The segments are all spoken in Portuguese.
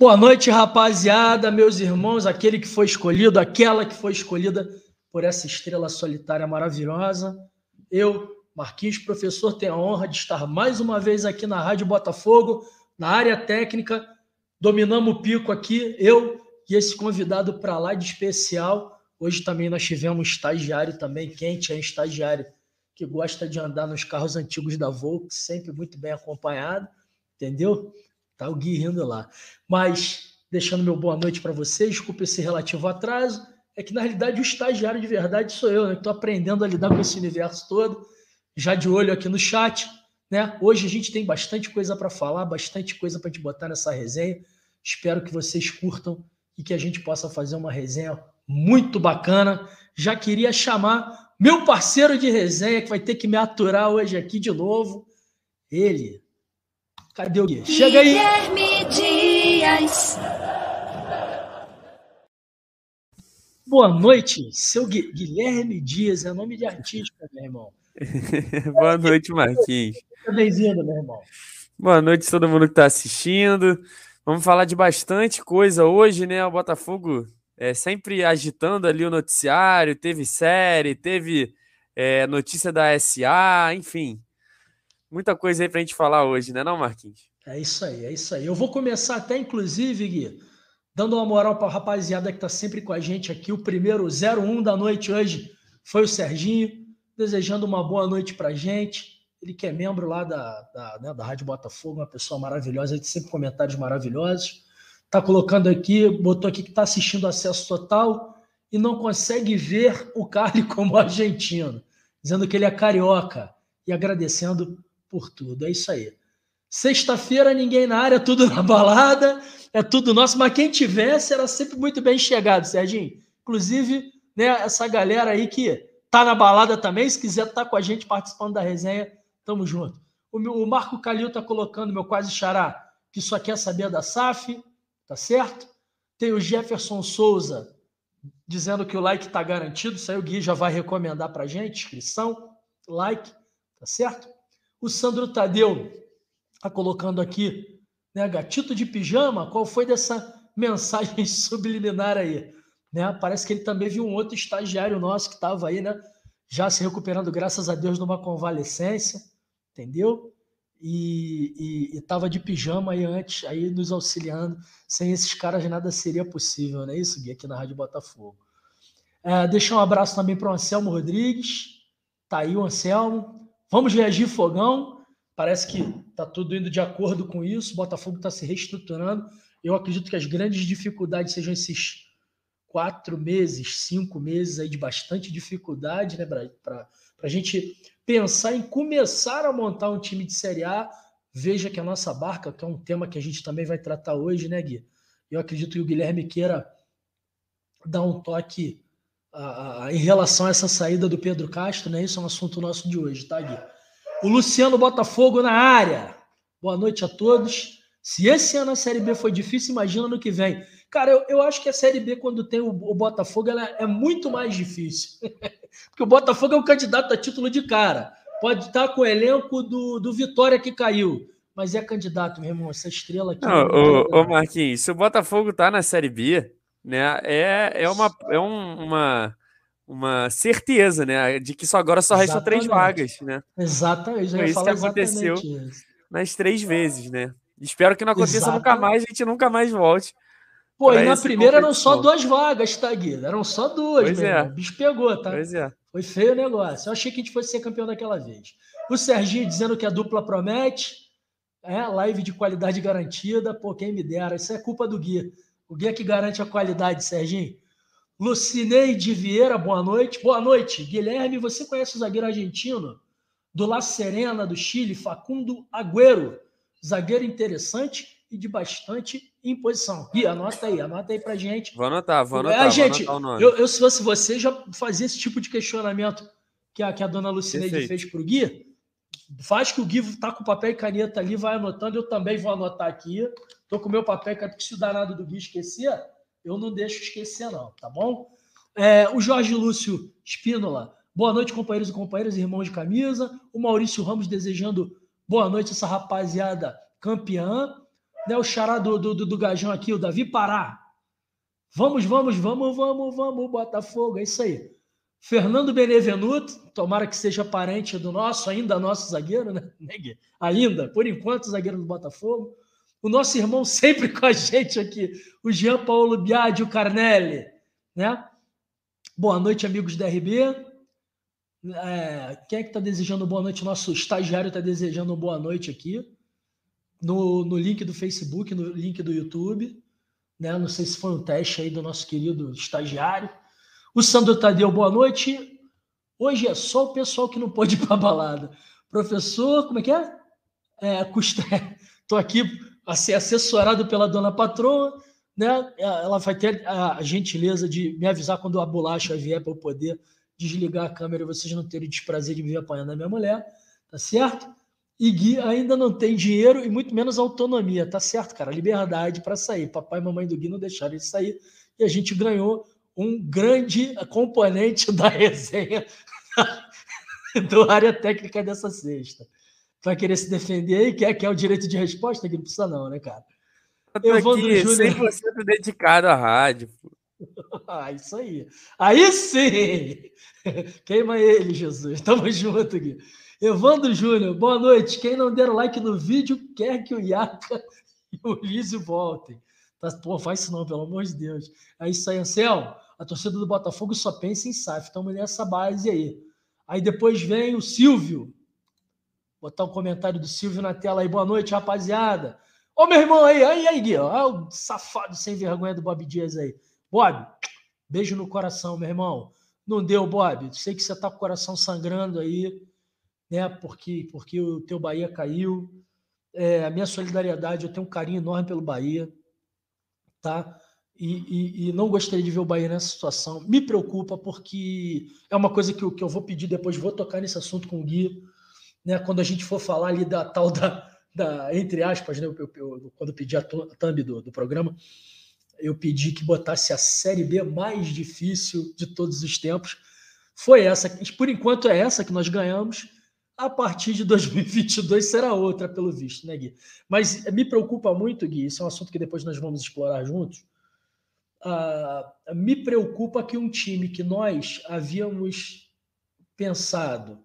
Boa noite, rapaziada, meus irmãos, aquele que foi escolhido, aquela que foi escolhida por essa estrela solitária maravilhosa. Eu, Marquinhos, professor, tenho a honra de estar mais uma vez aqui na Rádio Botafogo, na área técnica. Dominamos o pico aqui, eu e esse convidado para lá de especial. Hoje também nós tivemos um estagiário também, quente, é um estagiário que gosta de andar nos carros antigos da Volks, sempre muito bem acompanhado, entendeu? Tá o Gui rindo lá. Mas, deixando meu boa noite para vocês, desculpa esse relativo atraso, é que na realidade o estagiário de verdade sou eu, né? Estou aprendendo a lidar com esse universo todo, já de olho aqui no chat. Né? Hoje a gente tem bastante coisa para falar, bastante coisa para te botar nessa resenha. Espero que vocês curtam e que a gente possa fazer uma resenha muito bacana. Já queria chamar meu parceiro de resenha, que vai ter que me aturar hoje aqui de novo. Ele, Cadê o Gui? Chega aí! Guilherme Dias. Boa noite, seu Gui... Guilherme Dias, é nome de artista, meu irmão. Boa noite, Marquinhos. Bem-vindo, meu irmão. Boa noite a todo mundo que está assistindo. Vamos falar de bastante coisa hoje, né? O Botafogo é sempre agitando ali o noticiário, teve série, teve é, notícia da SA, enfim muita coisa aí para a gente falar hoje, né, não, Marquinhos? É isso aí, é isso aí. Eu vou começar até, inclusive, Gui, dando uma moral para a rapaziada que está sempre com a gente aqui. O primeiro 01 da noite hoje foi o Serginho, desejando uma boa noite para a gente. Ele que é membro lá da, da, né, da Rádio Botafogo, uma pessoa maravilhosa, ele sempre comentários maravilhosos. Está colocando aqui, botou aqui que está assistindo acesso total e não consegue ver o Carly como argentino, dizendo que ele é carioca e agradecendo por tudo. É isso aí. Sexta-feira, ninguém na área, tudo na balada, é tudo nosso, mas quem tivesse era sempre muito bem chegado, Serginho. Inclusive, né, essa galera aí que tá na balada também, se quiser estar tá com a gente participando da resenha, tamo junto. O, meu, o Marco Calil tá colocando, meu quase xará, que só quer saber da SAF, tá certo? Tem o Jefferson Souza dizendo que o like tá garantido, isso aí o Gui já vai recomendar pra gente, inscrição, like, tá certo? O Sandro Tadeu está colocando aqui, né, gatito de pijama, qual foi dessa mensagem subliminar aí? Né? Parece que ele também viu um outro estagiário nosso que estava aí, né? Já se recuperando, graças a Deus, numa convalescência, entendeu? E estava de pijama aí antes, aí nos auxiliando. Sem esses caras nada seria possível, não é isso, Gui, aqui na Rádio Botafogo. É, um abraço também para o Anselmo Rodrigues. Tá aí o Anselmo, Vamos reagir fogão. Parece que está tudo indo de acordo com isso. O Botafogo está se reestruturando. Eu acredito que as grandes dificuldades sejam esses quatro meses, cinco meses aí de bastante dificuldade, né, para a gente pensar em começar a montar um time de Série A. Veja que a nossa barca, que é um tema que a gente também vai tratar hoje, né, Gui? Eu acredito que o Guilherme queira dar um toque a, em relação a essa saída do Pedro Castro, né? Isso é um assunto nosso de hoje, tá, Gui? O Luciano Botafogo na área. Boa noite a todos. Se esse ano a Série B foi difícil, imagina no que vem. Cara, eu, eu acho que a Série B, quando tem o, o Botafogo, ela é muito mais difícil. Porque o Botafogo é um candidato a título de cara. Pode estar com o elenco do, do Vitória que caiu. Mas é candidato, meu irmão. Essa estrela aqui. Não, ô, ô, Marquinhos, se o Botafogo tá na Série B, né? É, é, uma, é um, uma, uma certeza, né? De que só agora só restam três vagas, né? Exatamente. Foi isso que aconteceu isso. nas três vezes, né? Espero que não aconteça exatamente. nunca mais, a gente nunca mais volte. Pô, e na primeira eram só duas vagas, tá, Guilherme? Eram só duas, pois é. O bicho pegou, tá? Pois é. Foi feio o negócio. Eu achei que a gente fosse ser campeão daquela vez. O Serginho dizendo que a dupla promete. É, live de qualidade garantida. Pô, quem me dera. Isso é culpa do Gui. O Gui é que garante a qualidade, Serginho. Lucineide Vieira, boa noite. Boa noite. Guilherme, você conhece o zagueiro argentino do La Serena, do Chile, Facundo Agüero? Zagueiro interessante e de bastante imposição. Gui, anota aí, anota aí pra gente. Vou anotar, vou anotar. É, gente, anotar eu, eu, se fosse você, já fazia esse tipo de questionamento que a, que a dona Lucineide Perfeito. fez pro Gui. Faz que o Gui tá com papel e caneta ali, vai anotando, eu também vou anotar aqui Tô com o meu papel, que se o danado do Gui esquecer, eu não deixo esquecer, não, tá bom? É, o Jorge Lúcio Espínola, boa noite, companheiros e companheiras, irmãos de camisa. O Maurício Ramos desejando boa noite, essa rapaziada campeã. né, o xará do, do, do Gajão aqui, o Davi Pará. Vamos, vamos, vamos, vamos, vamos, Botafogo, é isso aí. Fernando Benevenuto, tomara que seja parente do nosso, ainda nosso zagueiro, né? Ainda, por enquanto, zagueiro do Botafogo. O nosso irmão sempre com a gente aqui, o Jean Paulo Biadi, Carnelli, né? Boa noite, amigos da RB. É, quem é que está desejando boa noite? Nosso estagiário está desejando boa noite aqui. No, no link do Facebook, no link do YouTube. Né? Não sei se foi um teste aí do nosso querido estagiário. O Sandro Tadeu, boa noite. Hoje é só o pessoal que não pode ir para balada. Professor, como é que é? é. Tô aqui a ser assessorado pela dona patroa, né? Ela vai ter a gentileza de me avisar quando a bolacha vier para eu poder desligar a câmera e vocês não terem desprazer de me ver apanhando a minha mulher, tá certo? E Gui ainda não tem dinheiro e muito menos autonomia, tá certo, cara? Liberdade para sair. Papai e mamãe do Gui não deixaram ele sair e a gente ganhou um grande componente da resenha do área técnica dessa sexta. Vai querer se defender aí? Quer, quer o direito de resposta? Que não precisa, não, né, cara? Eu vou aqui, Júnior... 100% dedicado à rádio. ah, isso aí. Aí sim! Queima ele, Jesus. Tamo junto aqui. Evandro Júnior, boa noite. Quem não der like no vídeo quer que o Iaca e o Lísio voltem. Tá, pô, faz isso não, pelo amor de Deus. É isso aí, Anselmo. A torcida do Botafogo só pensa em SAF. Estamos nessa base aí. Aí depois vem o Silvio. Botar um comentário do Silvio na tela aí. Boa noite, rapaziada. Ô, meu irmão aí, aí, aí, Gui. Olha o safado sem vergonha do Bob Dias aí. Bob, beijo no coração, meu irmão. Não deu, Bob. Sei que você tá com o coração sangrando aí, né? Porque, porque o teu Bahia caiu. É, a minha solidariedade, eu tenho um carinho enorme pelo Bahia, tá? E, e, e, não gostaria de ver o Bahia nessa situação. Me preocupa porque é uma coisa que que eu vou pedir depois, vou tocar nesse assunto com o Gui, né? Quando a gente for falar ali da tal da, da entre aspas, né? Eu, eu, quando eu pedi a thumb do, do programa, eu pedi que botasse a Série B mais difícil de todos os tempos. Foi essa, por enquanto é essa que nós ganhamos. A partir de 2022 será outra, pelo visto, né, Gui? Mas me preocupa muito, Gui, isso é um assunto que depois nós vamos explorar juntos. Uh, me preocupa que um time que nós havíamos pensado,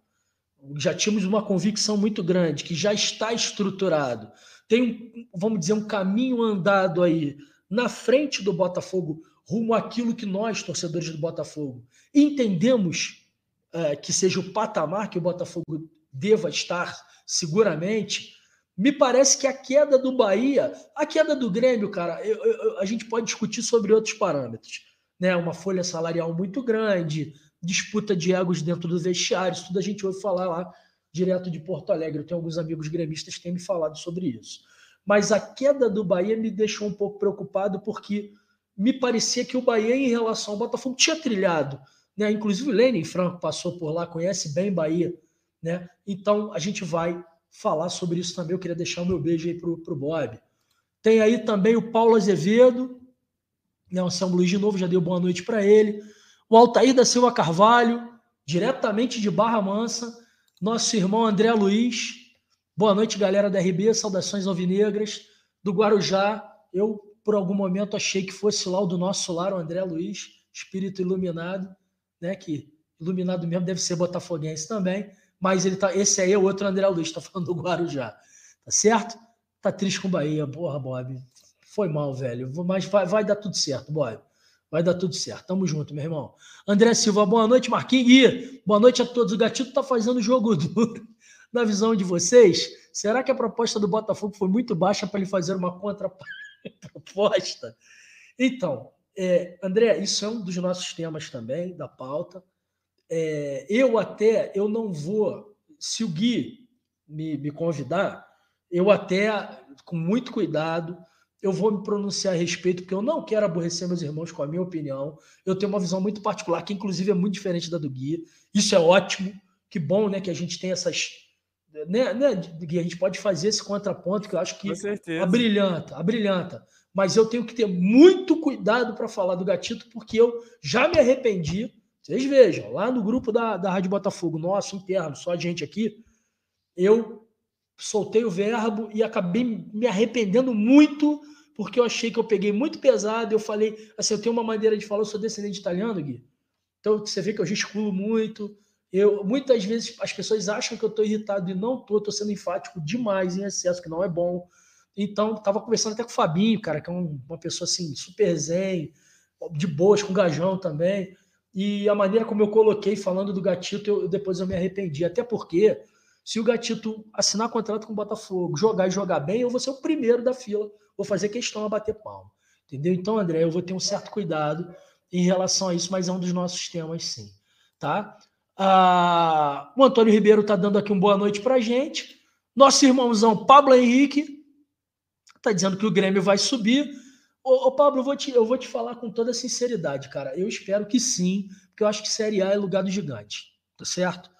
já tínhamos uma convicção muito grande, que já está estruturado, tem, um, vamos dizer, um caminho andado aí na frente do Botafogo, rumo àquilo que nós, torcedores do Botafogo, entendemos uh, que seja o patamar que o Botafogo deva estar seguramente, me parece que a queda do Bahia, a queda do Grêmio, cara, eu, eu, a gente pode discutir sobre outros parâmetros. Né? Uma folha salarial muito grande, disputa de egos dentro do vestiário, isso tudo a gente ouve falar lá direto de Porto Alegre. Eu tenho alguns amigos gremistas que têm me falado sobre isso. Mas a queda do Bahia me deixou um pouco preocupado, porque me parecia que o Bahia, em relação ao Botafogo, tinha trilhado. Né? Inclusive o Lenin Franco passou por lá, conhece bem Bahia. Né? Então a gente vai falar sobre isso também. Eu queria deixar o meu beijo aí para o Bob. Tem aí também o Paulo Azevedo, né? o São Luís de novo, já deu boa noite para ele. O Altair da Silva Carvalho, diretamente de Barra Mansa. Nosso irmão André Luiz, Boa noite, galera da RB, saudações alvinegras do Guarujá. Eu, por algum momento, achei que fosse lá o do nosso lar, o André Luiz, espírito iluminado, né? Que iluminado mesmo deve ser botafoguense também, mas ele tá, esse aí é o outro André Luiz, tá falando do Guarujá, tá certo? Tá triste com o Bahia, porra, Bob. Foi mal, velho, mas vai, vai dar tudo certo, Bob. Vai dar tudo certo. Tamo junto, meu irmão. André Silva, boa noite. Marquinhos boa noite a todos. O Gatito tá fazendo jogo duro na visão de vocês, será que a proposta do Botafogo foi muito baixa para ele fazer uma contraproposta? Então, é, André, isso é um dos nossos temas também, da pauta. É, eu até, eu não vou, se o Gui me, me convidar, eu até, com muito cuidado, eu vou me pronunciar a respeito, porque eu não quero aborrecer meus irmãos com a minha opinião. Eu tenho uma visão muito particular, que inclusive é muito diferente da do Gui. Isso é ótimo, que bom né, que a gente tem essas né, né, que a gente pode fazer esse contraponto que eu acho que abrilhanta, abrilhanta. Mas eu tenho que ter muito cuidado para falar do gatito, porque eu já me arrependi. Vocês vejam, lá no grupo da, da Rádio Botafogo, nosso interno, só a gente aqui, eu soltei o verbo e acabei me arrependendo muito porque eu achei que eu peguei muito pesado. Eu falei, assim, eu tenho uma maneira de falar, eu sou descendente de italiano, Gui. Então você vê que eu gesticulo muito. Eu, muitas vezes as pessoas acham que eu estou irritado e não estou, estou sendo enfático demais em excesso, que não é bom. Então, estava conversando até com o Fabinho, cara, que é um, uma pessoa assim, super zen, de boas, com gajão também. E a maneira como eu coloquei falando do Gatito, eu, depois eu me arrependi. Até porque, se o Gatito assinar contrato com o Botafogo, jogar e jogar bem, eu vou ser o primeiro da fila. Vou fazer questão a bater palma. Entendeu? Então, André, eu vou ter um certo cuidado em relação a isso, mas é um dos nossos temas, sim. Tá? Ah, o Antônio Ribeiro está dando aqui uma boa noite para gente. Nosso irmãozão Pablo Henrique está dizendo que o Grêmio vai subir. Ô, ô, Pablo, eu vou, te, eu vou te falar com toda sinceridade, cara. Eu espero que sim, porque eu acho que Série A é lugar do gigante, tá certo?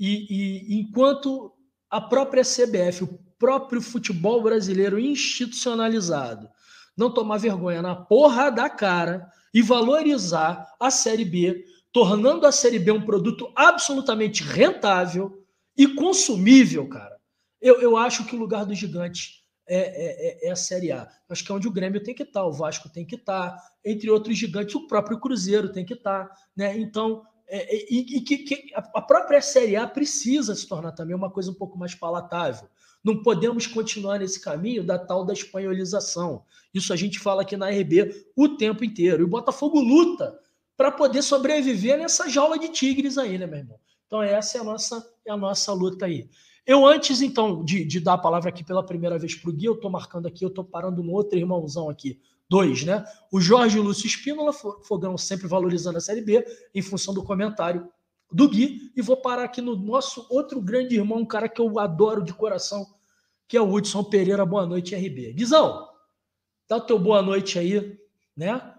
E, e enquanto a própria CBF, o próprio futebol brasileiro institucionalizado, não tomar vergonha na porra da cara e valorizar a Série B, tornando a Série B um produto absolutamente rentável e consumível, cara. Eu, eu acho que o lugar do gigante é, é, é, é a Série A. Acho que é onde o Grêmio tem que estar, o Vasco tem que estar, entre outros gigantes, o próprio Cruzeiro tem que estar. Né? Então, é, é, e, e que, que, a própria Série A precisa se tornar também uma coisa um pouco mais palatável. Não podemos continuar nesse caminho da tal da espanholização. Isso a gente fala aqui na RB o tempo inteiro. E o Botafogo luta para poder sobreviver nessa jaula de tigres aí, né, meu irmão? Então essa é a nossa, é a nossa luta aí. Eu antes, então, de, de dar a palavra aqui pela primeira vez para o Gui, eu estou marcando aqui, eu estou parando no outro irmãozão aqui. Dois, né? O Jorge Lúcio Espínola, Fogão sempre valorizando a Série B, em função do comentário do Gui. E vou parar aqui no nosso outro grande irmão, um cara que eu adoro de coração, que é o Hudson Pereira. Boa noite, RB. Guizão, dá o teu boa noite aí, né?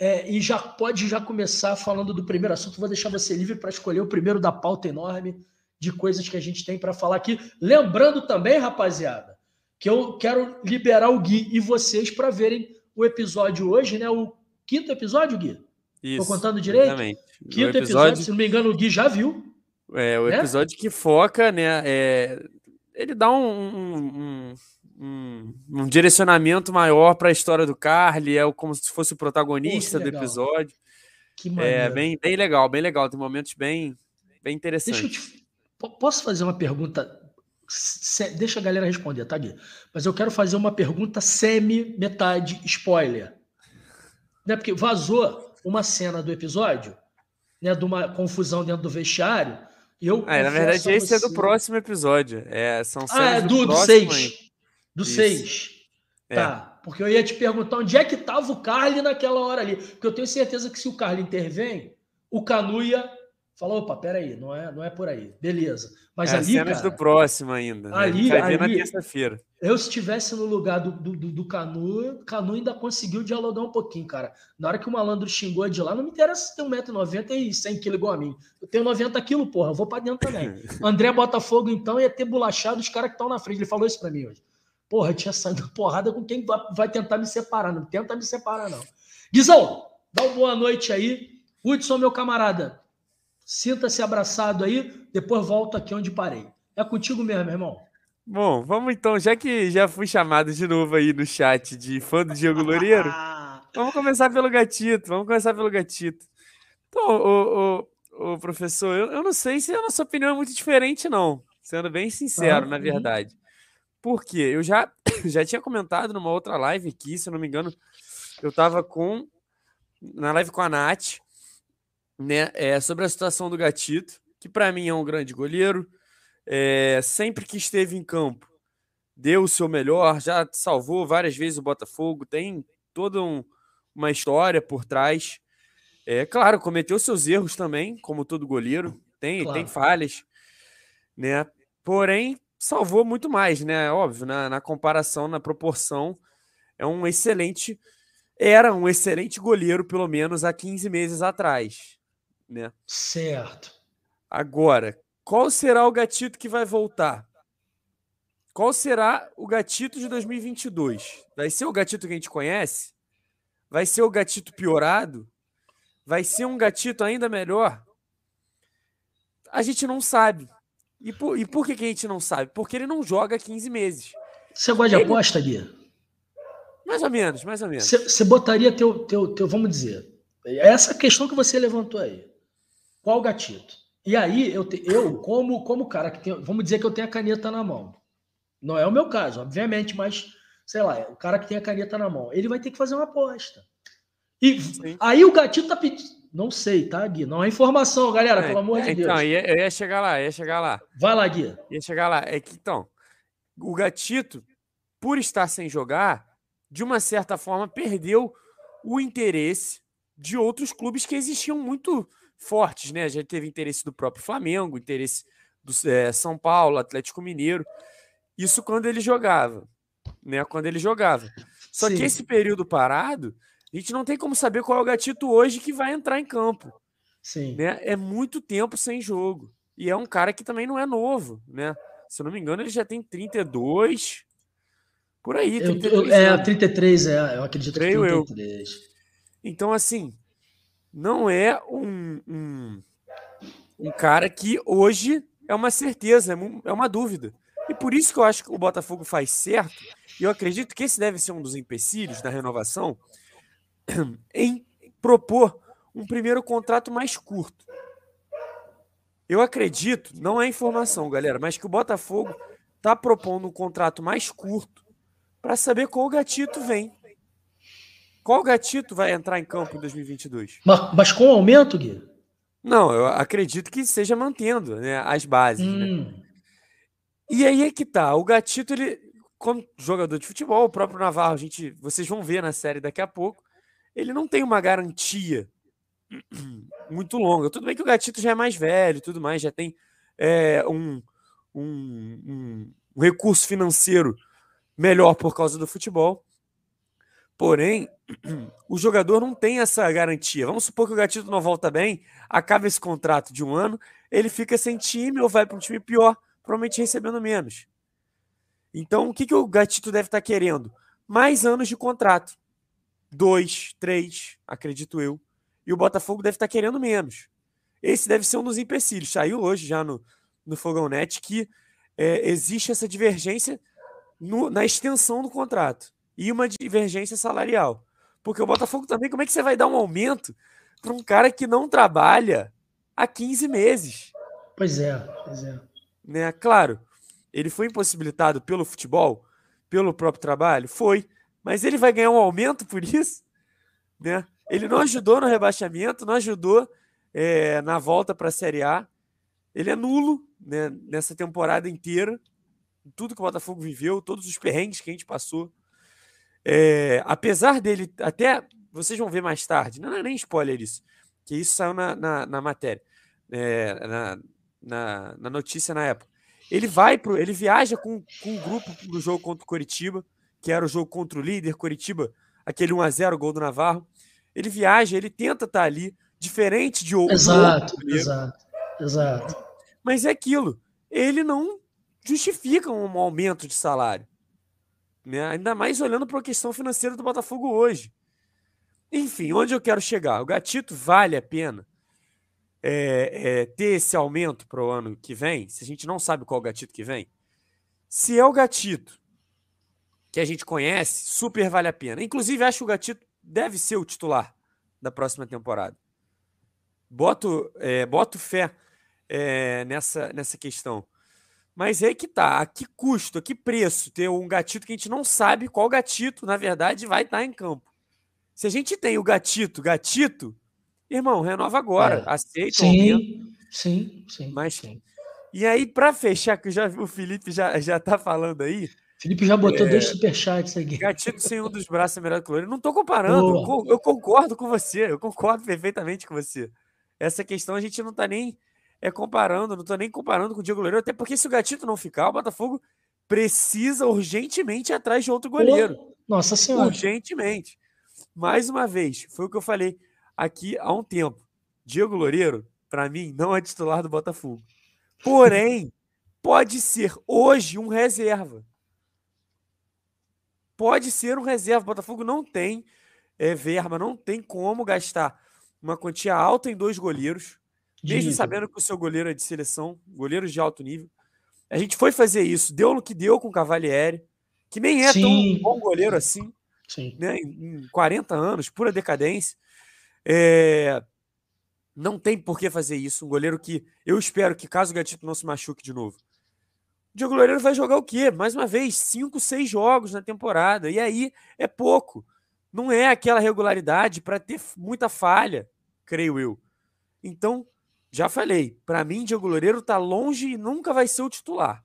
É, e já pode já começar falando do primeiro assunto. Vou deixar você livre para escolher o primeiro da pauta enorme de coisas que a gente tem para falar aqui. Lembrando também, rapaziada, que eu quero liberar o Gui e vocês para verem o episódio hoje, né? O quinto episódio, Gui? Isso. Tô contando direito? Exatamente. Quinto episódio, episódio, se não me engano, o Gui já viu. É, o né? episódio que foca, né? É, ele dá um, um, um, um direcionamento maior para a história do Carly, é como se fosse o protagonista Pô, do episódio. Que maneiro. É bem, bem legal, bem legal. Tem momentos bem, bem interessantes. Deixa eu te... Posso fazer uma pergunta? Deixa a galera responder, tá, Gui? Mas eu quero fazer uma pergunta semi-metade spoiler. Né? Porque vazou uma cena do episódio, né, de uma confusão dentro do vestiário. Eu ah, na verdade, esse você... é do próximo episódio. É, são ah, é do, do 6. Do 6. É. Tá. Porque eu ia te perguntar onde é que estava o Carly naquela hora ali. Porque eu tenho certeza que se o Carly intervém, o Canu ia falar: opa, peraí, não é, não é por aí. Beleza. Mas é, ali. Cenas cara, do próximo ainda. Né? Ali, vai ver ali, na terça-feira. Eu, se estivesse no lugar do, do, do, Canu, Canu ainda conseguiu dialogar um pouquinho, cara. Na hora que o malandro xingou de lá, não me interessa se tem 1,90m e 100kg igual a mim. Eu tenho 90kg, porra, eu vou pra dentro também. André Botafogo, então, ia ter bolachado os caras que estão na frente. Ele falou isso pra mim hoje. Porra, tinha saído porrada com quem vai tentar me separar. Não tenta me separar, não. Guizão, dá uma boa noite aí. Hudson, meu camarada, sinta-se abraçado aí. Depois volta aqui onde parei. É contigo mesmo, irmão. Bom, vamos então, já que já fui chamado de novo aí no chat de fã do Diego Loureiro, vamos começar pelo gatito, vamos começar pelo gatito. Então, o, o, o professor, eu, eu, não sei se a nossa opinião é muito diferente, não, sendo bem sincero, ah, na verdade. Porque eu já, já tinha comentado numa outra live aqui, se eu não me engano, eu estava com, na live com a Nath, né, é, sobre a situação do gatito, que para mim é um grande goleiro, é, sempre que esteve em campo, deu o seu melhor, já salvou várias vezes o Botafogo, tem toda um, uma história por trás. É claro, cometeu seus erros também, como todo goleiro, tem, claro. tem falhas, né? Porém, salvou muito mais, né? Óbvio, na, na comparação, na proporção, é um excelente. Era um excelente goleiro, pelo menos há 15 meses atrás, né? Certo. Agora, qual será o gatito que vai voltar? Qual será o gatito de 2022? Vai ser o gatito que a gente conhece? Vai ser o gatito piorado? Vai ser um gatito ainda melhor? A gente não sabe. E por, e por que, que a gente não sabe? Porque ele não joga 15 meses. Você gosta de ele... aposta, Gui? Mais ou menos, mais ou menos. Você botaria teu, teu, teu, vamos dizer, essa questão que você levantou aí. Qual o gatito? E aí, eu, te, eu como, como cara que tem, vamos dizer que eu tenho a caneta na mão. Não é o meu caso, obviamente, mas, sei lá, o cara que tem a caneta na mão, ele vai ter que fazer uma aposta. E Sim. aí o gatito tá pedindo. Não sei, tá, Gui? Não é informação, galera, é, pelo amor de então, Deus. Então, eu ia chegar lá, ia chegar lá. Vai lá, Gui. Ia chegar lá. É que, então, o gatito, por estar sem jogar, de uma certa forma, perdeu o interesse de outros clubes que existiam muito fortes, né? Já teve interesse do próprio Flamengo, interesse do é, São Paulo, Atlético Mineiro. Isso quando ele jogava, né? Quando ele jogava. Só Sim. que esse período parado, a gente não tem como saber qual é o gatito hoje que vai entrar em campo. Sim. Né? É muito tempo sem jogo. E é um cara que também não é novo, né? Se eu não me engano, ele já tem 32, por aí, 33 eu, eu, É, 33, é, eu acredito Creio que 33. Eu. Então, assim, não é um, um, um cara que hoje é uma certeza, é uma dúvida. E por isso que eu acho que o Botafogo faz certo, e eu acredito que esse deve ser um dos empecilhos da renovação, em propor um primeiro contrato mais curto. Eu acredito, não é informação, galera, mas que o Botafogo está propondo um contrato mais curto para saber qual gatito vem. Qual gatito vai entrar em campo em 2022? Mas, mas com aumento, Gui? Não, eu acredito que seja mantendo né, as bases. Né? Hum. Né? E aí é que tá. O gatito, ele, como jogador de futebol, o próprio Navarro, a gente, vocês vão ver na série daqui a pouco, ele não tem uma garantia muito longa. Tudo bem que o gatito já é mais velho, tudo mais, já tem é, um, um, um recurso financeiro melhor por causa do futebol. Porém, o jogador não tem essa garantia. Vamos supor que o Gatito não volta bem, acaba esse contrato de um ano, ele fica sem time ou vai para um time pior, provavelmente recebendo menos. Então, o que, que o Gatito deve estar tá querendo? Mais anos de contrato. Dois, três, acredito eu. E o Botafogo deve estar tá querendo menos. Esse deve ser um dos empecilhos. Saiu hoje já no, no Fogão Net que é, existe essa divergência no, na extensão do contrato e uma divergência salarial. Porque o Botafogo também, como é que você vai dar um aumento para um cara que não trabalha há 15 meses? Pois é, pois é. Né? Claro, ele foi impossibilitado pelo futebol, pelo próprio trabalho? Foi. Mas ele vai ganhar um aumento por isso? Né? Ele não ajudou no rebaixamento, não ajudou é, na volta para a Série A. Ele é nulo né, nessa temporada inteira tudo que o Botafogo viveu, todos os perrengues que a gente passou. É, apesar dele, até vocês vão ver mais tarde, não é nem spoiler isso, que isso saiu na, na, na matéria, é, na, na, na, notícia na época. Ele vai pro, ele viaja com, com o grupo do jogo contra o Coritiba, que era o jogo contra o líder, Coritiba, aquele 1 a 0 gol do Navarro. Ele viaja, ele tenta estar ali, diferente de outro. Exato, exato, exato. Mas é aquilo. Ele não justificam um aumento de salário. Né? Ainda mais olhando para a questão financeira do Botafogo hoje. Enfim, onde eu quero chegar? O Gatito vale a pena é, é, ter esse aumento para o ano que vem, se a gente não sabe qual o Gatito que vem. Se é o Gatito que a gente conhece, super vale a pena. Inclusive, acho que o Gatito deve ser o titular da próxima temporada. Boto, é, boto fé é, nessa, nessa questão. Mas é que tá. A que custo, a que preço ter um gatito que a gente não sabe qual gatito, na verdade, vai estar tá em campo. Se a gente tem o gatito, gatito, irmão, renova agora. É. Aceita sim, sim, sim. Mas, sim. E aí, para fechar, que já o Felipe já, já tá falando aí. Felipe já botou é, dois superchats aqui. Gatito sem um dos braços é melhor que o outro. Não tô comparando, eu, eu concordo com você, eu concordo perfeitamente com você. Essa questão a gente não tá nem é comparando, não tô nem comparando com o Diego Loureiro, até porque se o Gatito não ficar, o Botafogo precisa urgentemente ir atrás de outro goleiro. Nossa Senhora. Urgentemente. Mais uma vez, foi o que eu falei aqui há um tempo. Diego Loureiro, para mim, não é titular do Botafogo. Porém, pode ser hoje um reserva. Pode ser um reserva. O Botafogo não tem é, verba, não tem como gastar uma quantia alta em dois goleiros mesmo sabendo que o seu goleiro é de seleção, goleiros de alto nível. A gente foi fazer isso, deu no que deu com o Cavalieri, que nem é Sim. tão bom goleiro assim, Sim. Né? em 40 anos, pura decadência. É... Não tem por que fazer isso. Um goleiro que eu espero que, caso o Gatito não se machuque de novo, o Diego Loureiro vai jogar o quê? Mais uma vez, cinco, seis jogos na temporada. E aí é pouco. Não é aquela regularidade para ter muita falha, creio eu. Então, já falei, para mim, Diego Loureiro está longe e nunca vai ser o titular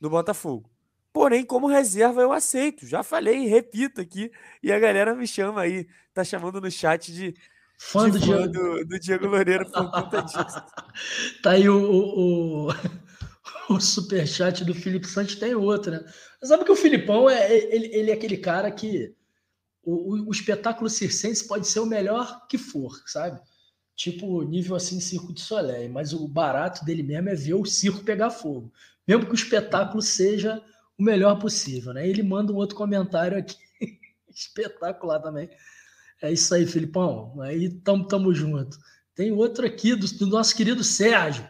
do Botafogo. Porém, como reserva, eu aceito. Já falei, repito aqui. E a galera me chama aí, tá chamando no chat de fã, de do, fã Diego. Do, do, Diego Loureiro por conta disso. tá aí o, o, o, superchat do Felipe Santos, tem outro, né? Sabe que o Filipão é, ele, ele é aquele cara que o, o, o, espetáculo circense pode ser o melhor que for, sabe? Tipo, nível assim, Circo de Soleil. Mas o barato dele mesmo é ver o circo pegar fogo. Mesmo que o espetáculo seja o melhor possível, né? Ele manda um outro comentário aqui, espetacular também. É isso aí, Filipão. Aí tamo, tamo junto. Tem outro aqui do, do nosso querido Sérgio.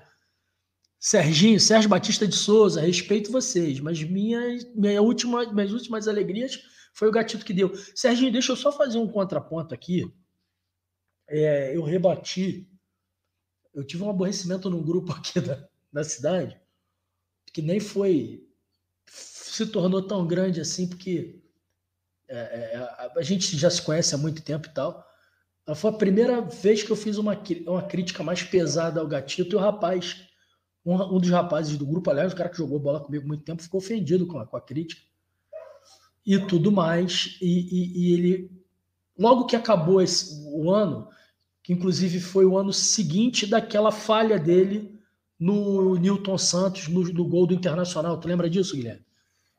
Serginho, Sérgio Batista de Souza, respeito vocês, mas minha, minha última, minhas últimas alegrias foi o gatito que deu. Serginho, deixa eu só fazer um contraponto aqui. É, eu rebati. Eu tive um aborrecimento num grupo aqui da, da cidade, que nem foi se tornou tão grande assim, porque é, é, a, a, gente já se conhece há muito tempo e tal. Foi a primeira vez que eu fiz uma, uma crítica mais pesada ao Gatito e o rapaz, um, um, dos rapazes do grupo, aliás, o cara que jogou bola comigo muito tempo, ficou ofendido com a, com a crítica e tudo mais. E, e, e, ele, logo que acabou esse, o ano, que inclusive foi o ano seguinte daquela falha dele no Newton Santos, no, no gol do Internacional. Tu lembra disso, Guilherme?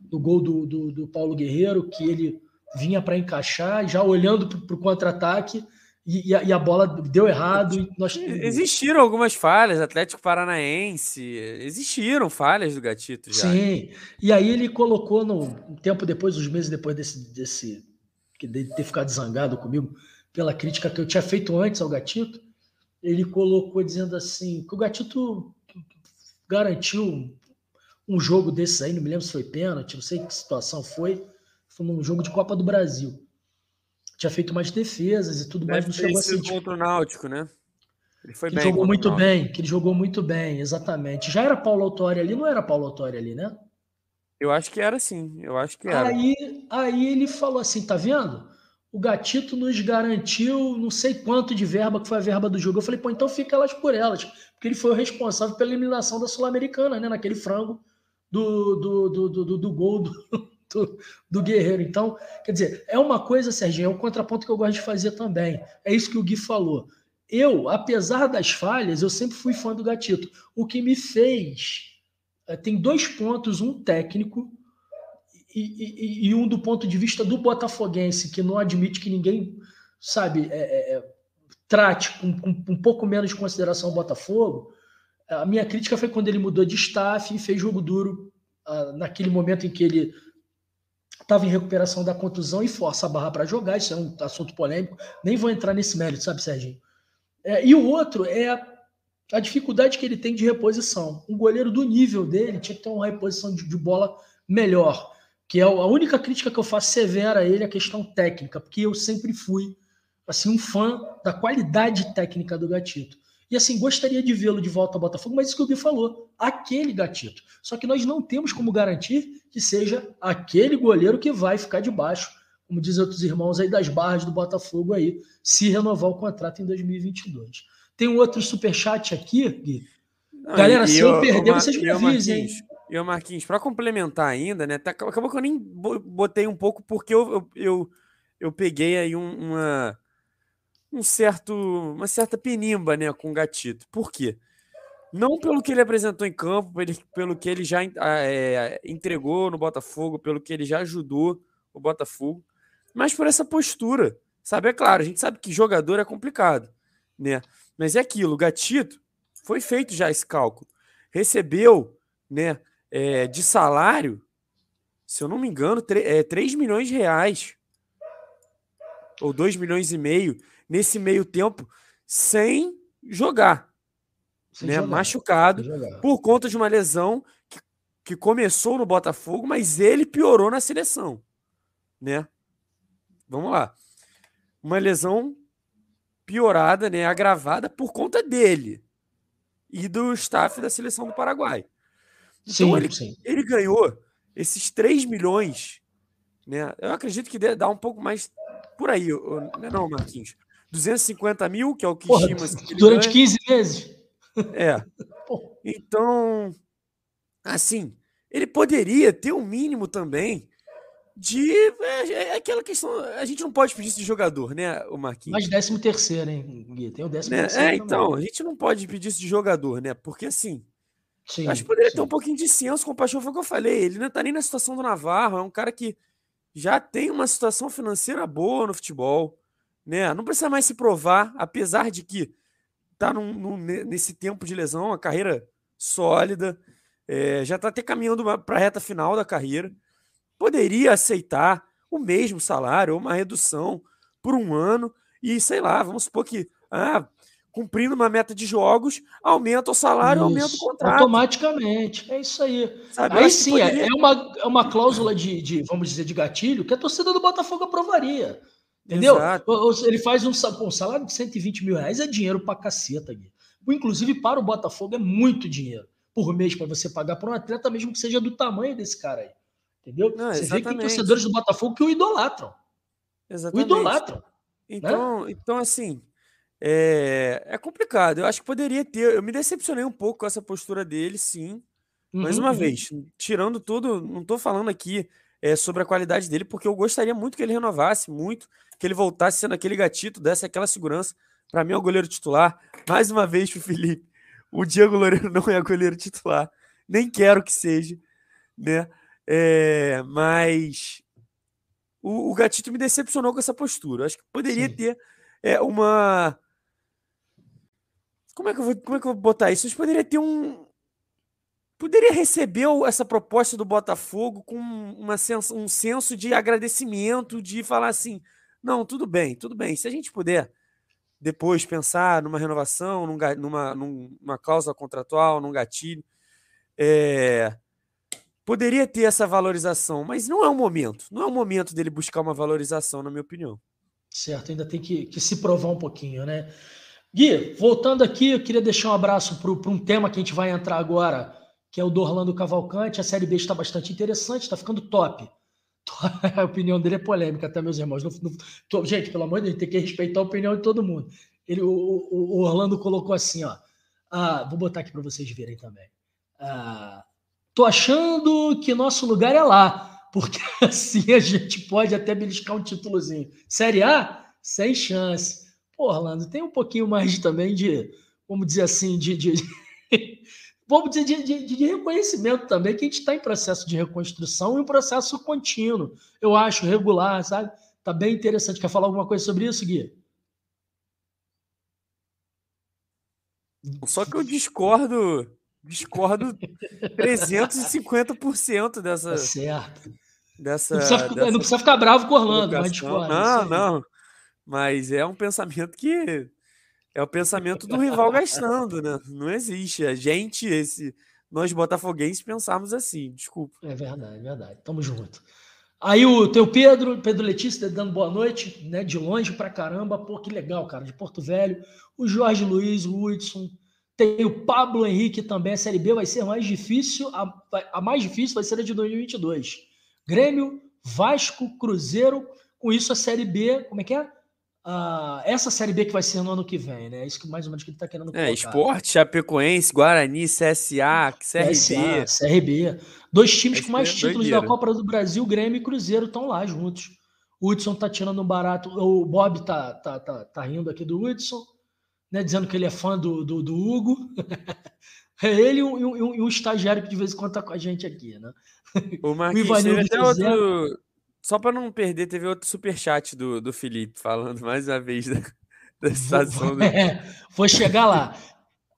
do gol do, do, do Paulo Guerreiro, que ele vinha para encaixar, já olhando para o contra-ataque, e, e, a, bola deu errado. Nós... Existiram algumas falhas, Atlético Paranaense, existiram falhas do Gatito já. Sim, e aí ele colocou no um tempo depois, uns meses depois desse, desse que de ter ficado zangado comigo pela crítica que eu tinha feito antes ao Gatito, ele colocou dizendo assim que o Gatito garantiu um jogo desses aí, não me lembro se foi pênalti, não sei que situação foi. Foi num jogo de Copa do Brasil. Tinha feito mais defesas e tudo Deve mais. Não chegou a ser, contra o Náutico, né? Ele foi bem. jogou muito bem, que ele jogou muito bem, exatamente. Já era Paulo Autori ali, não era Paulo Autori ali, né? Eu acho que era sim, eu acho que era. Aí, aí ele falou assim, tá vendo? O Gatito nos garantiu não sei quanto de verba, que foi a verba do jogo. Eu falei, pô, então fica elas por elas. Porque ele foi o responsável pela eliminação da Sul-Americana, né? Naquele frango do, do, do, do, do gol do, do, do, Guerreiro. Então, quer dizer, é uma coisa, Serginho, é um contraponto que eu gosto de fazer também. É isso que o Gui falou. Eu, apesar das falhas, eu sempre fui fã do Gatito. O que me fez. Eh, tem dois pontos, um técnico e, e, e um do ponto de vista do botafoguense, que não admite que ninguém, sabe, é, é, é trate com, com, um pouco menos de consideração o Botafogo, a minha crítica foi quando ele mudou de staff e fez jogo duro uh, naquele momento em que ele estava em recuperação da contusão e força a barra para jogar. Isso é um assunto polêmico. Nem vou entrar nesse mérito, sabe, Serginho? É, e o outro é a dificuldade que ele tem de reposição. Um goleiro do nível dele tinha que ter uma reposição de, de bola melhor. Que é a única crítica que eu faço severa a ele, é a questão técnica, porque eu sempre fui assim um fã da qualidade técnica do Gatito. E assim, gostaria de vê-lo de volta ao Botafogo, mas isso que o Gui falou, aquele gatito. Só que nós não temos como garantir que seja aquele goleiro que vai ficar debaixo, como dizem outros irmãos aí das barras do Botafogo aí, se renovar o contrato em 2022. Tem um outro superchat aqui, Gui. Não, Galera, se eu, eu perder, vocês me avisem, hein? E o Marquinhos, para complementar ainda, né? Tá, acabou que eu nem botei um pouco, porque eu, eu, eu, eu peguei aí um, uma um certo, uma certa penimba né, com o Gatito. Por quê? Não pelo que ele apresentou em campo, pelo que ele já é, entregou no Botafogo, pelo que ele já ajudou o Botafogo, mas por essa postura. Sabe, é claro, a gente sabe que jogador é complicado, né? Mas é aquilo, o Gatito foi feito já esse cálculo. Recebeu, né, é, de salário, se eu não me engano, 3, é, 3 milhões de reais. Ou 2 milhões e meio nesse meio tempo sem jogar, sem né? Jogar, machucado, jogar. por conta de uma lesão que que começou no Botafogo, mas ele piorou na seleção, né? Vamos lá. Uma lesão piorada, né, agravada por conta dele e do staff da seleção do Paraguai. Então sim, ele, sim. ele ganhou esses 3 milhões, né? Eu acredito que dá um pouco mais por aí, não, é não Marquinhos. 250 mil, que é o que estima. Durante ganha. 15 meses. É. Então, assim, ele poderia ter um mínimo também de. É, é, aquela questão. A gente não pode pedir isso de jogador, né, o Marquinhos? Mas 13 terceiro, hein, Gui? Tem o 13 né? terceiro. É, então, a gente não pode pedir isso de jogador, né? Porque assim. Sim, acho que poderia sim. ter um pouquinho de senso com o Paixão, foi o que eu falei. Ele não tá nem na situação do Navarro, é um cara que já tem uma situação financeira boa no futebol, né? Não precisa mais se provar, apesar de que tá num, num, nesse tempo de lesão, uma carreira sólida, é, já está até caminhando para a reta final da carreira. Poderia aceitar o mesmo salário ou uma redução por um ano e, sei lá, vamos supor que, ah, cumprindo uma meta de jogos, aumenta o salário, isso, aumenta o contrato. Automaticamente, é isso aí. Sabe, aí sim, é, poderia... é, uma, é uma cláusula de, de, vamos dizer, de gatilho que a torcida do Botafogo aprovaria. Entendeu? Exato. Ele faz um, um salário de 120 mil reais, é dinheiro pra caceta, Gui. Inclusive, para o Botafogo é muito dinheiro por mês para você pagar para um atleta, mesmo que seja do tamanho desse cara aí. Entendeu? Não, você vê que tem torcedores do Botafogo que o idolatram. Exatamente. O idolatram. Então, né? então assim, é, é complicado. Eu acho que poderia ter. Eu me decepcionei um pouco com essa postura dele, sim. Uhum, Mais uma uhum. vez, tirando tudo, não estou falando aqui é, sobre a qualidade dele, porque eu gostaria muito que ele renovasse, muito, que ele voltasse sendo aquele gatito, desse aquela segurança. Para mim é o goleiro titular. Mais uma vez Felipe. O Diego Loureiro não é goleiro titular. Nem quero que seja, né? É, mas o, o, Gatito me decepcionou com essa postura. Acho que poderia Sim. ter é, uma. Como é, que eu vou, como é que eu vou botar isso? A gente poderia ter um. Poderia receber essa proposta do Botafogo com uma senso, um senso de agradecimento, de falar assim: não, tudo bem, tudo bem. Se a gente puder depois pensar numa renovação, num, numa, numa cláusula contratual, num gatilho. É, poderia ter essa valorização, mas não é o momento. Não é o momento dele buscar uma valorização, na minha opinião. Certo, ainda tem que, que se provar um pouquinho, né? Gui, voltando aqui, eu queria deixar um abraço para um tema que a gente vai entrar agora, que é o do Orlando Cavalcante. A Série B está bastante interessante, está ficando top. a opinião dele é polêmica, até meus irmãos. Não, não, gente, pelo amor de Deus, tem que respeitar a opinião de todo mundo. Ele, o, o Orlando colocou assim, ó. Ah, vou botar aqui para vocês verem também. Ah, tô achando que nosso lugar é lá, porque assim a gente pode até beliscar um títulozinho. Série A, sem chance. Pô, Orlando, tem um pouquinho mais também de, vamos dizer assim, de, de vamos dizer, de, de, de, reconhecimento também, que a gente está em processo de reconstrução e um processo contínuo, eu acho, regular, sabe? Tá bem interessante. Quer falar alguma coisa sobre isso, Gui? Só que eu discordo, discordo 350% dessa. Tá certo. Dessa, não, precisa, dessa não precisa ficar bravo com Orlando, mas discordo. Não, não. Mas é um pensamento que é o pensamento do rival gastando, né? Não existe. A gente, esse, nós botafoguenses, pensamos assim. Desculpa. É verdade, é verdade. Tamo junto. Aí o teu Pedro, Pedro Letícia, dando boa noite, né? De longe pra caramba. Pô, que legal, cara. De Porto Velho. O Jorge Luiz, o Hudson. Tem o Pablo Henrique também. A Série B vai ser mais difícil. A, a mais difícil vai ser a de 2022. Grêmio, Vasco, Cruzeiro. Com isso, a Série B, como é que é? Uh, essa Série B que vai ser no ano que vem, né? É isso que mais ou menos que ele tá querendo é, colocar. É, Esporte, Chapecoense, Guarani, CSA, CRB. CSA, CRB. Dois times com mais é títulos doideira. da Copa do Brasil, Grêmio e Cruzeiro estão lá juntos. O Hudson tá tirando um barato. O Bob tá, tá, tá, tá rindo aqui do Hudson, né? Dizendo que ele é fã do, do, do Hugo. é ele e um, um, um, estagiário que de vez em quando tá com a gente aqui, né? O Marquinhos o teve até outro, só para não perder, teve outro superchat do, do Felipe falando mais uma vez da, da situação. Do... É, vou chegar lá.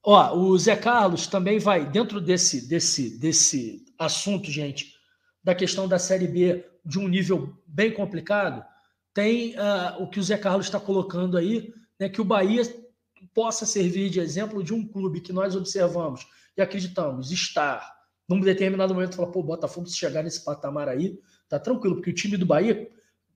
Ó, o Zé Carlos também vai, dentro desse, desse, desse assunto, gente, da questão da Série B de um nível bem complicado, tem uh, o que o Zé Carlos está colocando aí, né, que o Bahia possa servir de exemplo de um clube que nós observamos e acreditamos estar num determinado momento, falar, pô, Botafogo, se chegar nesse patamar aí, tá tranquilo, porque o time do Bahia,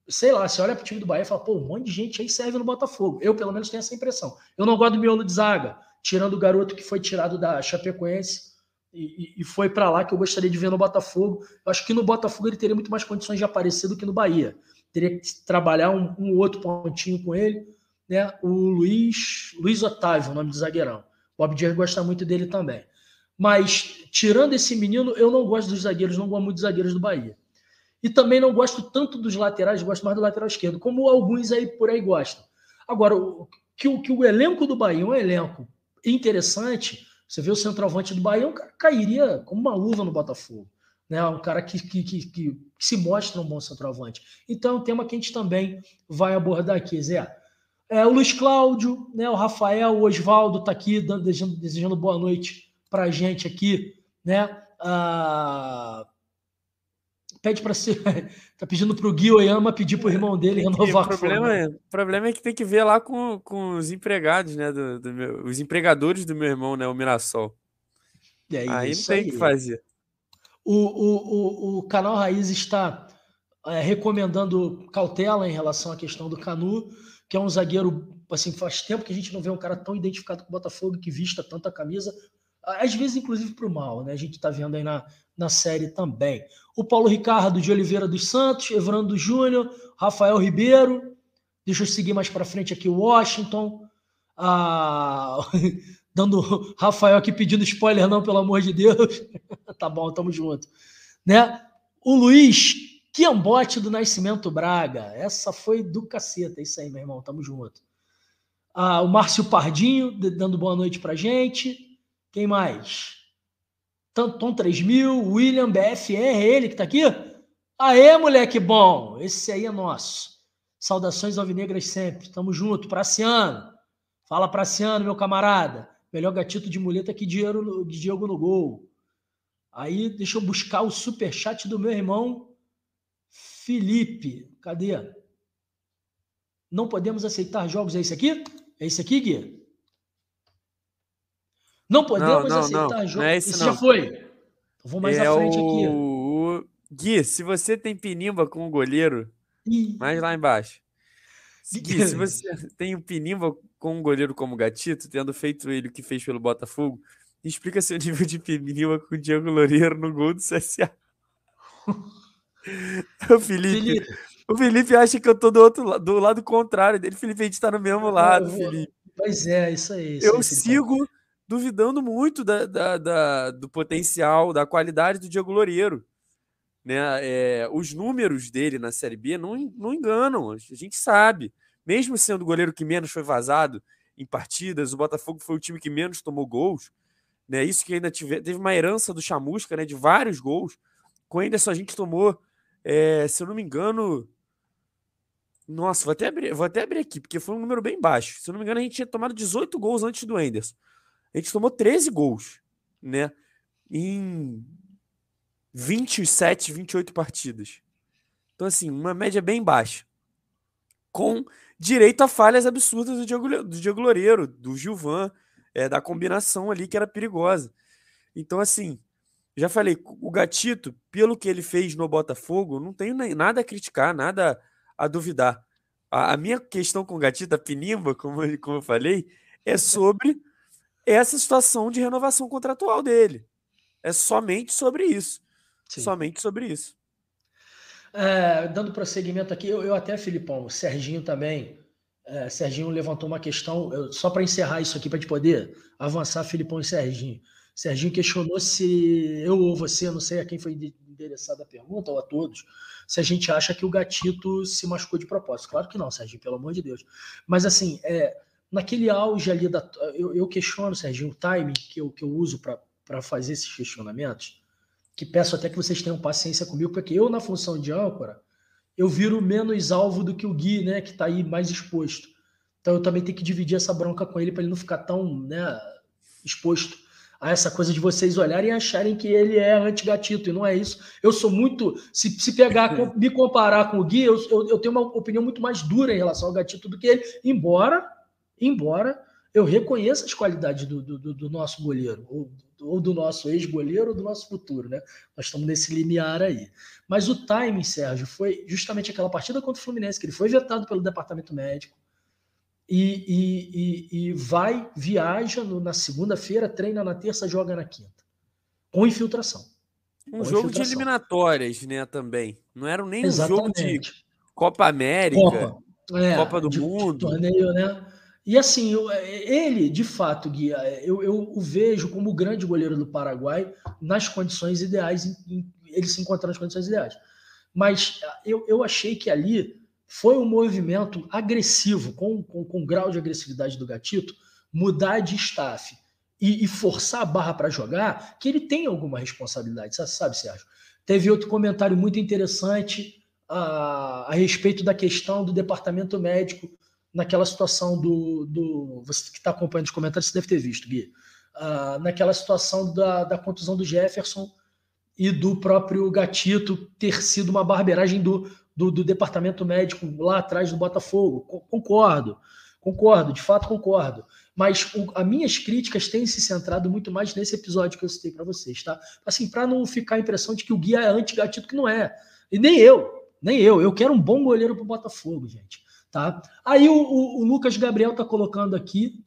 sei lá, você olha pro time do Bahia e fala, pô, um monte de gente aí serve no Botafogo. Eu, pelo menos, tenho essa impressão. Eu não gosto do miolo de zaga, tirando o garoto que foi tirado da Chapecoense e, e foi para lá que eu gostaria de ver no Botafogo. Eu acho que no Botafogo ele teria muito mais condições de aparecer do que no Bahia. Teria que trabalhar um, um outro pontinho com ele, né? O Luiz, Luiz Otávio, o nome do zagueirão. O Bob Dias gosta muito dele também. Mas, tirando esse menino, eu não gosto dos zagueiros, não gosto muito dos zagueiros do Bahia. E também não gosto tanto dos laterais, gosto mais do lateral esquerdo, como alguns aí por aí gostam. Agora, que o, que o elenco do Bahia é um elenco interessante, você vê o centroavante do Bahia, um cara cairia como uma luva no Botafogo. Né? Um cara que, que, que, que se mostra um bom centroavante. Então, é um tema que a gente também vai abordar aqui, Zé. É, o Luiz Cláudio, né, o Rafael, o Oswaldo está aqui desejando, desejando boa noite para a gente aqui. Né? Ah, pede para ser. tá pedindo para o Gui Oyama pedir para o irmão dele renovar o problema, é, o problema é que tem que ver lá com, com os empregados, né? Do, do meu, os empregadores do meu irmão, né? O Mirassol. É aí não tem o que fazer. O, o, o, o canal Raiz está é, recomendando cautela em relação à questão do Canu, que é um zagueiro. Assim, faz tempo que a gente não vê um cara tão identificado com o Botafogo que vista tanta camisa às vezes, inclusive, para o mal, né? A gente está vendo aí na, na série também. O Paulo Ricardo de Oliveira dos Santos, Evrando Júnior, Rafael Ribeiro. Deixa eu seguir mais para frente aqui, Washington. Ah, dando Rafael aqui pedindo spoiler, não, pelo amor de Deus. tá bom, tamo junto. Né? O Luiz Quiambote do Nascimento Braga. Essa foi do caceta, isso aí, meu irmão, tamo junto. Ah, o Márcio Pardinho dando boa noite pra gente. Quem mais? Tom 3000, William BFR, ele que tá aqui? Aê, moleque bom! Esse aí é nosso. Saudações alvinegras sempre. Tamo junto. Praciano. Fala, Praciano, meu camarada. Melhor gatito de muleta que de Diego no gol. Aí, deixa eu buscar o super chat do meu irmão Felipe. Cadê? Não podemos aceitar jogos. É esse aqui? É esse aqui, Gui? Não podemos não, não, aceitar não. jogo. Não é esse, Isso já foi. Eu vou mais é à frente o... aqui. Gui, se você tem pinimba com o goleiro, Ih. mais lá embaixo. Gui, se você tem um pinimba com um goleiro como Gatito, tendo feito ele o que fez pelo Botafogo, explica seu nível de pinimba com o Diego Loureiro no gol do CSA. o Felipe, Felipe, o Felipe acha que eu tô do outro lado, do lado contrário dele. Felipe, a gente tá no mesmo lado, Felipe. Pois é, isso aí. Isso eu aí, sigo duvidando muito da, da, da, do potencial, da qualidade do Diego Loureiro. Né? É, os números dele na Série B não, não enganam, a gente sabe. Mesmo sendo o goleiro que menos foi vazado em partidas, o Botafogo foi o time que menos tomou gols. Né? Isso que ainda tive, teve uma herança do Chamusca, né? de vários gols. Com ainda só a gente tomou, é, se eu não me engano. Nossa, vou até, abrir, vou até abrir aqui, porque foi um número bem baixo. Se eu não me engano, a gente tinha tomado 18 gols antes do Enderson a gente tomou 13 gols, né? Em 27, 28 partidas. Então, assim, uma média bem baixa. Com direito a falhas absurdas do Diego, do Diego Loureiro, do Gilvan, é, da combinação ali que era perigosa. Então, assim, já falei, o Gatito, pelo que ele fez no Botafogo, não tenho nada a criticar, nada a duvidar. A, a minha questão com o Gatito, a Pinimba, como, como eu falei, é sobre essa situação de renovação contratual dele. É somente sobre isso. Sim. Somente sobre isso. É, dando prosseguimento aqui, eu, eu, até, Filipão, o Serginho também. É, Serginho levantou uma questão, eu, só para encerrar isso aqui, para te poder avançar, Filipão e Serginho. Serginho questionou se eu ou você, não sei a quem foi endereçada a pergunta, ou a todos, se a gente acha que o gatito se machucou de propósito. Claro que não, Serginho, pelo amor de Deus. Mas assim, é, naquele auge ali da. Eu, eu questiono, Serginho, o timing que eu, que eu uso para fazer esses questionamentos, que peço até que vocês tenham paciência comigo, porque eu, na função de âncora, eu viro menos alvo do que o Gui, né, que está aí mais exposto. Então eu também tenho que dividir essa bronca com ele para ele não ficar tão né, exposto a essa coisa de vocês olharem e acharem que ele é anti-gatito, e não é isso. Eu sou muito. Se, se pegar, me comparar com o Gui, eu, eu, eu tenho uma opinião muito mais dura em relação ao gatito do que ele, embora embora eu reconheça as qualidades do, do, do nosso goleiro, ou ou do nosso ex-goleiro ou do nosso futuro, né? Nós estamos nesse limiar aí. Mas o timing, Sérgio, foi justamente aquela partida contra o Fluminense, que ele foi vetado pelo departamento médico e, e, e, e vai, viaja no, na segunda-feira, treina na terça, joga na quinta. Com infiltração. Um com jogo infiltração. de eliminatórias, né, também. Não era nem Exatamente. um jogo de Copa América, Copa, é, Copa do de, Mundo. De torneio, né? E assim, eu, ele, de fato, Gui, eu, eu o vejo como o grande goleiro do Paraguai nas condições ideais, em, em, ele se encontrar nas condições ideais. Mas eu, eu achei que ali foi um movimento agressivo, com, com, com grau de agressividade do Gatito, mudar de staff e, e forçar a barra para jogar, que ele tem alguma responsabilidade, sabe, Sérgio? Teve outro comentário muito interessante a, a respeito da questão do departamento médico naquela situação do. do você que está acompanhando os comentários, você deve ter visto, Gui. Uh, naquela situação da, da contusão do Jefferson e do próprio Gatito ter sido uma barbeiragem do, do, do, departamento médico lá atrás do Botafogo. Concordo, concordo, de fato concordo. Mas o, as minhas críticas têm se centrado muito mais nesse episódio que eu citei para vocês, tá? Assim, para não ficar a impressão de que o Guia é anti-gatito, que não é. E nem eu, nem eu. Eu quero um bom goleiro para o Botafogo, gente. Tá? Aí o, o, o Lucas Gabriel está colocando aqui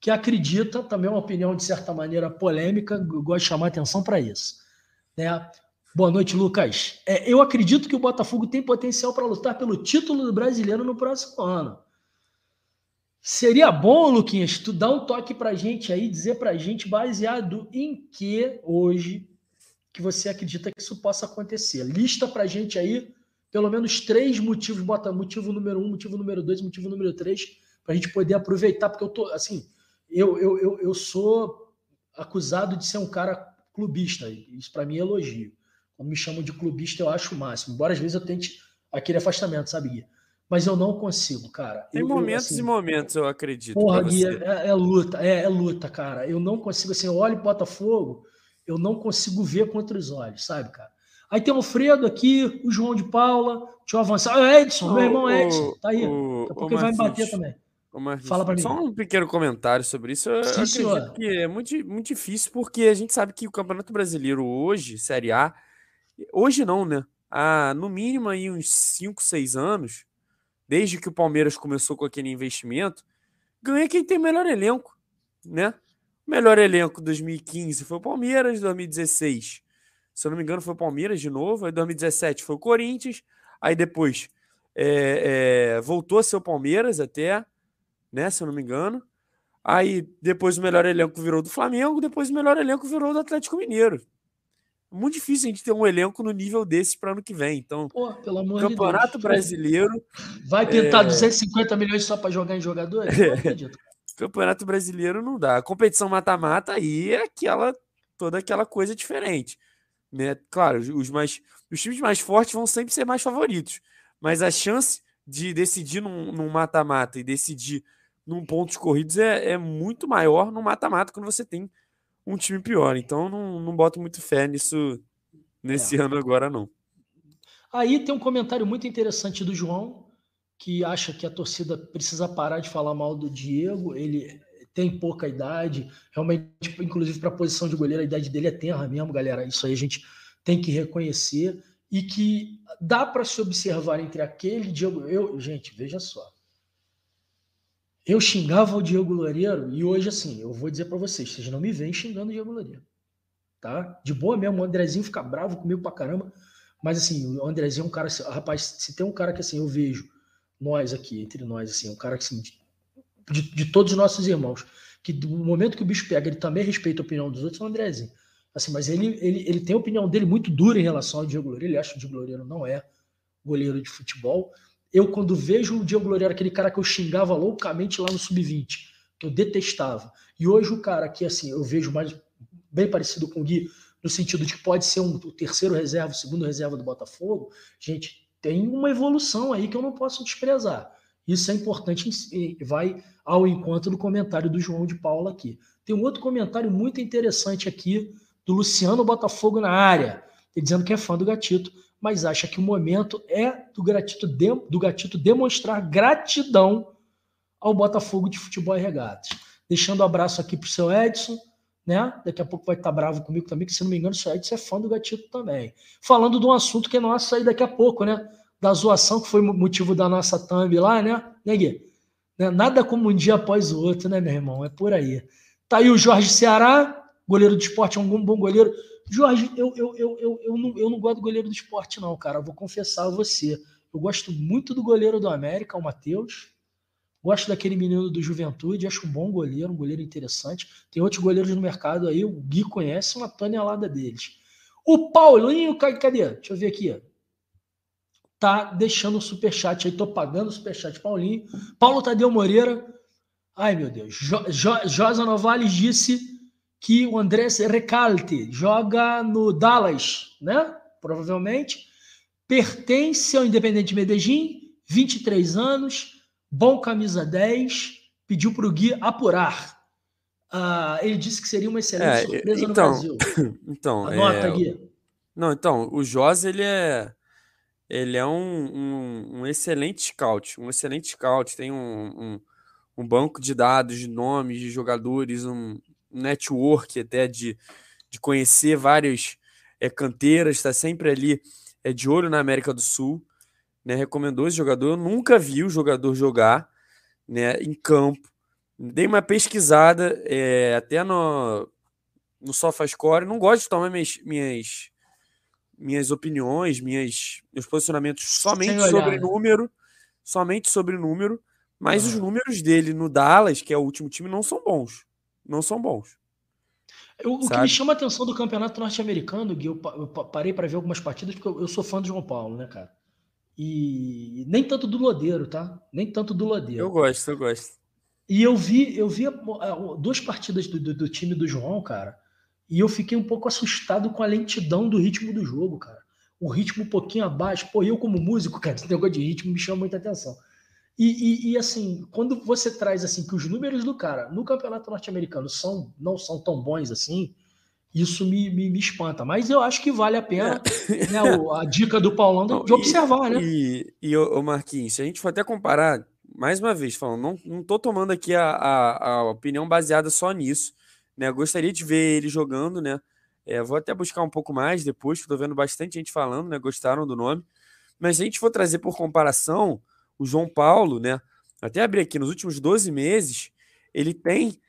que acredita, também uma opinião de certa maneira polêmica, gosto de chamar atenção para isso. Né? Boa noite, Lucas. É, eu acredito que o Botafogo tem potencial para lutar pelo título do brasileiro no próximo ano. Seria bom, Luquinhas, tu dar um toque para gente aí, dizer para gente baseado em que hoje que você acredita que isso possa acontecer. Lista para gente aí pelo menos três motivos, bota motivo número um, motivo número dois, motivo número três, para a gente poder aproveitar, porque eu tô, assim, eu, eu, eu, eu sou acusado de ser um cara clubista, isso para mim é elogio. Quando me chamam de clubista, eu acho o máximo, embora às vezes eu tente aquele afastamento, sabe, Gui? Mas eu não consigo, cara. Tem eu, momentos assim, e momentos, eu acredito. Porra, Gui, é, é, luta, é, é, luta, cara. Eu não consigo, assim, eu olho Botafogo, eu não consigo ver com outros olhos, sabe, cara? Aí tem o Alfredo aqui, o João de Paula. Deixa eu avançar. O Edson, o, meu irmão Edson. Tá aí. O, Daqui a pouco ele vai me bater também. Fala para mim. Só um pequeno comentário sobre isso. Eu Sim, acredito senhor. que é muito, muito difícil, porque a gente sabe que o Campeonato Brasileiro hoje, Série A, hoje não, né? Há no mínimo aí uns 5, 6 anos, desde que o Palmeiras começou com aquele investimento, ganha quem tem melhor elenco, né? O melhor elenco 2015 foi o Palmeiras, 2016 se eu não me engano, foi o Palmeiras de novo. Aí 2017 foi o Corinthians. Aí depois é, é, voltou a ser o Palmeiras até, né? Se eu não me engano. Aí depois o melhor elenco virou do Flamengo, depois o melhor elenco virou do Atlético Mineiro. Muito difícil a gente ter um elenco no nível desse para ano que vem. Então, Pô, pelo amor Campeonato de Brasileiro. Vai pintar é... 250 milhões só para jogar em jogadores? Não acredito. Campeonato Brasileiro não dá. A competição mata-mata aí é aquela toda aquela coisa diferente. Né? Claro, os, mais, os times mais fortes vão sempre ser mais favoritos, mas a chance de decidir num mata-mata e decidir num pontos corridos é, é muito maior no mata-mata quando você tem um time pior. Então não, não boto muito fé nisso nesse é. ano agora, não. Aí tem um comentário muito interessante do João, que acha que a torcida precisa parar de falar mal do Diego. Ele tem pouca idade, realmente, inclusive para a posição de goleiro, a idade dele é tenra mesmo, galera. Isso aí a gente tem que reconhecer e que dá para se observar entre aquele Diego. Eu, gente, veja só. Eu xingava o Diego Loureiro e hoje, assim, eu vou dizer para vocês: vocês não me veem xingando o Diego Loureiro. Tá? De boa mesmo, o Andrezinho fica bravo comigo pra caramba. Mas, assim, o Andrezinho é um cara. Rapaz, se tem um cara que, assim, eu vejo, nós aqui, entre nós, assim, um cara que, assim, de, de todos os nossos irmãos, que do momento que o bicho pega, ele também respeita a opinião dos outros, é o Andrezinho. Assim, mas ele, ele, ele tem a opinião dele muito dura em relação ao Diego Loureiro. Ele acha que o Diego Loureiro não é goleiro de futebol. Eu, quando vejo o Diego Loureiro, aquele cara que eu xingava loucamente lá no Sub-20, que eu detestava, e hoje o cara que, assim, eu vejo mais bem parecido com o Gui, no sentido de que pode ser um, o terceiro reserva, o segundo reserva do Botafogo, gente, tem uma evolução aí que eu não posso desprezar. Isso é importante e vai ao encontro do comentário do João de Paula aqui. Tem um outro comentário muito interessante aqui do Luciano Botafogo na área, dizendo que é fã do Gatito, mas acha que o momento é do Gatito, de, do Gatito demonstrar gratidão ao Botafogo de Futebol e Regatas. Deixando um abraço aqui para o seu Edson, né? Daqui a pouco vai estar bravo comigo também, que se não me engano, o Suede é fã do Gatito também. Falando de um assunto que é nosso aí daqui a pouco, né? Da zoação, que foi motivo da nossa thumb lá, né? Né, Gui? Né? Nada como um dia após o outro, né, meu irmão? É por aí. Tá aí o Jorge Ceará, goleiro do esporte, é um bom goleiro. Jorge, eu, eu, eu, eu, eu, não, eu não gosto do goleiro do esporte, não, cara. vou confessar a você. Eu gosto muito do goleiro do América, o Matheus. Gosto daquele menino do Juventude, acho um bom goleiro, um goleiro interessante. Tem outros goleiros no mercado aí, o Gui conhece uma tonelada deles. O Paulinho, cadê? Deixa eu ver aqui. Tá deixando o superchat aí, tô pagando o superchat, Paulinho. Paulo Tadeu Moreira. Ai, meu Deus. Jo, jo, Josa Novales disse que o Andrés Recalte joga no Dallas, né? Provavelmente. Pertence ao Independente Medellín, 23 anos bom camisa 10, pediu para o Gui apurar. Uh, ele disse que seria uma excelente é, surpresa então, no Brasil. Então, Anota, é, Gui. Não, então, o Jos, ele é ele é um, um, um, excelente scout, um excelente scout, tem um, um, banco de dados, de nomes, de jogadores, um network até de, de conhecer várias é, canteiras, está sempre ali é, de olho na América do Sul né, recomendou esse jogador. Eu nunca vi o jogador jogar né, em campo. Dei uma pesquisada é, até no, no SofaScore. Não gosto de tomar minhas, minhas, minhas opiniões, minhas, meus posicionamentos somente sobre número. Somente sobre número. Mas os números dele no Dallas, que é o último time, não são bons. Não são bons. Eu, o que me chama a atenção do campeonato norte-americano, Gui, eu parei para ver algumas partidas, porque eu sou fã do João Paulo, né, cara? E nem tanto do Lodeiro, tá? Nem tanto do Lodeiro. Eu gosto, eu gosto. E eu vi, eu vi duas partidas do, do, do, time do João, cara, e eu fiquei um pouco assustado com a lentidão do ritmo do jogo, cara. O ritmo um pouquinho abaixo. Pô, eu como músico, cara, esse negócio de ritmo me chama muita atenção. E, e, e, assim, quando você traz assim que os números do cara no campeonato norte-americano são não são tão bons assim, isso me, me, me, espanta. Mas eu acho que vale a pena é. né, a dica do Paulão de, de observar, e, né? E, e o Marquinhos, se a gente for até comparar, mais uma vez, falando, não, não tô tomando aqui a, a, a opinião baseada só nisso. Né? Gostaria de ver ele jogando, né? É, vou até buscar um pouco mais depois, que estou vendo bastante gente falando, né? Gostaram do nome. Mas se a gente for trazer por comparação, o João Paulo, né? Até abrir aqui, nos últimos 12 meses, ele tem.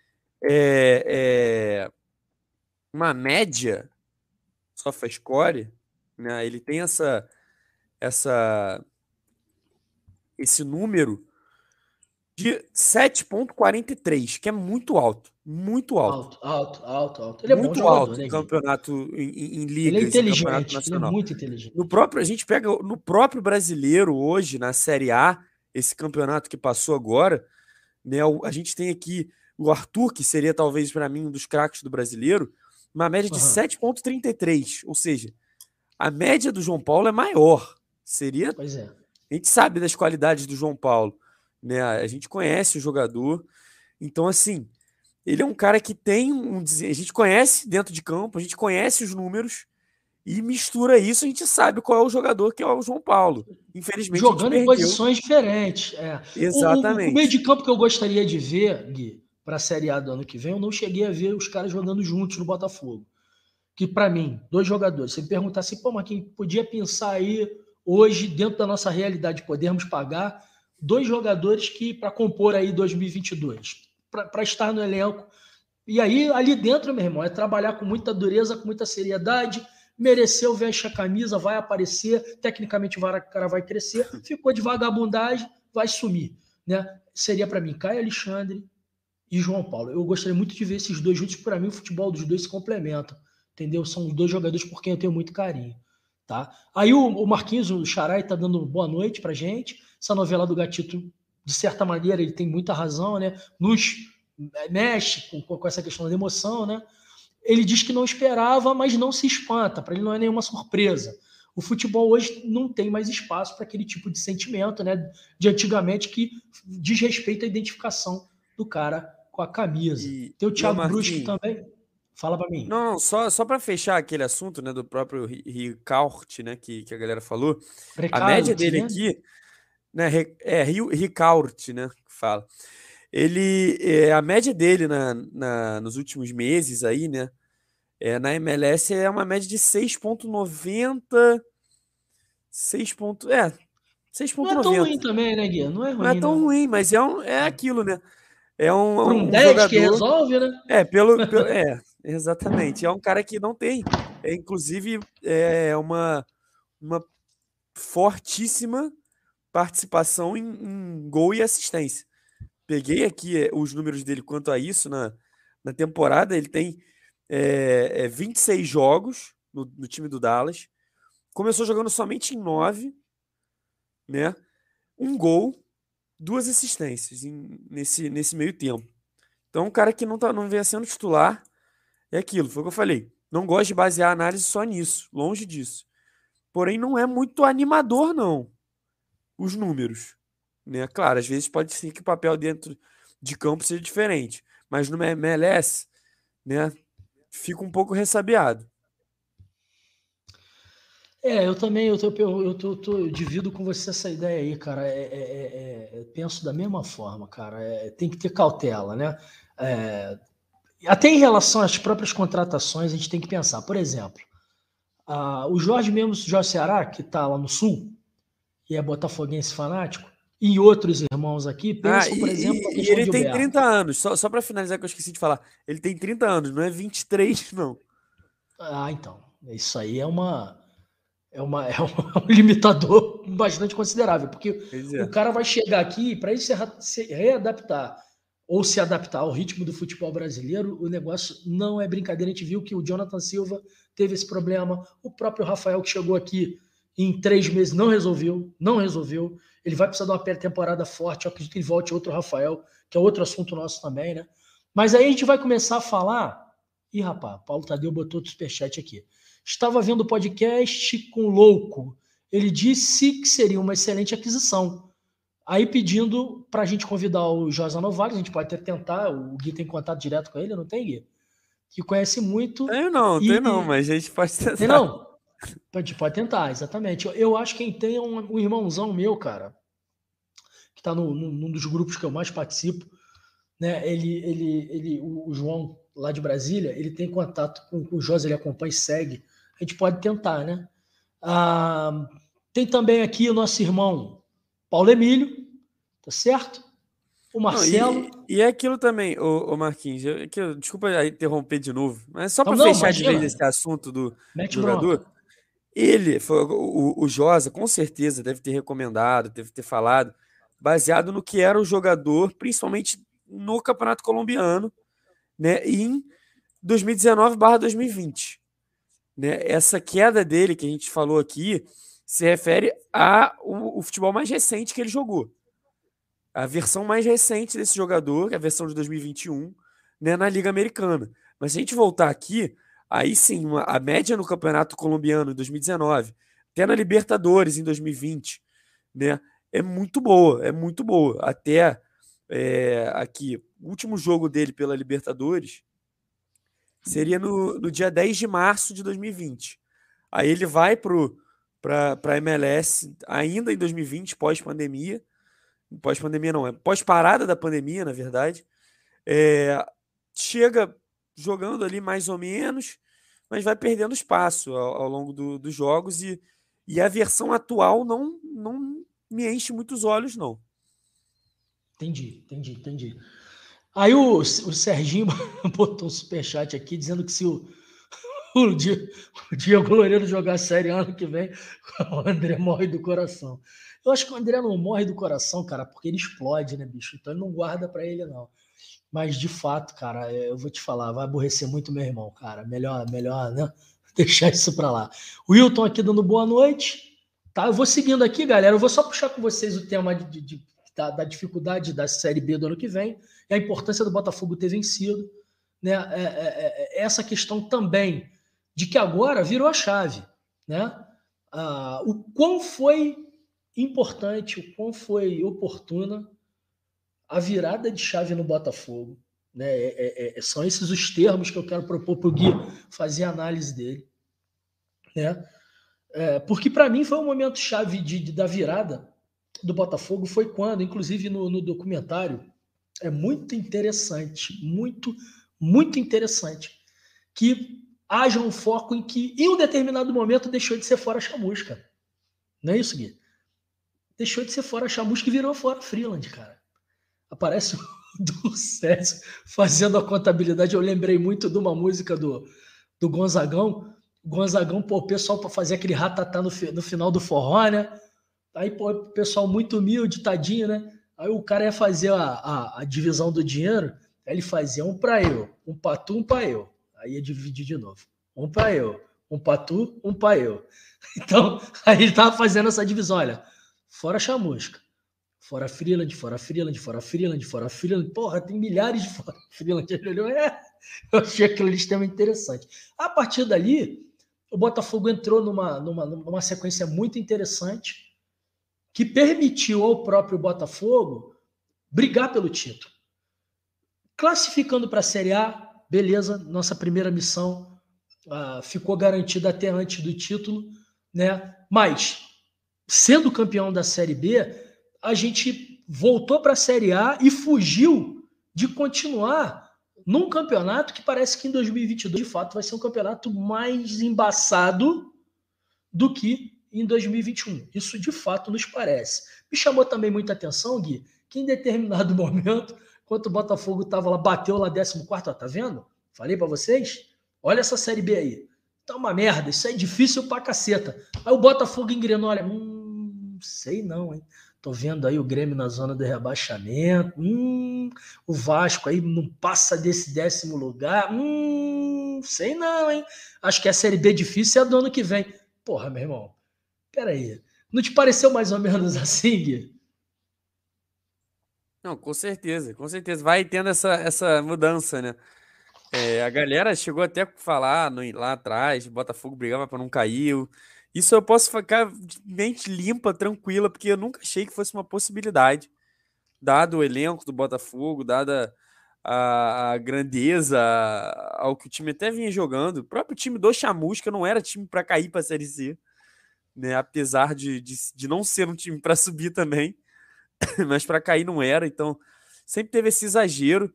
É, é, uma média SofaScore, né? Ele tem essa essa esse número de 7.43, que é muito alto, muito alto. Alto, alto, alto, alto. Ele é muito jogador, alto né, campeonato em, em ligas, ele é inteligente, ele é muito inteligente. No próprio, a gente pega no próprio brasileiro hoje na Série A, esse campeonato que passou agora, né? A gente tem aqui o Arthur, que seria talvez para mim um dos craques do brasileiro, uma média de uhum. 7,33. Ou seja, a média do João Paulo é maior. Seria. Pois é. A gente sabe das qualidades do João Paulo. Né? A gente conhece o jogador. Então, assim, ele é um cara que tem um. A gente conhece dentro de campo, a gente conhece os números e mistura isso, a gente sabe qual é o jogador que é o João Paulo. Infelizmente. Jogando em posições diferentes. É. Exatamente. O, o, meio de campo que eu gostaria de ver, Gui, para a Série A do ano que vem, eu não cheguei a ver os caras jogando juntos no Botafogo. Que para mim, dois jogadores, você me perguntar assim, pô, mas quem podia pensar aí hoje, dentro da nossa realidade, podermos pagar dois jogadores que para compor aí 2022, para estar no elenco. E aí, ali dentro, meu irmão, é trabalhar com muita dureza, com muita seriedade, mereceu, veste a camisa, vai aparecer, tecnicamente o cara vai crescer, ficou de vagabundagem, vai sumir. Né? Seria para mim Caio Alexandre, e João Paulo. Eu gostaria muito de ver esses dois juntos, para mim o futebol dos dois se complementa, entendeu? São dois jogadores por quem eu tenho muito carinho, tá? Aí o, o Marquinhos, o Xarai, tá dando boa noite pra gente. Essa novela do Gatito, de certa maneira, ele tem muita razão, né? Nos mexe com, com essa questão da emoção, né? Ele diz que não esperava, mas não se espanta, para ele não é nenhuma surpresa. O futebol hoje não tem mais espaço para aquele tipo de sentimento, né? De antigamente que diz respeito à identificação do cara com a camisa. E, Tem o Thiago Brusque também. Fala para mim. Não, só, só para fechar aquele assunto, né, do próprio Ricaurt, né, que, que a galera falou. a média dele né? aqui, né, é Ricaurt, né, que fala. ele é, a média dele na, na, nos últimos meses aí, né? É, na MLS é uma média de 6,90. 6. Ponto, é, 6,90. Não é tão ruim também, né, Guia? Não é ruim. Não é tão não. ruim, mas é, um, é aquilo, né? É um, Por um, um 10 jogador... que resolve, né? É, pelo, pelo, é, exatamente. É um cara que não tem. É, inclusive, é uma, uma fortíssima participação em, em gol e assistência. Peguei aqui é, os números dele quanto a isso na, na temporada. Ele tem é, é, 26 jogos no, no time do Dallas. Começou jogando somente em 9, né? Um gol, duas assistências em, nesse, nesse meio tempo. Então, um cara que não, tá, não vem sendo titular é aquilo, foi o que eu falei. Não gosto de basear a análise só nisso, longe disso. Porém, não é muito animador, não, os números. Né? Claro, às vezes pode ser que o papel dentro de campo seja diferente, mas no MLS, né, fica um pouco ressabiado. É, eu também, eu, tô, eu, tô, tô, eu divido com você essa ideia aí, cara. É, é, é, é penso da mesma forma, cara. É, tem que ter cautela, né? É, até em relação às próprias contratações, a gente tem que pensar. Por exemplo, a, o Jorge mesmo, Jorge Ceará, que está lá no Sul, e é botafoguense fanático, e outros irmãos aqui pensam, ah, por exemplo, e, e ele tem 30 anos, só, só para finalizar que eu esqueci de falar, ele tem 30 anos, não é 23, não. Ah, então, isso aí é uma é, uma, é um limitador bastante considerável, porque é. o cara vai chegar aqui para ele se, se readaptar ou se adaptar ao ritmo do futebol brasileiro, o negócio não é brincadeira. A gente viu que o Jonathan Silva teve esse problema, o próprio Rafael que chegou aqui em três meses não resolveu, não resolveu. Ele vai precisar de uma temporada forte. Eu acredito que ele volte outro Rafael, que é outro assunto nosso também, né? Mas aí a gente vai começar a falar. Ih, rapaz, Paulo Tadeu botou o superchat aqui. Estava vendo o podcast com o Louco. Ele disse que seria uma excelente aquisição. Aí pedindo para a gente convidar o Josa Novaes, a gente pode até tentar, o Gui tem contato direto com ele, não tem, Gui? Que conhece muito. Tem não, e... tem não, mas a gente pode tentar. Tem não? A gente pode tentar, exatamente. Eu acho que quem tem é um, um irmãozão meu, cara, que está no, num dos grupos que eu mais participo, né? Ele, ele, ele, o João lá de Brasília, ele tem contato com, com o José, ele acompanha e segue a gente pode tentar, né? Ah, tem também aqui o nosso irmão Paulo Emílio, tá certo? O Marcelo. Não, e, e, é aquilo também, o, o Marquinhos, eu, desculpa interromper de novo, mas só para fechar imagina. de vez esse assunto do Mete jogador. Bronca. Ele, foi, o, o Josa, com certeza, deve ter recomendado, deve ter falado, baseado no que era o jogador, principalmente no Campeonato Colombiano, né, em 2019/2020. Né? Essa queda dele que a gente falou aqui se refere ao futebol mais recente que ele jogou. A versão mais recente desse jogador, é a versão de 2021, né, na Liga Americana. Mas se a gente voltar aqui, aí sim, uma, a média no Campeonato Colombiano em 2019, até na Libertadores em 2020, né, é muito boa, é muito boa. Até é, aqui, o último jogo dele pela Libertadores, seria no, no dia 10 de março de 2020. Aí ele vai para a MLS ainda em 2020, pós-pandemia. Pós-pandemia não, é pós-parada da pandemia, na verdade. É, chega jogando ali mais ou menos, mas vai perdendo espaço ao, ao longo do, dos jogos e, e a versão atual não, não me enche muitos olhos, não. Entendi, entendi, entendi. Aí o, o Serginho botou um superchat aqui dizendo que se o, o, Diego, o Diego Loureiro jogar série ano que vem, o André morre do coração. Eu acho que o André não morre do coração, cara, porque ele explode, né, bicho? Então ele não guarda para ele, não. Mas de fato, cara, eu vou te falar, vai aborrecer muito meu irmão, cara. Melhor, melhor, né? Deixar isso para lá. Wilton aqui dando boa noite. Tá, eu vou seguindo aqui, galera. Eu vou só puxar com vocês o tema de, de, da, da dificuldade da Série B do ano que vem e a importância do Botafogo ter vencido. Né? É, é, é, é, essa questão também de que agora virou a chave. Né? Ah, o quão foi importante, o quão foi oportuna a virada de chave no Botafogo. Né? É, é, são esses os termos que eu quero propor para o Gui fazer a análise dele. Né? porque para mim foi um momento chave de, de, da virada do Botafogo foi quando, inclusive no, no documentário é muito interessante, muito, muito interessante que haja um foco em que, em um determinado momento, deixou de ser fora chamusca. Não é isso, Gui? Deixou de ser fora chamusca e virou fora Freeland, cara. Aparece do César fazendo a contabilidade. Eu lembrei muito de uma música do, do Gonzagão. Gonzagão, pô, o pessoal para fazer aquele ratatá no, no final do forró, né? Aí, pô, o pessoal muito humilde, tadinho, né? Aí o cara ia fazer a, a, a divisão do dinheiro, aí ele fazia um para eu, um para tu, um para eu. Aí ia dividir de novo. Um para eu, um para tu, um para eu. Então, aí ele tava fazendo essa divisão, olha, fora chamusca, fora Freeland, fora Freeland, fora Freeland, fora Freeland. Porra, tem milhares de fora Freeland. Ele olhou, é, eu achei aquilo ali extremamente interessante. A partir dali, o Botafogo entrou numa, numa, numa sequência muito interessante que permitiu ao próprio Botafogo brigar pelo título. Classificando para a Série A, beleza, nossa primeira missão uh, ficou garantida até antes do título, né? Mas, sendo campeão da Série B, a gente voltou para a Série A e fugiu de continuar num campeonato que parece que em 2022, de fato, vai ser um campeonato mais embaçado do que em 2021. Isso de fato nos parece. Me chamou também muita atenção, Gui, que em determinado momento, enquanto o Botafogo estava lá, bateu lá 14, ó, tá vendo? Falei para vocês? Olha essa Série B aí. Tá uma merda, isso é difícil pra caceta. Aí o Botafogo engrenou, olha, hum, sei não, hein? Tô vendo aí o Grêmio na zona do rebaixamento. Hum, o Vasco aí não passa desse décimo lugar. Hum, sei não, hein? Acho que a Série B difícil é do ano que vem. Porra, meu irmão. Peraí. Não te pareceu mais ou menos assim, Gui? Não, com certeza, com certeza. Vai tendo essa, essa mudança, né? É, a galera chegou até a falar no, lá atrás, Botafogo brigava para não cair. Isso eu posso ficar de mente limpa, tranquila, porque eu nunca achei que fosse uma possibilidade, dado o elenco do Botafogo, dada a, a grandeza, ao que o time até vinha jogando. O próprio time do Chamusca não era time para cair para a Série C né? Apesar de, de, de não ser um time para subir também, mas para cair não era. Então sempre teve esse exagero.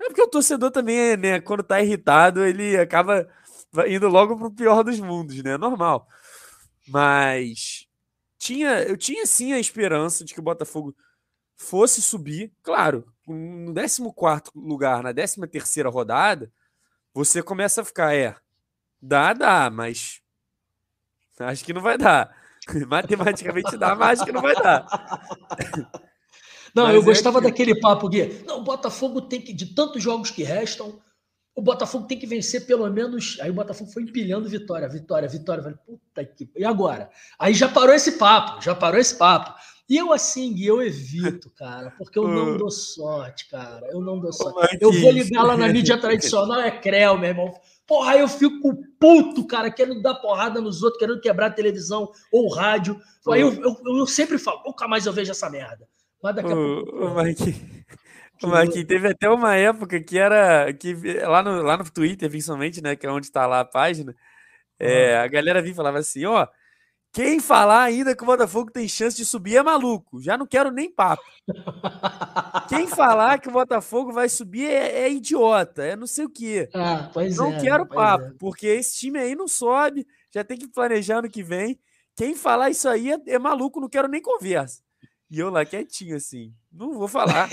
É porque o torcedor também, né? Quando tá irritado, ele acaba indo logo pro pior dos mundos, né? Normal. Mas tinha, eu tinha sim a esperança de que o Botafogo fosse subir. Claro, no 14 lugar, na 13 terceira rodada, você começa a ficar, é, dá, dá, mas Acho que não vai dar. Matematicamente dá, mas acho que não vai dar. Não, mas eu é gostava que... daquele papo, Gui. Não, o Botafogo tem que, de tantos jogos que restam, o Botafogo tem que vencer pelo menos. Aí o Botafogo foi empilhando vitória, vitória, vitória. falei, puta que. E agora? Aí já parou esse papo, já parou esse papo. E eu, assim, Gui, eu evito, cara, porque eu não dou sorte, cara. Eu não dou sorte. Eu vou ligar lá na mídia tradicional, é Creu, meu irmão. Porra, eu fico puto, cara, querendo dar porrada nos outros, querendo quebrar a televisão ou o rádio. Aí eu, eu, eu, sempre falo, nunca mais eu vejo essa merda. Mas daqui a pouco. O Marquinhos, que... teve até uma época que era. que lá no, lá no Twitter, principalmente, né? Que é onde está lá a página. É, a galera vinha e falava assim: ó, quem falar ainda que o Botafogo tem chance de subir é maluco. Já não quero nem papo. Quem falar que o Botafogo vai subir é, é idiota, é não sei o quê. Ah, não é, quero papo, é. porque esse time aí não sobe, já tem que planejar no que vem. Quem falar isso aí é, é maluco, não quero nem conversa. E eu lá quietinho assim, não vou falar,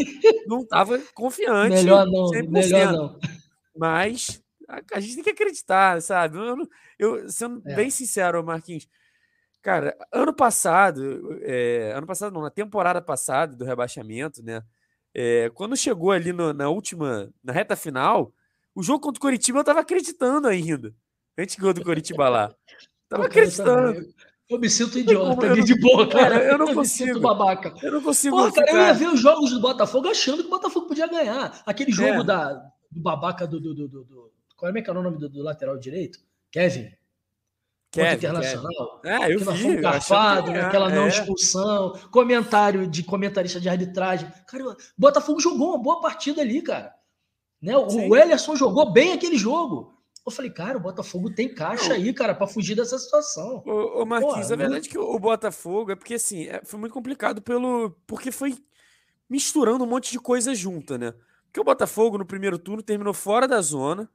não tava confiante. Melhor não, 100%. melhor não. Mas a, a, gente tem que acreditar, sabe? Eu, eu sendo é. bem sincero, Marquinhos, Cara, ano passado, é, ano passado não, na temporada passada do rebaixamento, né? É, quando chegou ali no, na última, na reta final, o jogo contra o Coritiba eu tava acreditando ainda. Antes do Coritiba lá. Tava acreditando. Eu, me sinto idiota eu, de boa, cara. Eu não eu consigo. babaca. Eu não consigo. Cara, eu ia ver os jogos do Botafogo achando que o Botafogo podia ganhar. Aquele jogo é. da, do babaca do, do, do, do. Qual é que é o nome do, do lateral direito? Kevin. Kevin, internacional. Kevin. É, eu que vi. Garfado, né? aquela não é. expulsão, comentário de comentarista de arbitragem. Cara, Botafogo jogou uma boa partida ali, cara. Né? O Sim. Ellerson jogou bem aquele jogo. Eu falei, cara, o Botafogo tem caixa aí, cara, para fugir dessa situação. Ô, ô Marquinhos, Pô, a verdade é que o Botafogo é porque assim, é, foi muito complicado pelo. Porque foi misturando um monte de coisa junta, né? Porque o Botafogo no primeiro turno terminou fora da zona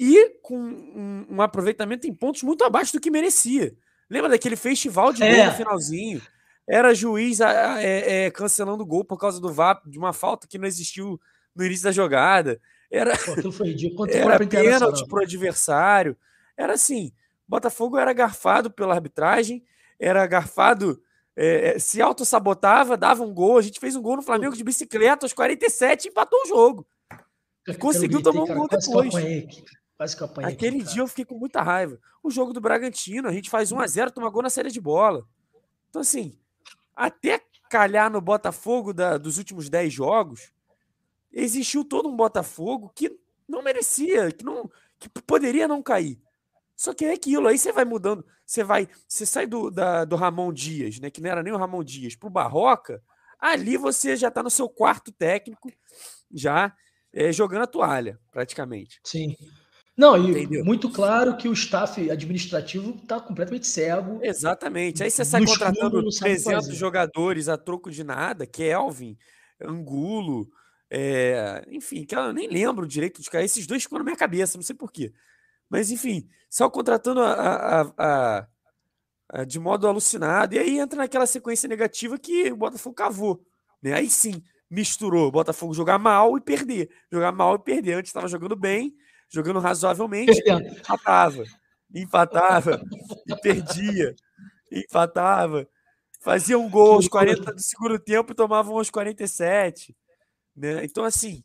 e com um, um aproveitamento em pontos muito abaixo do que merecia. Lembra daquele festival de é. gol no finalzinho? Era juiz é, é, cancelando gol por causa do VAR, de uma falta que não existiu no início da jogada. Era, Pô, foi era pênalti pro adversário. Era assim, Botafogo era garfado pela arbitragem, era garfado, é, é se autossabotava, dava um gol. A gente fez um gol no Flamengo de bicicleta aos 47 e empatou o jogo. Conseguiu gritei, tomar um gol depois. Quase que eu apanhei Aquele aqui, dia eu fiquei com muita raiva. O jogo do Bragantino, a gente faz 1 a 0 toma gol na série de bola. Então, assim, até calhar no Botafogo da, dos últimos 10 jogos, existiu todo um Botafogo que não merecia, que, não, que poderia não cair. Só que é aquilo, aí você vai mudando, você vai, você sai do, da, do Ramon Dias, né, que não era nem o Ramon Dias, pro Barroca, ali você já está no seu quarto técnico, já é, jogando a toalha, praticamente. Sim. Não, e Entendeu? muito claro que o staff administrativo está completamente cego. Exatamente. Aí você sai contratando 300 jogadores a troco de nada, Kelvin, Angulo, é, enfim, que eu nem lembro direito de cair. Esses dois ficam na minha cabeça, não sei porquê. Mas, enfim, só contratando a, a, a, de modo alucinado. E aí entra naquela sequência negativa que o Botafogo cavou. Né? Aí sim, misturou o Botafogo jogar mal e perder. Jogar mal e perder. Antes estava jogando bem jogando razoavelmente, empatava, empatava e perdia, empatava. Fazia um gol aos 40 do segundo tempo e tomavam aos 47. Né? Então, assim,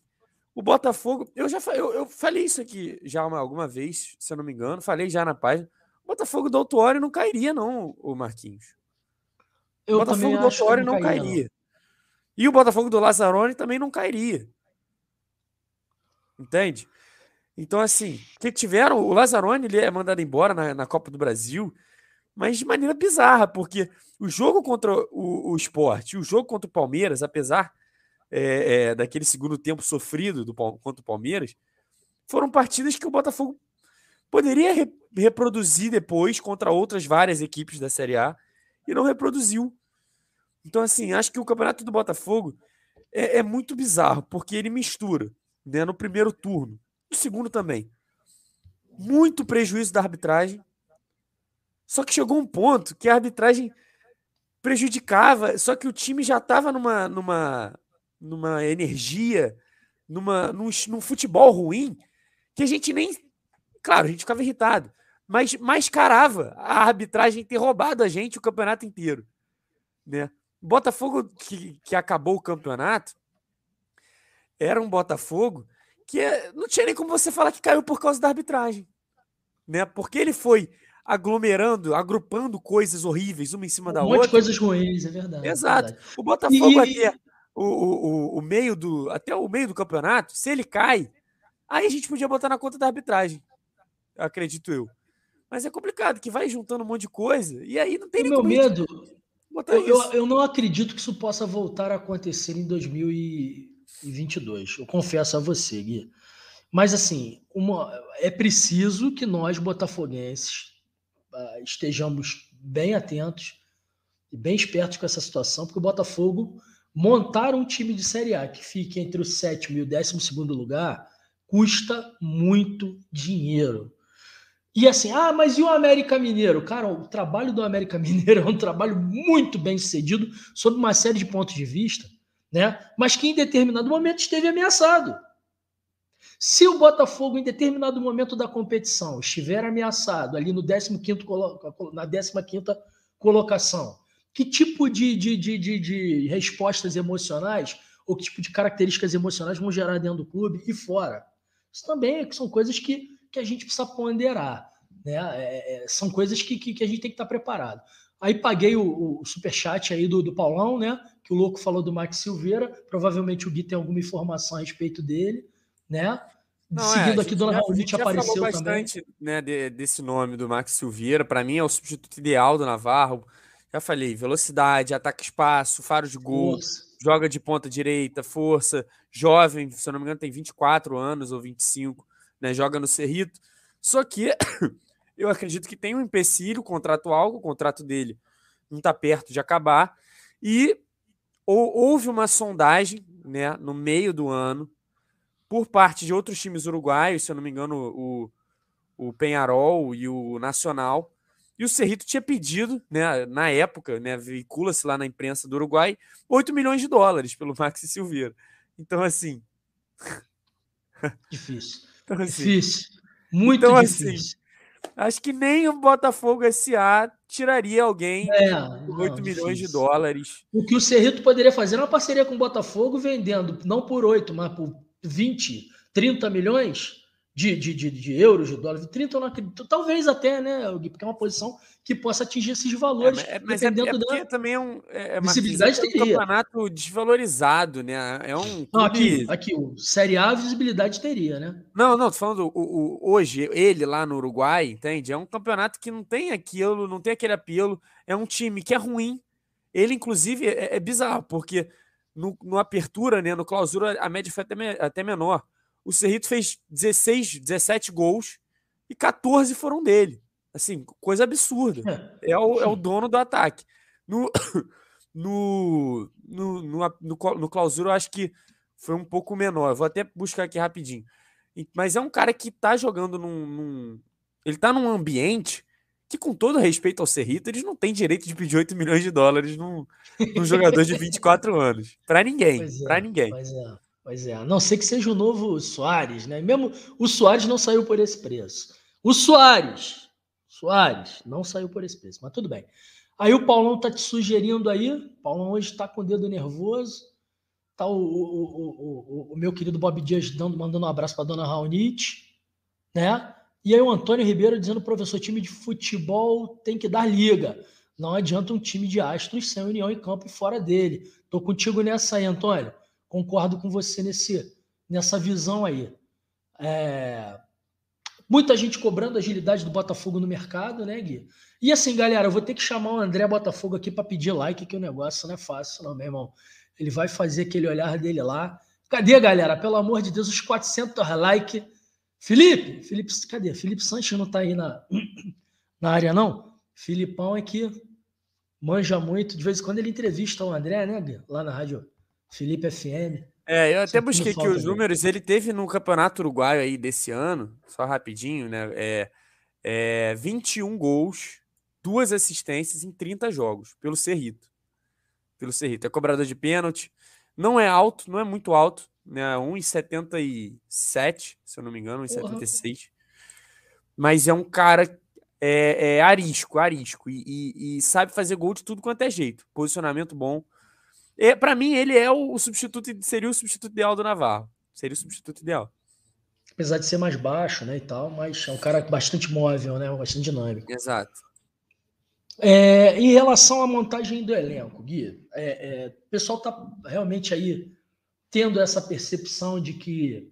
o Botafogo, eu já eu, eu falei isso aqui já uma, alguma vez, se eu não me engano, falei já na página. O Botafogo do Autuori não cairia, não, o Marquinhos. Eu o Botafogo do Autuori não, não cairia. cairia. Não. E o Botafogo do Lazzaroni também não cairia. Entende? Então, assim, que tiveram. O Lazzaroni ele é mandado embora na, na Copa do Brasil, mas de maneira bizarra, porque o jogo contra o, o esporte o jogo contra o Palmeiras, apesar é, é, daquele segundo tempo sofrido do, contra o Palmeiras, foram partidas que o Botafogo poderia re, reproduzir depois contra outras várias equipes da Série A e não reproduziu. Então, assim, acho que o campeonato do Botafogo é, é muito bizarro, porque ele mistura né, no primeiro turno o segundo também. Muito prejuízo da arbitragem. Só que chegou um ponto que a arbitragem prejudicava, só que o time já estava numa, numa, numa energia, numa, num, num futebol ruim, que a gente nem. Claro, a gente ficava irritado, mas mascarava a arbitragem ter roubado a gente o campeonato inteiro. Né? Botafogo, que, que acabou o campeonato, era um Botafogo que é, não tinha nem como você falar que caiu por causa da arbitragem. Né? Porque ele foi aglomerando, agrupando coisas horríveis uma em cima um da outra. Um monte de coisas ruins, é verdade. É Exato. É verdade. O Botafogo e... até o, o, o, meio do até o meio do campeonato, se ele cai, aí a gente podia botar na conta da arbitragem. Acredito eu. Mas é complicado, que vai juntando um monte de coisa e aí não tem o meu medo. Eu, eu, eu, não acredito que isso possa voltar a acontecer em 2000 e 2022. Eu confesso a você, Gui. Mas, assim, uma, é preciso que nós, botafoguenses, uh, estejamos bem atentos e bem espertos com essa situação, porque o Botafogo montar um time de Série A que fique entre o sétimo e o décimo segundo lugar custa muito dinheiro. E assim, ah, mas e o América Mineiro? Cara, o trabalho do América Mineiro é um trabalho muito bem sucedido, sob uma série de pontos de vista né? mas que em determinado momento esteve ameaçado. Se o Botafogo, em determinado momento da competição, estiver ameaçado ali no 15 na 15 colocação, que tipo de, de, de, de, de respostas emocionais ou que tipo de características emocionais vão gerar dentro do clube e fora? Isso também é são coisas que, que a gente precisa ponderar. Né? É, é, são coisas que, que, que, a gente tem que estar preparado. Aí paguei o, o superchat aí do, do Paulão, né? Que o louco falou do Max Silveira. Provavelmente o Gui tem alguma informação a respeito dele, né? Não, Seguindo é, aqui, Dona Raulite apareceu falou bastante, também. Né, de, desse nome do Max Silveira. Para mim é o substituto ideal do Navarro. Já falei, velocidade, ataque espaço, faro de gol, joga de ponta direita, força, jovem, se eu não me engano tem 24 anos ou 25, né, joga no Cerrito. Só que eu acredito que tem um empecilho contratual, o contrato dele não está perto de acabar. E houve uma sondagem né, no meio do ano por parte de outros times uruguaios, se eu não me engano, o, o Penharol e o Nacional. E o Cerrito tinha pedido, né, na época, né, veicula-se lá na imprensa do Uruguai, 8 milhões de dólares pelo Maxi Silveira. Então, assim. Difícil. então, assim, difícil. Muito então, assim, difícil. Assim, acho que nem o Botafogo SA tiraria alguém é, por 8 não, milhões difícil. de dólares. O que o Cerrito poderia fazer é uma parceria com o Botafogo vendendo, não por 8, mas por 20, 30 milhões de, de, de, de euros, de dólares, 30 eu não acredito. Talvez até, né, porque é uma posição que possa atingir esses valores. É, mas é, é porque também é um, é, é visibilidade teria. um campeonato desvalorizado, né? É um não, aqui, aqui, o Série A visibilidade teria, né? Não, não, tô falando o, o, hoje, ele lá no Uruguai, entende? É um campeonato que não tem aquilo, não tem aquele apelo, é um time que é ruim. Ele, inclusive, é, é bizarro, porque no, no apertura, né, no clausura, a média foi até, até menor o Cerrito fez 16, 17 gols e 14 foram dele. Assim, coisa absurda. É, é o, é o dono do ataque. No, no, no, no, no, clausura, eu acho que foi um pouco menor. Vou até buscar aqui rapidinho. Mas é um cara que tá jogando num. num ele tá num ambiente que, com todo respeito ao Cerrito, eles não têm direito de pedir 8 milhões de dólares num, num jogador de 24 anos. Para ninguém. Para ninguém. Pois é. Pois é, a não ser que seja o novo Soares, né? Mesmo o Soares não saiu por esse preço. O Soares, Soares, não saiu por esse preço, mas tudo bem. Aí o Paulão tá te sugerindo aí, o Paulão hoje está com o dedo nervoso, tá o, o, o, o, meu querido Bob Dias dando, mandando um abraço para dona Raunite, né? E aí o Antônio Ribeiro dizendo, professor, time de futebol tem que dar liga. Não adianta um time de astros sem união em campo e fora dele. Tô contigo nessa aí, Antônio. Concordo com você nesse, nessa visão aí. É... Muita gente cobrando agilidade do Botafogo no mercado, né, Gui? E assim, galera, eu vou ter que chamar o André Botafogo aqui para pedir like, que o negócio não é fácil, não, meu irmão. Ele vai fazer aquele olhar dele lá. Cadê, galera? Pelo amor de Deus, os 400 likes. Felipe, Felipe, cadê? Felipe Sanches não tá aí na, na área, não? Filipão é que manja muito. De vez em quando ele entrevista o André, né, Gui? Lá na rádio Felipe FM. É, eu até busquei aqui os números. Ele teve no Campeonato Uruguaio aí desse ano, só rapidinho, né? É, é 21 gols, duas assistências em 30 jogos, pelo Cerrito. Pelo Cerrito. É cobrador de pênalti. Não é alto, não é muito alto, né? 1,77, se eu não me engano, 1,76. Mas é um cara é, é arisco, arisco. E, e, e sabe fazer gol de tudo quanto é jeito. Posicionamento bom. É, para mim, ele é o, o, substituto, seria o substituto ideal do Navarro. Seria o substituto ideal. Apesar de ser mais baixo, né, e tal, mas é um cara bastante móvel, né, bastante dinâmico. Exato. É, em relação à montagem do elenco, Gui, é, é, o pessoal está realmente aí tendo essa percepção de que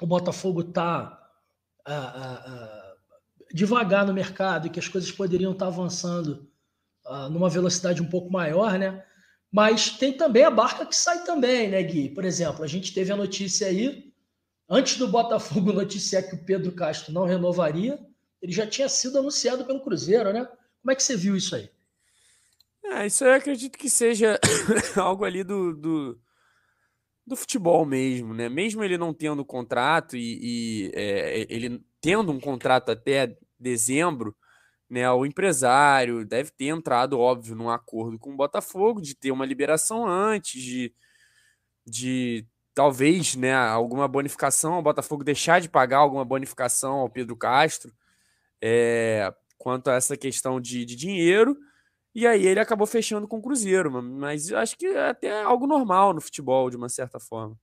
o Botafogo está devagar no mercado e que as coisas poderiam estar tá avançando a, numa velocidade um pouco maior, né? Mas tem também a barca que sai também, né, Gui? Por exemplo, a gente teve a notícia aí, antes do Botafogo noticiar que o Pedro Castro não renovaria, ele já tinha sido anunciado pelo Cruzeiro, né? Como é que você viu isso aí? É, isso eu acredito que seja algo ali do, do, do, futebol mesmo, né? Mesmo ele não tendo contrato e, e é, ele tendo um contrato até dezembro, né, o empresário deve ter entrado, óbvio, num acordo com o Botafogo de ter uma liberação antes, de, de talvez né, alguma bonificação, o Botafogo deixar de pagar alguma bonificação ao Pedro Castro é, quanto a essa questão de, de dinheiro. E aí ele acabou fechando com o Cruzeiro, mas acho que é até algo normal no futebol, de uma certa forma.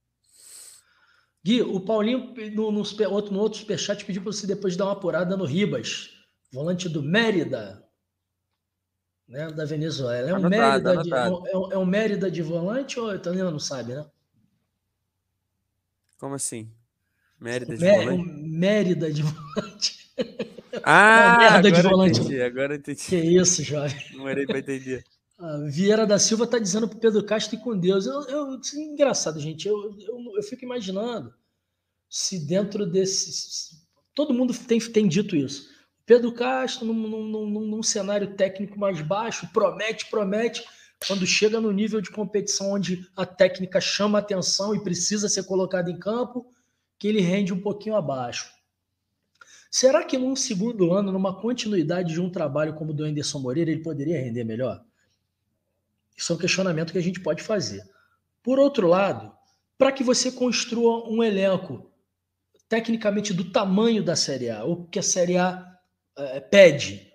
Gui, o Paulinho, no, no, outro, no outro superchat, pediu para você depois dar uma apurada no Ribas volante do Mérida, né, da Venezuela. É um, anotado, Mérida de, é, um, é um Mérida de volante ou então ainda não sabe, né? Como assim? Mérida de Mé volante? Mérida de volante. Ah, é agora de volante. entendi, agora entendi. Que isso, jovem. Não era para entender. A Vieira da Silva está dizendo para Pedro Castro e com Deus. Eu, eu, é engraçado, gente. Eu, eu, eu fico imaginando se dentro desse. Todo mundo tem, tem dito isso. Pedro Castro, num, num, num, num, cenário técnico mais baixo, promete, promete. quando chega no nível de competição onde a técnica chama atenção e precisa ser colocada em campo, que ele rende um pouquinho abaixo. Será que num segundo ano, numa continuidade de um trabalho como o do Anderson Moreira, ele poderia render melhor? Isso é um questionamento que a gente pode fazer. Por outro lado, para que você construa um elenco tecnicamente do tamanho da Série A, ou que a Série A é, pede,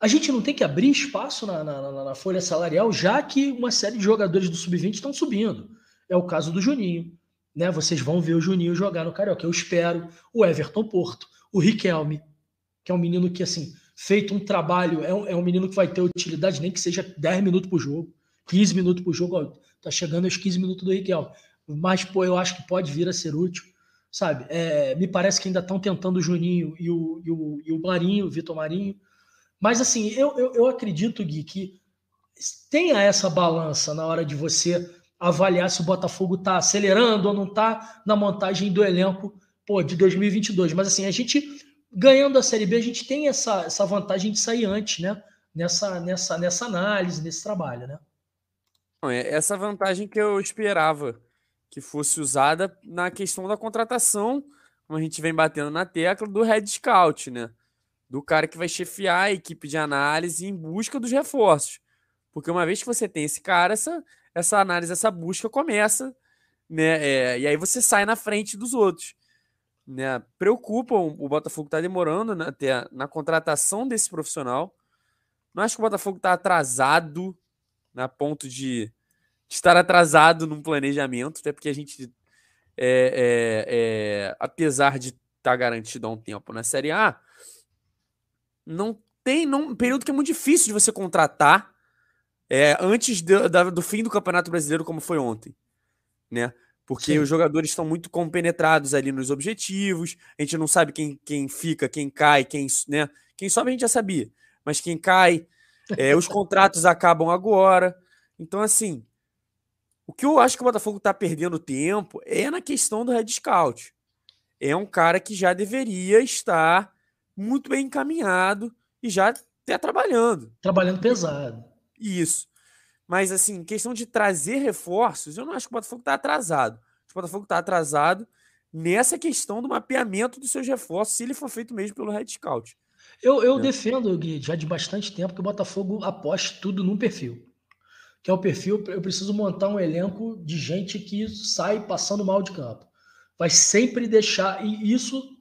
a gente não tem que abrir espaço na, na, na, folha salarial, já que uma série de jogadores do Sub-20 estão subindo. É o caso do Juninho. Né? Vocês vão ver o Juninho jogar no Carioca. Eu espero. O Everton Porto, o Riquelme, que é um menino que, assim, feito um trabalho, é um, é um menino que vai ter utilidade, nem que seja 10 minutos por jogo, 15 minutos por jogo. Ó, tá chegando aos 15 minutos do Riquelme. Mas, pô, eu acho que pode vir a ser útil. Sabe? É, me parece que ainda estão tentando o Juninho e o, e o, e o Marinho, o Vitor Marinho mas assim, eu, eu, eu acredito, Gui, que tenha essa balança na hora de você avaliar se o Botafogo está acelerando ou não está na montagem do elenco pô, de 2022. Mas assim, a gente ganhando a Série B, a gente tem essa, essa vantagem de sair antes, né? Nessa, nessa, nessa análise, nesse trabalho, né? É essa vantagem que eu esperava que fosse usada na questão da contratação, como a gente vem batendo na tecla, do Red Scout, né? do cara que vai chefiar a equipe de análise em busca dos reforços. Porque uma vez que você tem esse cara, essa, essa análise, essa busca começa, né? É, e aí você sai na frente dos outros. Né? Preocupam, o Botafogo está demorando né, até na contratação desse profissional. Não acho que o Botafogo está atrasado na ponto de, de, estar atrasado num planejamento, até porque a gente, é, é, é apesar de estar tá garantido há um tempo na Série A, não tem não, um período que é muito difícil de você contratar é, antes de, da, do fim do Campeonato Brasileiro, como foi ontem, né? Porque Sim. os jogadores estão muito compenetrados ali nos objetivos, a gente não sabe quem, quem fica, quem cai, quem, né? Quem sobe a gente já sabia, mas quem cai, é, os contratos acabam agora. Então, assim, o que eu acho que o Botafogo está perdendo tempo é na questão do Red Scout. É um cara que já deveria estar muito bem encaminhado e já até trabalhando. Trabalhando pesado. Isso. Mas, assim, questão de trazer reforços, eu não acho que o Botafogo está atrasado. O Botafogo está atrasado nessa questão do mapeamento dos seus reforços, se ele for feito mesmo pelo Red Scout. Eu, eu é. defendo, Gui, já de bastante tempo, que o Botafogo aposte tudo num perfil. Que é o perfil, eu preciso montar um elenco de gente que sai passando mal de campo. Vai sempre deixar, e isso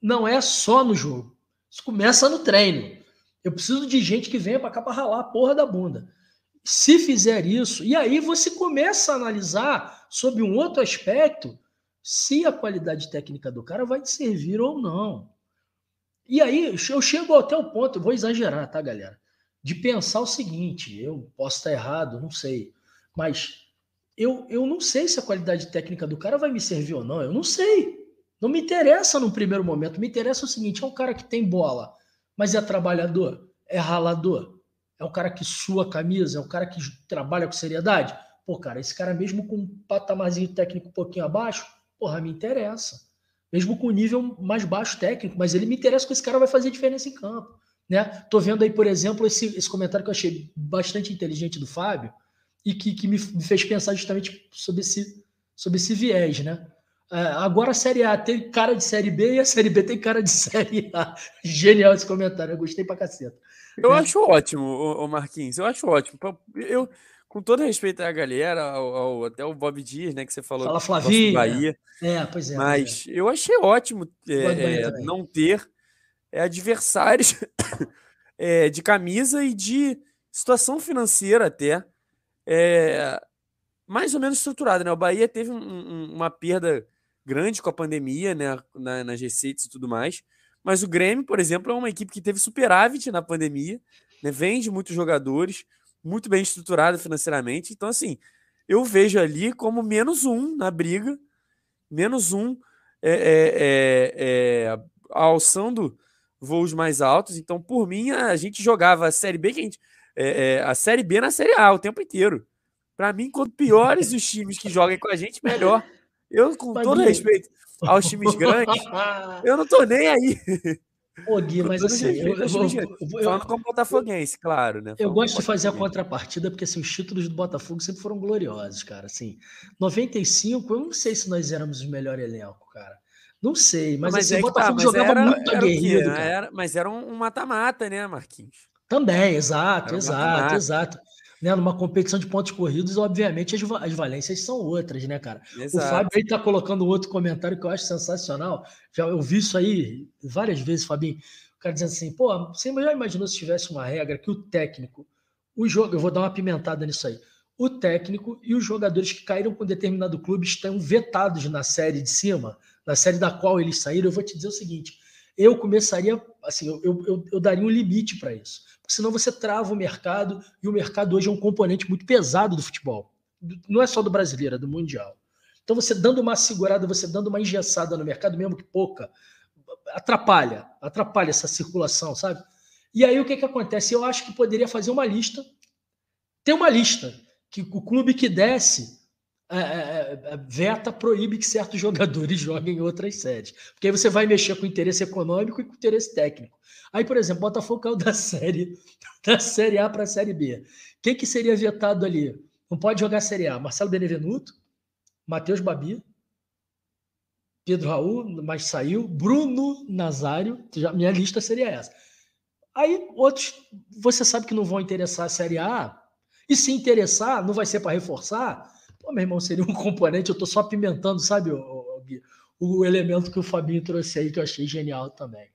não é só no jogo. Isso começa no treino. Eu preciso de gente que venha para cá para ralar a porra da bunda. Se fizer isso, e aí você começa a analisar sobre um outro aspecto se a qualidade técnica do cara vai te servir ou não. E aí eu chego até o ponto, vou exagerar, tá, galera? De pensar o seguinte: eu posso estar errado, não sei, mas eu, eu não sei se a qualidade técnica do cara vai me servir ou não, eu não sei. Não me interessa no primeiro momento. Me interessa o seguinte: é um cara que tem bola, mas é trabalhador, é ralador, é um cara que sua camisa, é um cara que trabalha com seriedade. Pô, cara, esse cara, mesmo com um patamarzinho técnico um pouquinho abaixo, porra, me interessa. Mesmo com nível mais baixo técnico, mas ele me interessa que esse cara vai fazer diferença em campo. Né? Tô vendo aí, por exemplo, esse, esse comentário que eu achei bastante inteligente do Fábio e que, que me, me fez pensar justamente sobre esse, sobre esse viés, né? É, agora a Série A tem cara de Série B e a Série B tem cara de Série A. Genial esse comentário, eu gostei pra caceta. Eu é. acho ótimo, o Marquinhos, eu acho ótimo. Eu, com todo respeito à galera, ao, ao, até o Bob Dias, né, que você falou. Fala Flavinho. Bahia. É, pois é. Mas é. eu achei ótimo é, é não ter adversários de camisa e de situação financeira até mais ou menos estruturada, né? O Bahia teve um, um, uma perda grande com a pandemia, né, na, nas receitas e tudo mais. Mas o Grêmio, por exemplo, é uma equipe que teve superávit na pandemia, né, vende muitos jogadores, muito bem estruturada financeiramente. Então, assim, eu vejo ali como menos um na briga, menos um é, é, é, é alçando voos mais altos. Então, por mim, a gente jogava a Série B, que a, gente, é, é, a Série B na Série A o tempo inteiro. Para mim, quanto piores os times que jogam com a gente, melhor. Eu, com todo respeito aos times grandes, eu não tô nem aí. Ô, Gui, mas assim, eu, eu, eu, falando como botafoguense, claro, né? eu gosto de fazer a contrapartida, porque assim, os títulos do Botafogo sempre foram gloriosos, cara. Assim, 95, eu não sei se nós éramos o melhor elenco, cara. Não sei, mas, mas assim, é o Botafogo tá, jogava era, muito aguerrido. Era, mas era um mata-mata, né, Marquinhos? Também, exato, exato, mata -mata. exato né, numa competição de pontos corridos, obviamente as, as valências são outras, né, cara? Exato. O Fábio aí tá colocando outro comentário que eu acho sensacional. Já eu vi isso aí várias vezes, Fabinho. O cara dizendo assim, pô, você já imaginou se tivesse uma regra que o técnico, o jogo, eu vou dar uma pimentada nisso aí. O técnico e os jogadores que caíram com determinado clube estão vetados na série de cima, na série da qual eles saíram. Eu vou te dizer o seguinte: eu começaria, assim, eu, eu, eu daria um limite para isso senão você trava o mercado, e o mercado hoje é um componente muito pesado do futebol. Não é só do brasileiro, é do mundial. Então, você dando uma segurada, você dando uma engessada no mercado, mesmo que pouca, atrapalha, atrapalha essa circulação, sabe? E aí o que, que acontece? Eu acho que poderia fazer uma lista, ter uma lista, que o clube que desce é, é, é, veta, proíbe que certos jogadores joguem em outras séries. Porque aí você vai mexer com interesse econômico e com interesse técnico. Aí, por exemplo, Botafogo caiu da série, da série A para a série B. Quem que seria vetado ali? Não pode jogar a série A. Marcelo Benevenuto, Matheus Babi, Pedro Raul, mas saiu, Bruno Nazário, já, minha lista seria essa. Aí outros, você sabe que não vão interessar a Série A, e se interessar, não vai ser para reforçar. Pô, meu irmão, seria um componente, eu estou só pimentando, sabe, o, o, elemento que o Fabinho trouxe aí, que eu achei genial também.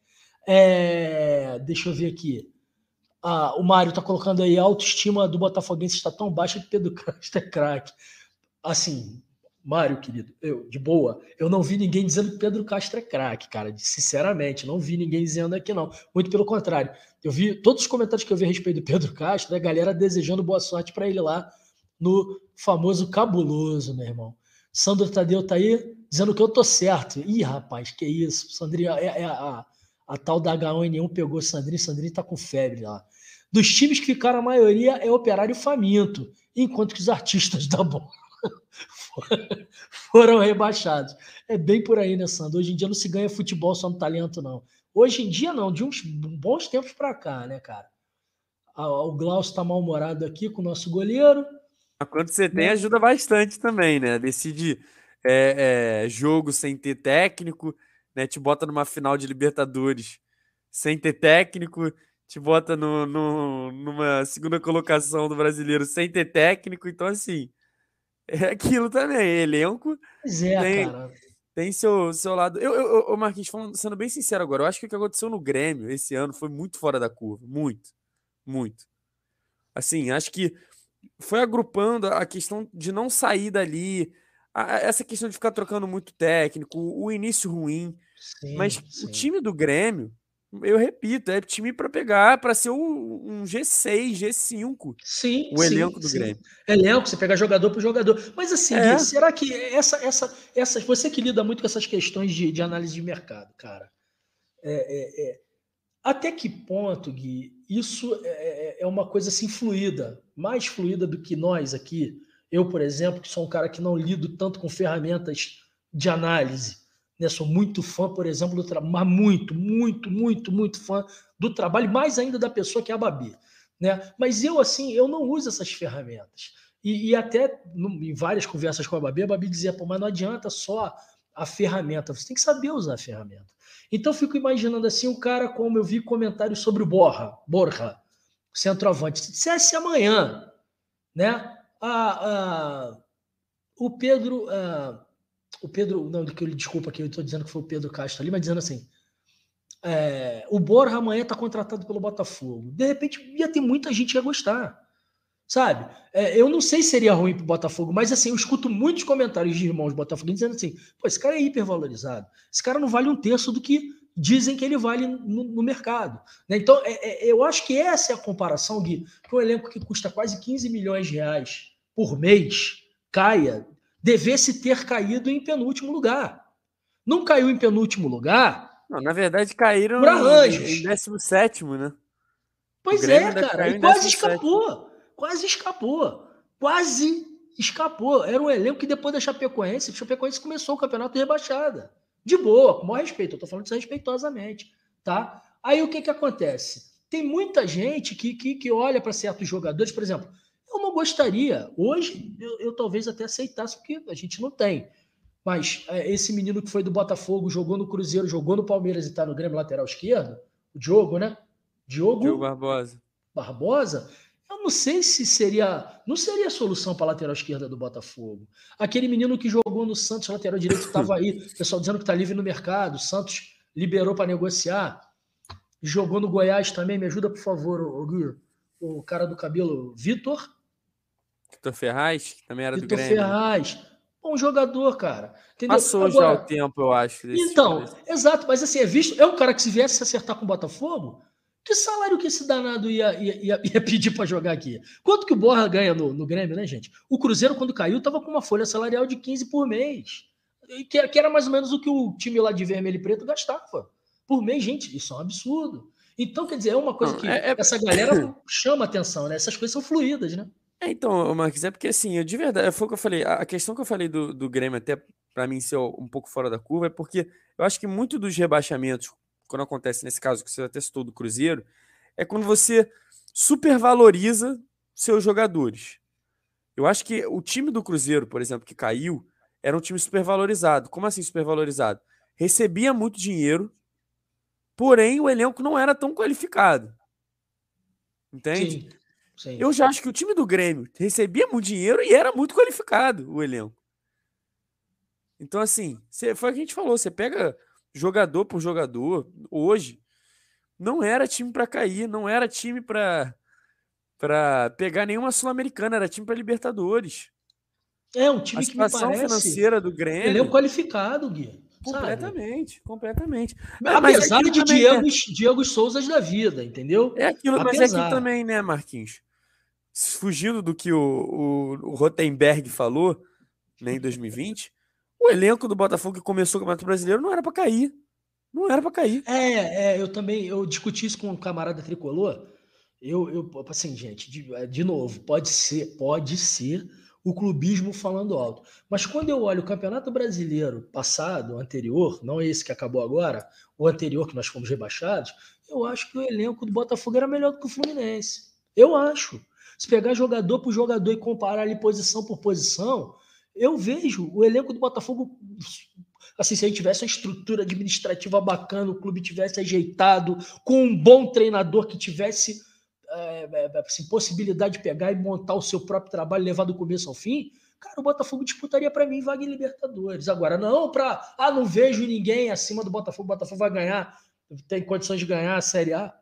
É, deixa eu ver aqui. Ah, o Mário está colocando aí a autoestima do Botafoguense está tão baixa que Pedro Castro é craque. Assim, Mário, querido, eu, de boa, eu não vi ninguém dizendo que Pedro Castro é craque, cara. Sinceramente, não vi ninguém dizendo aqui, não. Muito pelo contrário. Eu vi todos os comentários que eu vi a respeito do Pedro Castro, a galera desejando boa sorte para ele lá no famoso cabuloso, meu irmão. Sandro Tadeu tá aí dizendo que eu tô certo. Ih, rapaz, que isso. Sandrinha, é, é a, a tal da H1N1 pegou Sandrinho, Sandrinho tá com febre lá. Dos times que ficaram a maioria é operário faminto, enquanto que os artistas da bola foram rebaixados. É bem por aí, né, Sandro? Hoje em dia não se ganha futebol só no talento, não. Hoje em dia, não, de uns bons tempos para cá, né, cara? O Glaucio tá mal-humorado aqui com o nosso goleiro. Quando você tem, né? ajuda bastante também, né? Decide é, é, jogo sem ter técnico, né? Te bota numa final de Libertadores sem ter técnico, te bota no, no, numa segunda colocação do brasileiro sem ter técnico, então assim, é aquilo também, elenco. Pois é, tem, cara. Tem seu, seu lado. Eu, eu, eu, Marquinhos, falando, sendo bem sincero agora, eu acho que o que aconteceu no Grêmio esse ano foi muito fora da curva. Muito. Muito. Assim, acho que foi agrupando a questão de não sair dali, a, essa questão de ficar trocando muito técnico, o, início ruim. Sim, Mas sim. o time do Grêmio, eu repito, é time para pegar, para ser um, um, G6, G5. Sim. O elenco do sim. Grêmio. Elenco, você pega jogador por jogador. Mas assim, é. Será que essa, essa, essa. Você que lida muito com essas questões de, de análise de mercado, cara. É, é, é até que ponto, Gui, isso é, é, é uma coisa assim fluida, mais fluida do que nós aqui. Eu, por exemplo, que sou um cara que não lido tanto com ferramentas de análise né? Sou muito fã, por exemplo, do trabalho, muito, muito, muito, muito fã do trabalho, mais ainda da pessoa que é a Babi. Né? Mas eu, assim, eu não uso essas ferramentas. E, e até no, em várias conversas com a Babi, a Babi dizia, pô, mas não adianta só a ferramenta, você tem que saber usar a ferramenta. Então eu fico imaginando assim, o cara, como eu vi comentários sobre o Borja, Borja, centroavante, se dissesse amanhã, né? A, a, o Pedro, a, o Pedro, não, desculpa que eu estou dizendo que foi o Pedro Castro ali, mas dizendo assim, é, o Borja amanhã está contratado pelo Botafogo. De repente ia ter muita gente que ia gostar, sabe? É, eu não sei se seria ruim para o Botafogo, mas assim, eu escuto muitos comentários de irmãos botafoguenses dizendo assim, pô, esse cara é hipervalorizado, esse cara não vale um terço do que dizem que ele vale no, no mercado. Né? Então, é, é, eu acho que essa é a comparação, Gui, que um elenco que custa quase 15 milhões de reais por mês caia devesse ter caído em penúltimo lugar. Não caiu em penúltimo lugar. Não, na verdade, caíram em 17, né? Pois é, cara. E quase escapou. Quase escapou. Quase escapou. Era um elenco que depois da Chapecoense, a Chapecoense começou o campeonato rebaixada. De boa, com o maior respeito. Eu tô falando isso respeitosamente, tá? Aí o que, que acontece? Tem muita gente que, que, que olha para certos jogadores, por exemplo, eu não gostaria, hoje eu, eu, talvez até aceitasse, porque a gente não tem. Mas é, esse menino que foi do Botafogo, jogou no Cruzeiro, jogou no Palmeiras e está no Grêmio lateral esquerdo, o Diogo, né? Diogo, Diogo Barbosa. Barbosa, não sei se seria. Não seria a solução para a lateral esquerda do Botafogo. Aquele menino que jogou no Santos, lateral direito, estava aí. O pessoal dizendo que está livre no mercado. O Santos liberou para negociar. Jogou no Goiás também. Me ajuda, por favor, o. O cara do cabelo, Vitor. Vitor Ferraz, que também era Vitor do Grêmio. Ferraz. Bom jogador, cara. Entendeu? Passou Agora, já o tempo, eu acho. Então, exato. Mas assim, é visto. É um cara que se viesse se acertar com o Botafogo, que salário que esse danado ia, ia, ia, ia pedir para jogar aqui? Quanto que o Borra ganha no, no Grêmio, né, gente? O Cruzeiro, quando caiu, estava com uma folha salarial de 15 por mês. Que, que, era mais ou menos o que o time lá de vermelho e preto gastava. Por mês, gente, isso é um absurdo. Então, quer dizer, é uma coisa que é, é... essa galera chama atenção, né? Essas coisas são fluídas, né? É, então, Marques, é porque assim, eu de verdade, foi o que eu falei, a questão que eu falei do, do Grêmio, até para mim ser um pouco fora da curva, é porque eu acho que muito dos rebaixamentos quando acontece nesse caso que você até citou do Cruzeiro, é quando você supervaloriza seus jogadores. Eu acho que o time do Cruzeiro, por exemplo, que caiu, era um time supervalorizado. Como assim supervalorizado? Recebia muito dinheiro, porém o elenco não era tão qualificado. Entende? Sim, sim. Eu já acho que o time do Grêmio recebia muito dinheiro e era muito qualificado o elenco. Então, assim, foi o que a gente falou. Você pega jogador por jogador, hoje, não era time para cair, não era time para para pegar nenhuma sul-americana, era time para Libertadores. É um time a que me parece financeira do Grêmio. Ele é um qualificado, Gui. Completamente, sabe? completamente. Apesar mas de Diego, né? Diego Souza da vida, entendeu? É aquilo, Apesar. mas é aqui também, né, Marquinhos? Fugindo do que o, o, o Rotenberg falou né, em 2020, o elenco do Botafogo que começou o Campeonato Brasileiro não era para cair. Não era para cair. É, é, eu também eu discuti isso com um camarada tricolor. Eu, eu assim, gente, de, de novo, pode ser, pode ser o clubismo falando alto. Mas quando eu olho o Campeonato Brasileiro passado, anterior, não esse que acabou agora, o anterior que nós fomos rebaixados, eu acho que o elenco do Botafogo era melhor do que o Fluminense. Eu acho. Se pegar jogador por jogador e comparar ali posição por posição, eu vejo o elenco do Botafogo, assim, se a gente tivesse uma estrutura administrativa bacana, o clube tivesse ajeitado, com um bom treinador que tivesse é, é, assim, possibilidade de pegar e montar o seu próprio trabalho, levar do começo ao fim, cara, o Botafogo disputaria para mim vaga em Libertadores. Agora, não para, ah, não vejo ninguém acima do Botafogo, o Botafogo vai ganhar, tem condições de ganhar a Série A.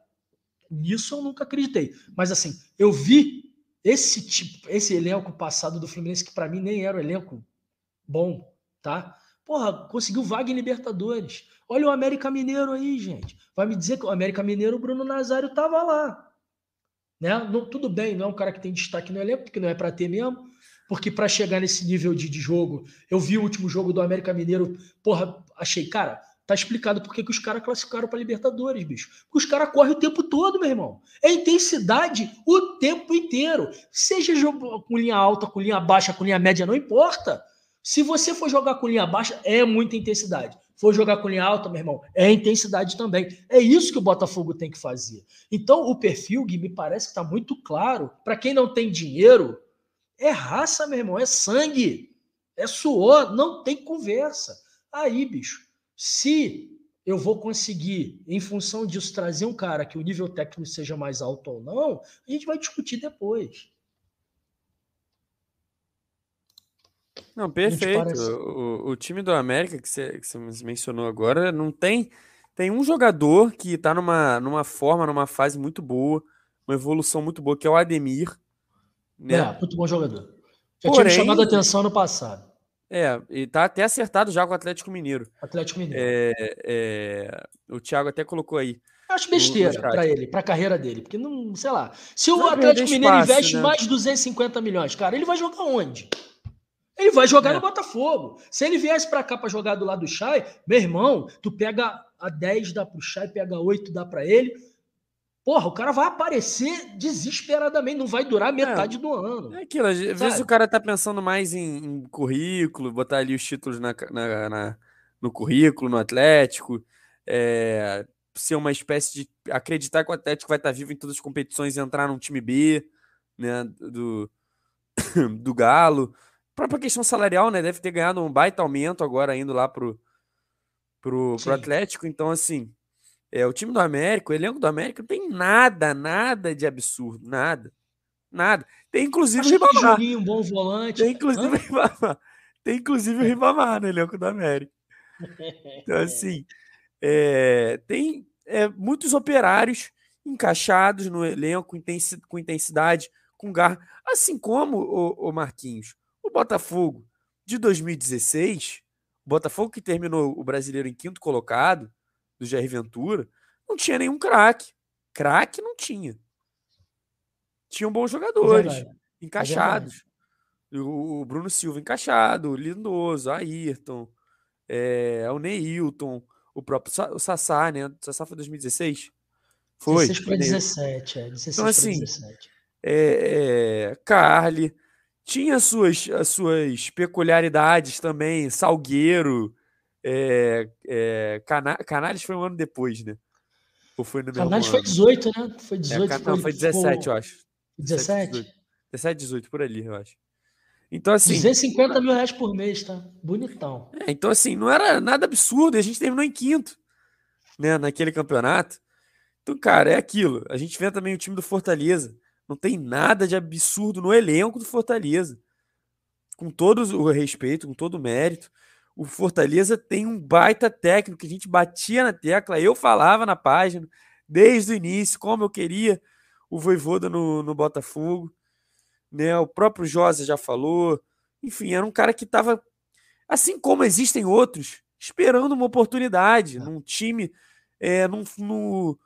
Nisso eu nunca acreditei. Mas assim, eu vi esse tipo, esse elenco passado do Fluminense, que para mim nem era um elenco bom, tá? Porra, conseguiu vaga em Libertadores. Olha o América Mineiro aí, gente. Vai me dizer que o América Mineiro, o Bruno Nazário tava lá. Né? Não, tudo bem, não é um cara que tem destaque no elenco, porque não é para ter mesmo. Porque para chegar nesse nível de, de jogo, eu vi o último jogo do América Mineiro, porra, achei, cara, Tá explicado por que os caras classificaram para Libertadores, bicho. Porque os caras correm o tempo todo, meu irmão. É intensidade o tempo inteiro. Seja com linha alta, com linha baixa, com linha média, não importa. Se você for jogar com linha baixa, é muita intensidade. For jogar com linha alta, meu irmão, é intensidade também. É isso que o Botafogo tem que fazer. Então, o perfil, Gui, me parece que está muito claro. Para quem não tem dinheiro, é raça, meu irmão, é sangue, é suor, não tem conversa. Aí, bicho, se eu vou conseguir, em função disso, trazer um cara que o nível técnico seja mais alto ou não, a gente vai discutir depois. Não, perfeito. Parece... O, o, time do América, que você, que você mencionou agora, não tem. Tem um jogador que está numa, numa forma, numa fase muito boa, uma evolução muito boa, que é o Ademir. Né? É, muito bom jogador. Já Porém, tinha me chamado a atenção no passado. É, e tá até acertado já com o Atlético Mineiro. Atlético Mineiro. É, é, o Thiago até colocou aí. Eu acho besteira para ele, para a carreira dele, porque não, sei lá. Se o Atlético Mineiro espaço, investe né? mais de 250 milhões, cara, ele vai jogar onde? Ele vai jogar é. no Botafogo. Se ele viesse para cá para jogar do lado do Chay, meu irmão, tu pega a 10 dá pro Chay, pega 8 dá para ele. Porra, o cara vai aparecer desesperadamente, não vai durar metade é, do ano. É aquilo, às sabe? vezes o cara tá pensando mais em, em currículo, botar ali os títulos na, na, na, no currículo, no Atlético. É, ser uma espécie de acreditar que o Atlético vai estar vivo em todas as competições e entrar num time B, né, do, do Galo. A própria questão salarial, né, deve ter ganhado um baita aumento agora indo lá pro, pro, pro Atlético. Então, assim, é, o time do América, o elenco do América não tem nada, nada de absurdo, nada. Nada. Tem inclusive Acho o Ribamar. um bom volante. Tem inclusive o Ribamar. Tem inclusive o Ribamar no elenco do América. Então, assim, é, tem é, muitos operários encaixados no elenco com intensidade, com garra. Assim como o, o Marquinhos, o Botafogo de 2016, o Botafogo que terminou o brasileiro em quinto colocado, do Jair Ventura, não tinha nenhum craque. Craque não tinha. Tinham bons jogadores, é encaixados. É o Bruno Silva encaixado, o Lindoso, Ayrton, é, o Neilton, o próprio o Sassá, né? O Sassá foi 2016? Foi. 16 para 17, é. 16 então, assim, 17. É, é, Carly, tinha suas, as suas peculiaridades também, Salgueiro, é, é, Cana Canales foi um ano depois, né? Ou foi no Canales foi 18, né? Foi 18. É, não, foi 17, ficou... eu acho. 17? 17, 18, por ali, eu acho. Então, assim. 250 mil reais por mês, tá? Bonitão. É, então, assim, não era nada absurdo. A gente terminou em quinto, né? Naquele campeonato. Então, cara, é aquilo. A gente vê também o time do Fortaleza. Não tem nada de absurdo no elenco do Fortaleza. Com todo o respeito, com todo o mérito. O Fortaleza tem um baita técnico que a gente batia na tecla. Eu falava na página desde o início como eu queria o Voivoda no, no Botafogo. Né? O próprio Josa já falou. Enfim, era um cara que estava, assim como existem outros, esperando uma oportunidade num time, é, num, no,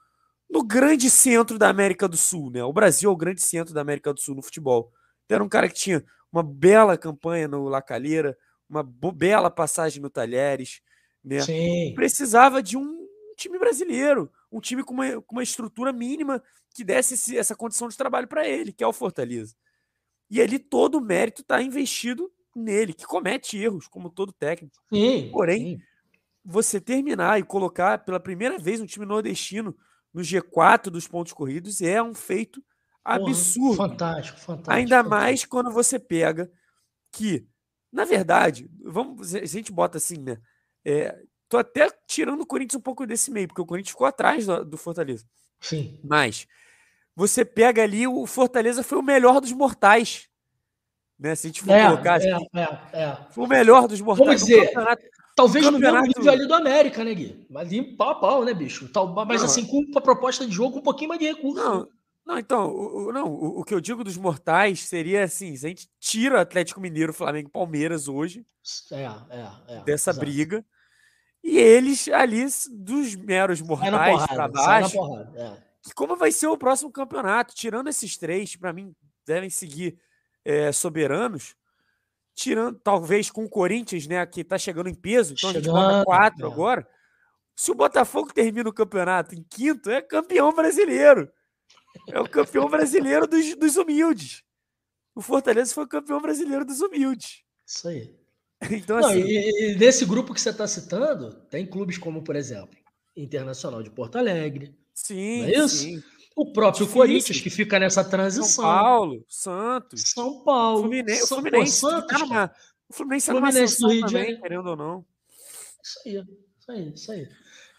no grande centro da América do Sul. Né? O Brasil é o grande centro da América do Sul no futebol. Então, era um cara que tinha uma bela campanha no La Calheira, uma bela passagem no Talheres. Né? Precisava de um time brasileiro, um time com uma, com uma estrutura mínima que desse esse, essa condição de trabalho para ele, que é o Fortaleza. E ali todo o mérito está investido nele, que comete erros, como todo técnico. Sim, Porém, sim. você terminar e colocar pela primeira vez um time nordestino no G4 dos pontos corridos é um feito absurdo. Porra, fantástico, fantástico. Ainda fantástico. mais quando você pega que, na verdade, vamos, a gente bota assim, né? É, tô até tirando o Corinthians um pouco desse meio, porque o Corinthians ficou atrás do, do Fortaleza. Sim. Mas você pega ali, o Fortaleza foi o melhor dos mortais. Né? Se a gente for é, colocar é, assim, é, é, foi o melhor dos mortais. Vamos dizer, talvez no mesmo nível ali do América, né, Gui? Mas ali pau a pau, né, bicho? Mas não, assim, com uma proposta de jogo com um pouquinho mais de recurso. Não, não então, o, não, o, o, que eu digo dos mortais seria assim: se a gente tira Atlético Mineiro, Flamengo e Palmeiras hoje é, é, é, dessa exato. briga, e eles ali, dos meros mortais para baixo. Porrada, é como vai ser o próximo campeonato. Tirando esses três, para mim, devem seguir é, soberanos. Tirando, talvez com o Corinthians, né, que está chegando em peso, então chegando, a gente bota quatro é. agora. Se o Botafogo termina o campeonato em quinto, é campeão brasileiro. É o campeão brasileiro dos, dos humildes. O Fortaleza foi o campeão brasileiro dos humildes. Isso aí. Então, Não, assim... e, e nesse grupo que você está citando, tem clubes como, por exemplo, Internacional de Porto Alegre, Sim, é isso? Sim. O próprio Difícil. Corinthians que fica nessa transição. São Paulo, Santos. São Paulo. Fluminense, São, Fluminense, pô, Santos, tá numa, o Fluminense, tá Fluminense do Rio de Janeiro. Querendo ou não. Isso aí, isso aí, isso aí.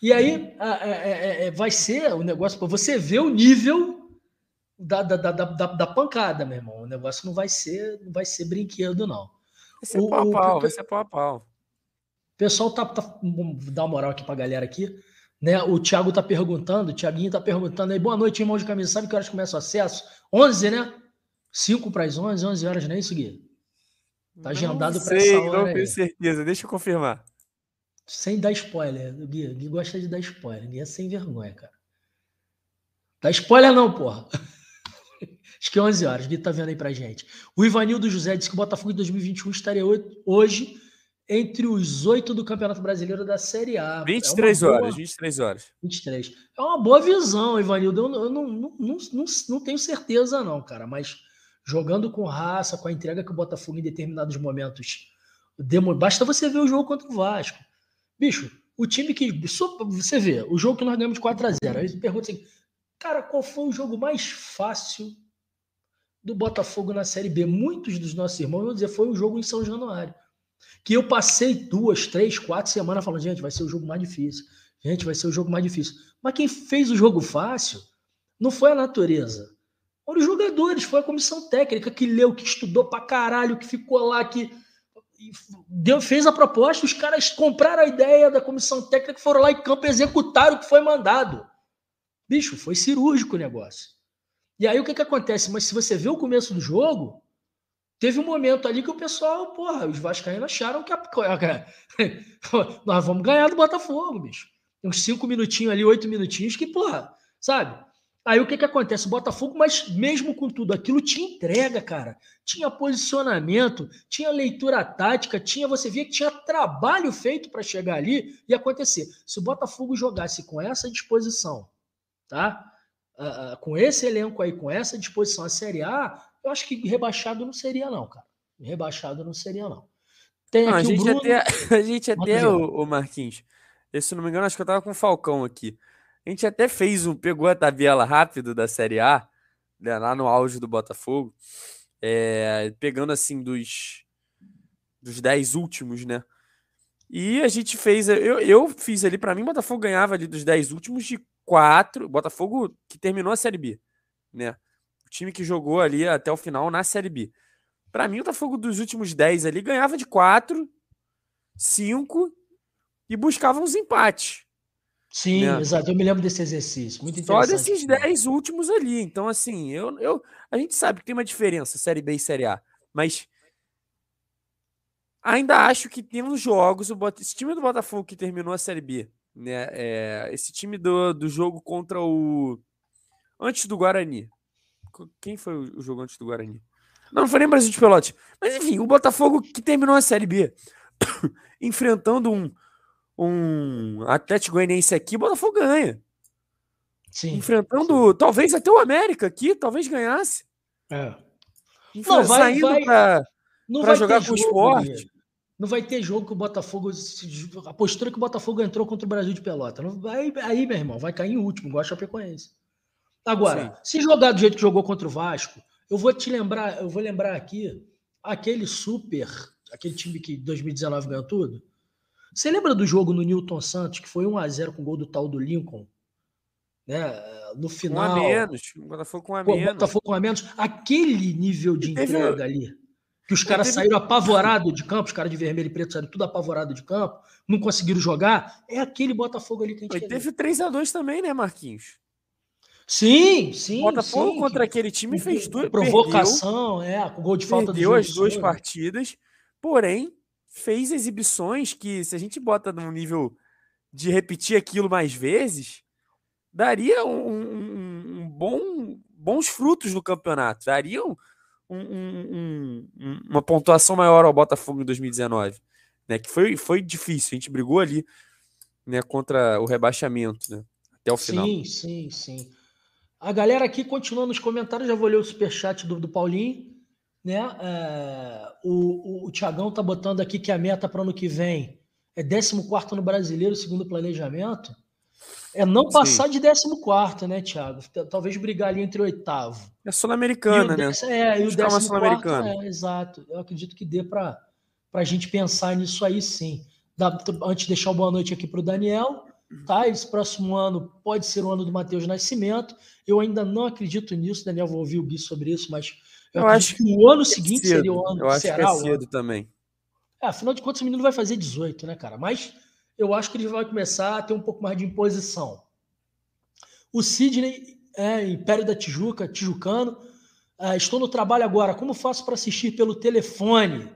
E aí é, é, é, vai ser o negócio para você ver o nível da, da, da, da, da pancada, meu irmão. O negócio não vai ser, não vai ser brinquedo, não. Vai ser o, pau a pau, o, vai ser pau a pau. O pessoal tá, tá. Dar uma moral aqui pra galera aqui. Né? O Thiago está perguntando, o Thiaguinho está perguntando aí, boa noite, irmão de camisa. Sabe que horas começa o acesso? 11, né? 5 para as 11, 11 horas, não é isso, Gui? Tá agendado para essa hora. Não tenho certeza, deixa eu confirmar. Sem dar spoiler, Gui. O Gui gosta de dar spoiler. Gui é sem vergonha, cara. Dá spoiler não, porra. Acho que 11 horas. O Gui tá vendo aí pra gente. O Ivanildo José disse que o Botafogo de 2021 estaria hoje entre os oito do Campeonato Brasileiro da Série A. 23 é horas, boa... 23 horas. 23. É uma boa visão, Ivanildo. Eu, eu não, não, não, não, não tenho certeza, não, cara, mas jogando com raça, com a entrega que o Botafogo em determinados momentos. Demo... Basta você ver o jogo contra o Vasco. Bicho, o time que. Você vê, o jogo que nós ganhamos de 4x0. Aí você pergunta assim, cara, qual foi o jogo mais fácil do Botafogo na Série B? Muitos dos nossos irmãos vão dizer, foi o jogo em São Januário. Que eu passei duas, três, quatro semanas falando, gente, vai ser o jogo mais difícil. Gente, vai ser o jogo mais difícil. Mas quem fez o jogo fácil não foi a natureza. Foram os jogadores, foi a comissão técnica que leu, que estudou pra caralho, que ficou lá, que deu, fez a proposta, os caras compraram a ideia da comissão técnica, foram lá em campo executaram o que foi mandado. Bicho, foi cirúrgico o negócio. E aí o que, que acontece? Mas se você vê o começo do jogo, teve um momento ali que o pessoal, porra, os vascaínos acharam que a, nós vamos ganhar do Botafogo, bicho. Uns cinco minutinhos ali, oito minutinhos, que, porra, sabe? Aí o que, que acontece? O Botafogo, mas mesmo com tudo aquilo, tinha entrega, cara. Tinha posicionamento, tinha leitura tática, tinha. Você via que tinha trabalho feito para chegar ali e acontecer. Se o Botafogo jogasse com essa disposição, tá? Uh, com esse elenco aí, com essa disposição, a Série A, eu acho que rebaixado não seria, não, cara. Rebaixado não seria, não. Tem não, aqui a, gente Bruno... até, a gente até, o, o Marquinhos, se não me engano, acho que eu tava com o Falcão aqui. A gente até fez um, pegou a tabela rápido da Série A, né, lá no auge do Botafogo, é, pegando assim dos dos 10 últimos, né? E a gente fez, eu, eu fiz ali, para mim, o Botafogo ganhava ali dos 10 últimos de 4, Botafogo que terminou a Série B, né? O time que jogou ali até o final na Série B. Para mim, o Botafogo dos últimos 10 ali ganhava de 4, 5 e buscava uns empates. Sim, né? exato. Eu me lembro desse exercício. Muito. Só desses 10 últimos ali. Então, assim, eu, eu, a gente sabe que tem uma diferença, Série B e Série A. Mas ainda acho que tem uns jogos. O esse time do Botafogo que terminou a Série B, né? É, esse time do, do jogo contra o. Antes do Guarani. Quem foi o jogo antes do Guarani? Não, não foi nem Brasil de Pelote. Mas enfim, o Botafogo que terminou a Série B enfrentando um um Atlético Goianiense aqui, o Botafogo ganha. Sim. Enfrentando, sim. talvez até o América aqui, talvez ganhasse. É. Não, vai, saindo para jogar com o esporte. Não vai ter jogo que o Botafogo. A postura que o Botafogo entrou contra o Brasil de Pelota. Não vai, aí, meu irmão, vai cair em último, igual a Chapecoense. Agora, Sim. se jogar do jeito que jogou contra o Vasco, eu vou te lembrar, eu vou lembrar aqui aquele super, aquele time que em 2019 ganhou tudo. Você lembra do jogo no Newton Santos, que foi 1 a 0 com o gol do tal do Lincoln? Né? No final. Um a menos. O Botafogo com um a menos. O Botafogo com um a menos. Aquele nível de entrega ali. Que os caras saíram apavorados de campo, os caras de vermelho e preto saíram tudo apavorado de campo, não conseguiram jogar. É aquele Botafogo ali que a gente Mas Teve 3x2 também, né, Marquinhos? Sim, sim. Botafogo sim, contra aquele time fez duas. Provocação, perdeu, é, com gol de falta perdeu as duas partidas, porém fez exibições que, se a gente bota num nível de repetir aquilo mais vezes, daria um, um, um bom, bons frutos no campeonato, daria um, uma pontuação maior ao Botafogo em 2019, né? Que foi, foi difícil, a gente brigou ali né, contra o rebaixamento, né? Até o final. Sim, sim, sim. A galera aqui continua nos comentários, já vou ler o superchat do, do Paulinho. Né? É, o, o, o Tiagão tá botando aqui que a meta para ano que vem é 14 no brasileiro, segundo o planejamento. É não passar Sim. de 14, né, Thiago? Talvez brigar ali entre oitavo. É sul-americana, né? É, e o décimo sul-americana. É, exato. Eu acredito que dê para a gente pensar nisso aí sim. Dá, antes de deixar uma boa noite aqui para o Daniel, tá? Esse próximo ano pode ser o ano do Matheus Nascimento. Eu ainda não acredito nisso, Daniel, vou ouvir o Gui sobre isso, mas eu, eu acho que o ano é seguinte seria o ano Eu acho que é cedo também. É, afinal de contas, o menino vai fazer 18, né, cara? Mas eu acho que ele vai começar a ter um pouco mais de imposição. O Sidney é Império da Tijuca, tijucano. Uh, estou no trabalho agora. Como faço para assistir pelo telefone?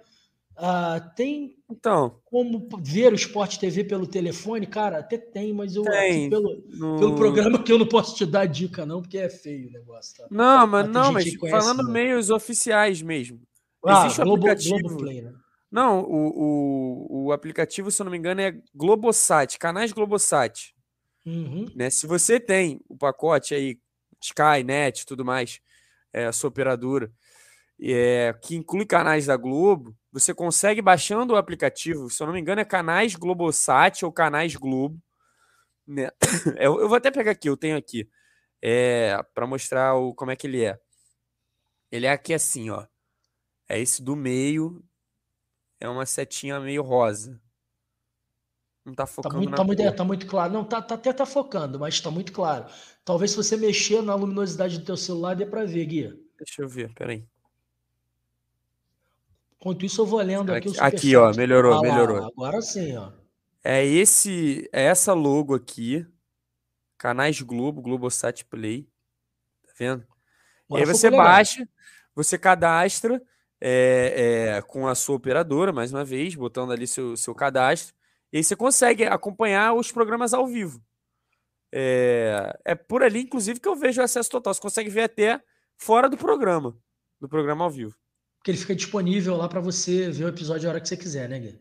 Uh, tem então como ver o Sport TV pelo telefone? Cara, até tem, mas eu tem, pelo, no... pelo programa que eu não posso te dar dica, não, porque é feio o negócio. Tá? Não, mas não, mas falando né? meios oficiais mesmo. Ah, Existe Globo, aplicativo. Globo Play, né? Não, o, o, o aplicativo, se eu não me engano, é Globosat, canais Globosat. Uhum. Né? Se você tem o pacote aí, Sky, Net tudo mais, é, a sua operadora, é, que inclui canais da Globo, Você consegue baixando o aplicativo, se eu não me engano, é canais Globosat ou canais Globo. Né? Eu, eu vou até pegar aqui, eu tenho aqui, é, para mostrar o, como é que ele é. Ele é aqui assim, ó. É esse do meio, é uma setinha meio rosa. Não tá, tá focando tá muito, tá muito, é, tá muito, claro. Não, tá, tá, até tá focando, mas tá muito claro. Talvez se você mexer na luminosidade do teu celular dê para ver, Gui. Deixa eu ver, peraí. Enquanto isso, eu vou lendo aqui, aqui o Aqui, ó, melhorou, ah, melhorou. Agora sim, ó. É esse, é essa logo aqui. Canais Globo, Globosat Play. Tá vendo? e aí você baixa, você cadastra é, é, com a sua operadora, mais uma vez, botando ali seu, seu cadastro. E aí você consegue acompanhar os programas ao vivo. É, é por ali, inclusive, que eu vejo o acesso total. Você consegue ver até fora do programa, do programa ao vivo. Porque ele fica disponível lá para você ver o episódio a hora que você quiser, né, Gui?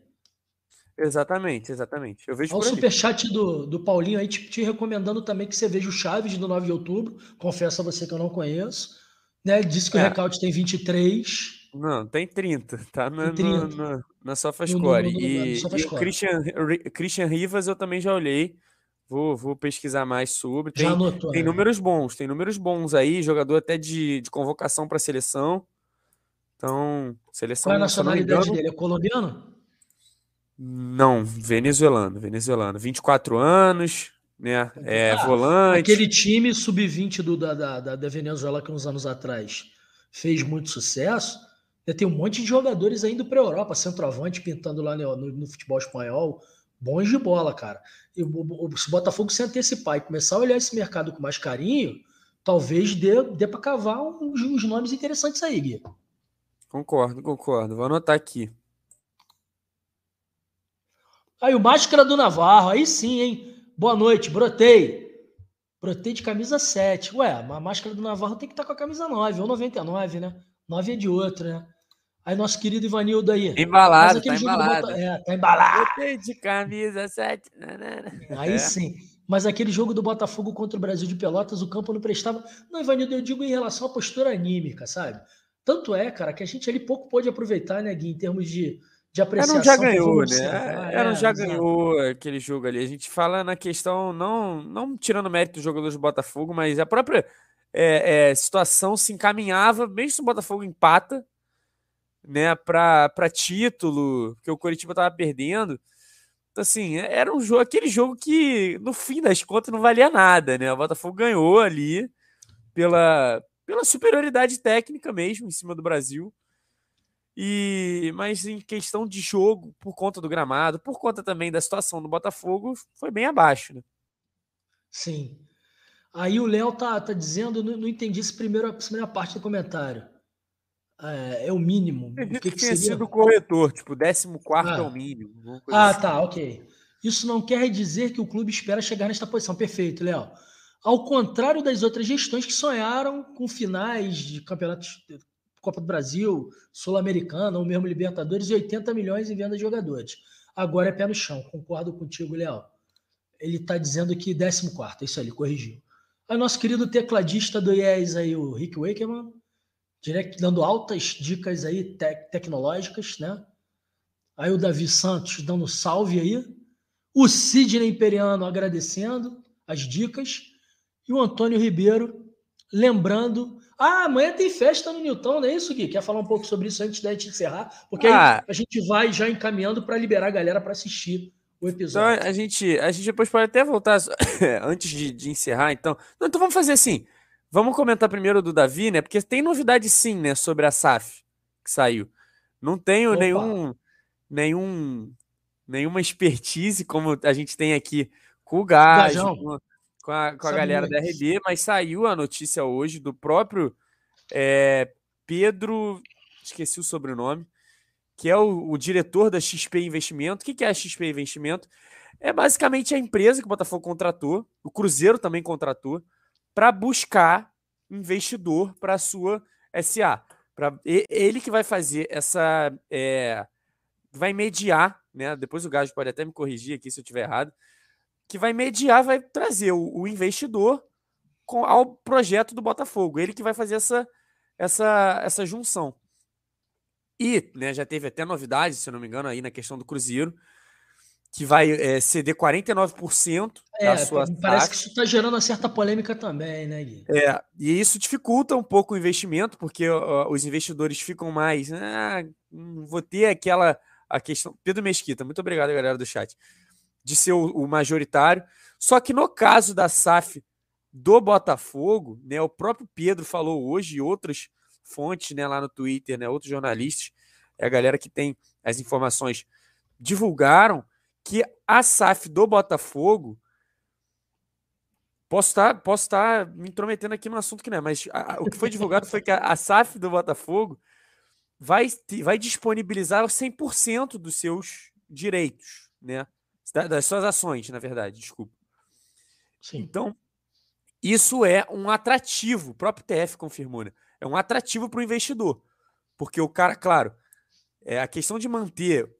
Exatamente, exatamente. Eu vejo Olha o superchat do, do Paulinho aí te, te, recomendando também que você veja o Chaves do 9 de outubro. Confesso a você que eu não conheço. Né? Disse que é. o Recalde tem 23. Não, tem 30. Tá na, tem 30. No, no, na SofaScore. E, e o Christian, Christian Rivas eu também já olhei. Vou, vou pesquisar mais sobre. Tem, anotou, tem né? números bons, tem números bons aí, jogador até de, de convocação para seleção. Então, seleção. Qual é a nacionalidade dele? É colombiano? Não, venezuelano, venezuelano. 24 anos, né? É ah, volante. Aquele time sub-20 da, da, da Venezuela que uns anos atrás fez muito sucesso. Tem um monte de jogadores ainda para a Europa, centroavante pintando lá no, no, no, futebol espanhol, bons de bola, cara. E o, o, se o Botafogo se antecipar e começar a olhar esse mercado com mais carinho, talvez dê, dê para cavar uns, uns nomes interessantes aí, Gui. Concordo, concordo. Vou anotar aqui. Aí o Máscara do Navarro, aí sim, hein? Boa noite, brotei. Brotei de camisa 7. Ué, a Máscara do Navarro tem que estar tá com a camisa 9, ou 99, né? 9 é de outro, né? Aí nosso querido Ivanildo aí. Embalado, tá embalado. Bota... É, tá embalado. Brotei de camisa 7. Aí é. sim. Mas aquele jogo do Botafogo contra o Brasil de Pelotas, o campo não prestava. Não, Ivanildo, eu digo em relação à postura anímica, sabe? Tanto é, cara, que a gente ali pouco pôde aproveitar, né, Gui, em termos de, de apreciação. Era um já ganhou, né? Era um já ganhou aquele jogo ali. A gente fala na questão, não, não tirando mérito dos jogadores do Botafogo, mas a própria é, é, situação se encaminhava, mesmo se o Botafogo empata, né, para título, porque o Coritiba tava perdendo. Então, assim, era um jogo, aquele jogo que, no fim das contas, não valia nada, né? O Botafogo ganhou ali pela, pela superioridade técnica mesmo em cima do Brasil. E mas em questão de jogo, por conta do gramado, por conta também da situação do Botafogo, foi bem abaixo, né? Sim. Aí o Léo tá, tá dizendo, não, não entendi essa primeira, essa primeira parte do comentário. É, é o mínimo. O que, que, que seria? sido corretor, tipo, 14 ah. é o mínimo. Ah, assim. tá, ok. Isso não quer dizer que o clube espera chegar nesta posição. Perfeito, Léo. Ao contrário das outras gestões que sonharam com finais de campeonatos Copa do Brasil, Sul-Americana ou mesmo Libertadores e 80 milhões em venda de jogadores. Agora é pé no chão, concordo contigo, Leal. Ele está dizendo que 14, isso aí, corrigiu. Aí nosso querido tecladista do IES aí, o Rick Wakeman, direct, dando altas dicas aí tec tecnológicas, né? Aí o Davi Santos dando salve aí. O Sidney Imperiano agradecendo as dicas. E o Antônio Ribeiro lembrando. Ah, amanhã tem festa no Newton, não é isso, Gui? Quer falar um pouco sobre isso antes da gente encerrar? Porque ah, aí a gente vai já encaminhando para liberar a galera para assistir o episódio. Então a gente, a gente depois pode até voltar antes de, de encerrar, então. Não, então vamos fazer assim. Vamos comentar primeiro do Davi, né? Porque tem novidade sim, né, sobre a SAF que saiu. Não tenho Opa. nenhum nenhum nenhuma expertise como a gente tem aqui com o Gás, com, com a, com a galera da RB, mas saiu a notícia hoje do próprio é, Pedro, esqueci o sobrenome, que é o, o, diretor da XP Investimento. O que, que é a XP Investimento? É basicamente a empresa que o Botafogo contratou, o Cruzeiro também contratou, para buscar investidor para a sua SA. Pra, ele que vai fazer essa. É, vai mediar, né? Depois o Gajo pode até me corrigir aqui se eu estiver errado que vai mediar, vai trazer o, o investidor com, ao projeto do Botafogo. Ele que vai fazer essa, essa, essa junção. E né, já teve até novidade, se eu não me engano, aí na questão do Cruzeiro, que vai é, ceder 49% é, da sua Parece que isso está gerando uma certa polêmica também, né, Gui? É, e isso dificulta um pouco o investimento, porque os investidores ficam mais. Ah, vou ter aquela. A questão. Pedro Mesquita, muito obrigado, galera do chat. De ser o, o majoritário. Só que no caso da SAF do Botafogo, né, o próprio Pedro falou hoje e outras fontes né, lá no Twitter, né, outros jornalistas, é a galera que tem as informações, divulgaram que a SAF do Botafogo. Posso estar, posso estar me intrometendo aqui no assunto que não é, mas a, o que foi divulgado foi que a, a SAF do Botafogo vai, vai disponibilizar 100% dos seus direitos, né? Das suas ações, na verdade, desculpa. Sim. Então, isso é um atrativo, o próprio TF confirmou, né? É um atrativo para o investidor. Porque o cara, claro, é a questão de manter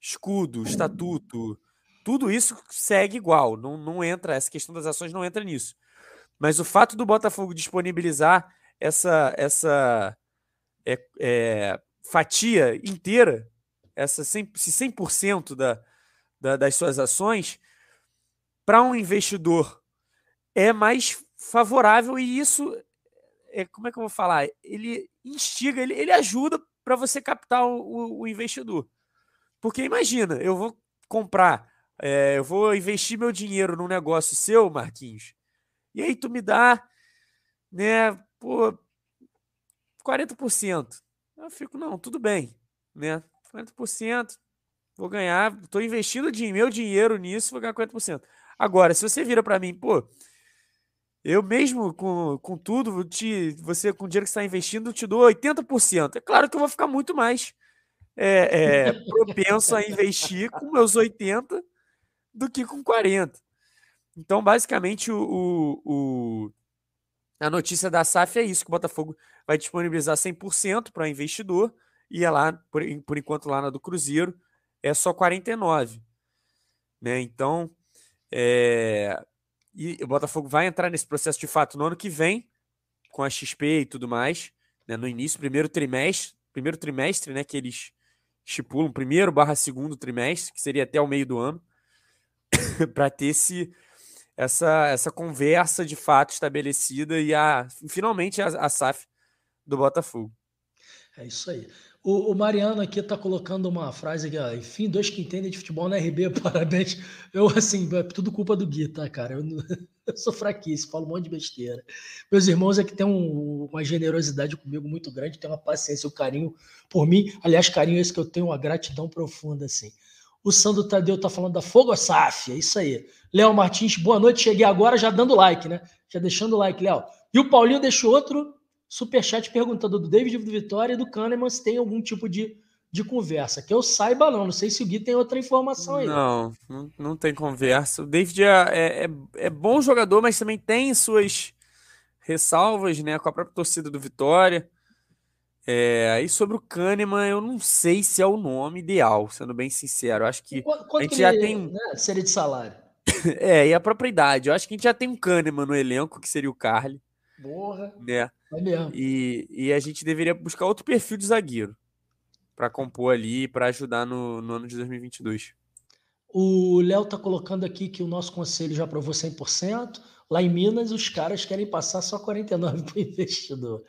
escudo, estatuto, tudo isso segue igual. Não, não entra, essa questão das ações não entra nisso. Mas o fato do Botafogo disponibilizar essa, essa é, é, fatia inteira, essa 100%, 100% da, da, das suas ações, para um investidor é mais favorável e isso é como é que eu vou falar? Ele instiga, ele, ele ajuda para você captar o, o, investidor. Porque imagina, eu vou comprar, é, eu vou investir meu dinheiro num negócio seu, Marquinhos, e aí tu me dá, né, pô, 40%. Eu fico, não, tudo bem, né? 40%, vou ganhar, estou investindo meu dinheiro nisso, vou ganhar 40%. Agora, se você vira para mim, pô, eu mesmo com, com tudo, te, você com o dinheiro que está investindo, te dou 80%. É claro que eu vou ficar muito mais é, é, propenso a investir com meus 80% do que com 40%. Então, basicamente, o, o, o, a notícia da SAF é isso, que o Botafogo vai disponibilizar 100% para o investidor, e é lá, por, por enquanto, lá na do Cruzeiro, é só 49%. Né? Então, é, e o Botafogo vai entrar nesse processo de fato no ano que vem, com a XP e tudo mais, né, no início, primeiro trimestre, primeiro trimestre, né, que eles estipulam, primeiro barra segundo trimestre, que seria até o meio do ano, para ter esse, essa, essa conversa de fato estabelecida e a, finalmente a, a SAF do Botafogo. É isso aí. O, o, Mariano aqui está colocando uma frase ó, enfim, dois que entendem de futebol na RB, parabéns. Eu, assim, é tudo culpa do Gui, tá, cara? Eu, eu sou fraquíssimo, falo um monte de besteira. Meus irmãos aqui têm um, uma generosidade comigo muito grande, tem uma paciência, um carinho por mim. Aliás, carinho esse que eu tenho, uma gratidão profunda, assim. O Sandro Tadeu tá falando da Fogo Saf, é isso aí. Léo Martins, boa noite, cheguei agora já dando like, né? Já deixando o like, Léo. E o Paulinho deixou outro superchat perguntando do David do Vitória e do Kahneman se tem algum tipo de, de conversa. Que eu saiba, não. Não sei se o Gui tem outra informação aí. Não, não, não tem conversa. O David é, é, é, é bom jogador, mas também tem suas ressalvas né, com a própria torcida do Vitória. É, aí sobre o Kahneman, eu não sei se é o nome ideal, sendo bem sincero. Eu acho que quanto, a gente já ele, tem. Né, seria de salário. é, e a propriedade. Eu acho que a gente já tem um Kahneman no elenco, que seria o Carly. Porra. Né? É mesmo. E, e a gente deveria buscar outro perfil de zagueiro para compor ali para ajudar no, no ano de 2022. O Léo tá colocando aqui que o nosso conselho já aprovou 100%. Lá em Minas, os caras querem passar só 49% para o investidor.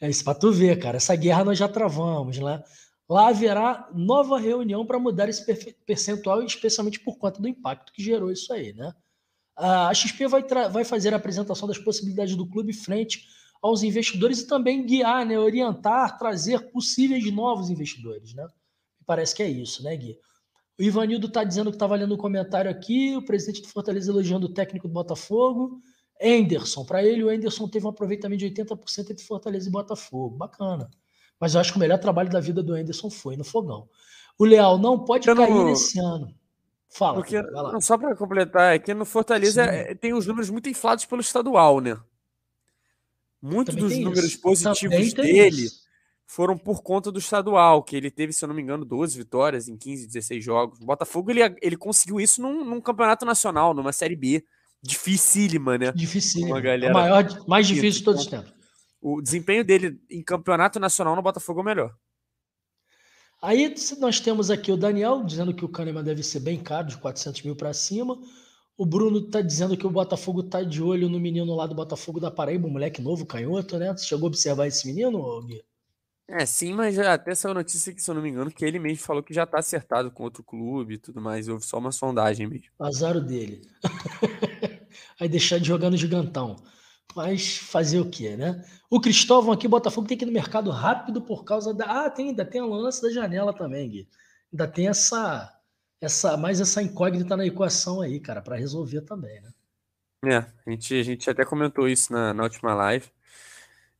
É isso para tu ver, cara. Essa guerra nós já travamos, né? Lá haverá nova reunião para mudar esse percentual, especialmente por conta do impacto que gerou isso aí, né? A XP vai, vai fazer a apresentação das possibilidades do clube frente aos investidores e também guiar, né, orientar, trazer possíveis novos investidores. Né? Parece que é isso, né, Gui? O Ivanildo está dizendo que estava lendo um comentário aqui, o presidente do Fortaleza elogiando o técnico do Botafogo. Enderson, para ele, o Enderson teve um aproveitamento de 80% entre Fortaleza e Botafogo. Bacana. Mas eu acho que o melhor trabalho da vida do Enderson foi no fogão. O Leal não pode eu cair não... nesse ano. Fala. Porque, só para completar, é que no Fortaleza é, tem os números muito inflados pelo estadual, né? Muitos dos números isso. positivos dele isso. foram por conta do estadual, que ele teve, se eu não me engano, 12 vitórias em 15, 16 jogos. O Botafogo ele, ele conseguiu isso num, num campeonato nacional, numa Série B. Dificílima, né? Dificílima. Galera... A maior, mais difícil de todos os tempos. O desempenho dele em campeonato nacional no Botafogo é o melhor. Aí nós temos aqui o Daniel dizendo que o Kahneman deve ser bem caro, de 400 mil para cima. O Bruno está dizendo que o Botafogo está de olho no menino lá do Botafogo da Paraíba, um moleque novo, canhoto, né? Você chegou a observar esse menino, Gui? É, sim, mas até saiu notícia que, se eu não me engano, que ele mesmo falou que já está acertado com outro clube e tudo mais. Houve só uma sondagem mesmo. Azar dele. Aí deixar de jogar no gigantão. Mas fazer o quê, né? O Cristóvão aqui, Botafogo tem que ir no mercado rápido por causa da. Ah, tem, ainda tem a lance da janela também, Gui. Ainda tem essa. essa mais essa incógnita na equação aí, cara, para resolver também, né? É, a gente, a gente até comentou isso na, na última live.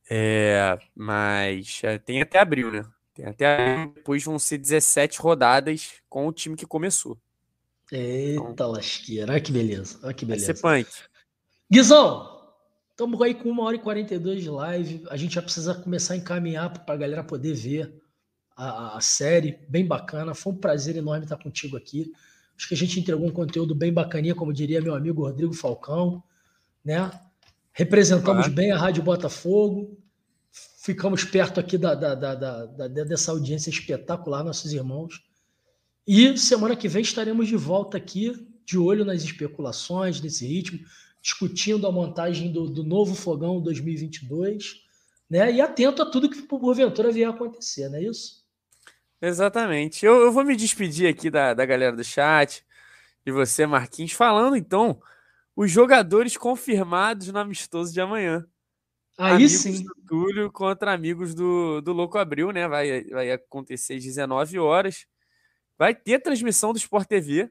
É, mas é, tem até abril, né? Tem até abril, depois vão ser 17 rodadas com o time que começou. Eita então, lasqueira, olha que beleza. Olha que beleza. Vai ser punk. Guizão, estamos aí com uma hora e 42 de live. A gente já precisa começar a encaminhar para a galera poder ver a, a, série. Bem bacana. Foi um prazer enorme estar contigo aqui. Acho que a gente entregou um conteúdo bem bacaninha, como diria meu amigo Rodrigo Falcão, né? Representamos bem a Rádio Botafogo, ficamos perto aqui da, da, da, da, dessa audiência espetacular, nossos irmãos. E semana que vem estaremos de volta aqui, de olho nas especulações, nesse ritmo, discutindo a montagem do, do novo Fogão 2022, né? E atento a tudo que porventura vier a acontecer, não é isso? Exatamente. Eu, eu vou me despedir aqui da, da galera do chat, de você, Marquinhos, falando então os jogadores confirmados no amistoso de amanhã. Aí amigos sim. do Túlio contra amigos do, do Louco Abril, né? Vai, vai acontecer às 19 horas. Vai ter transmissão do Sport TV.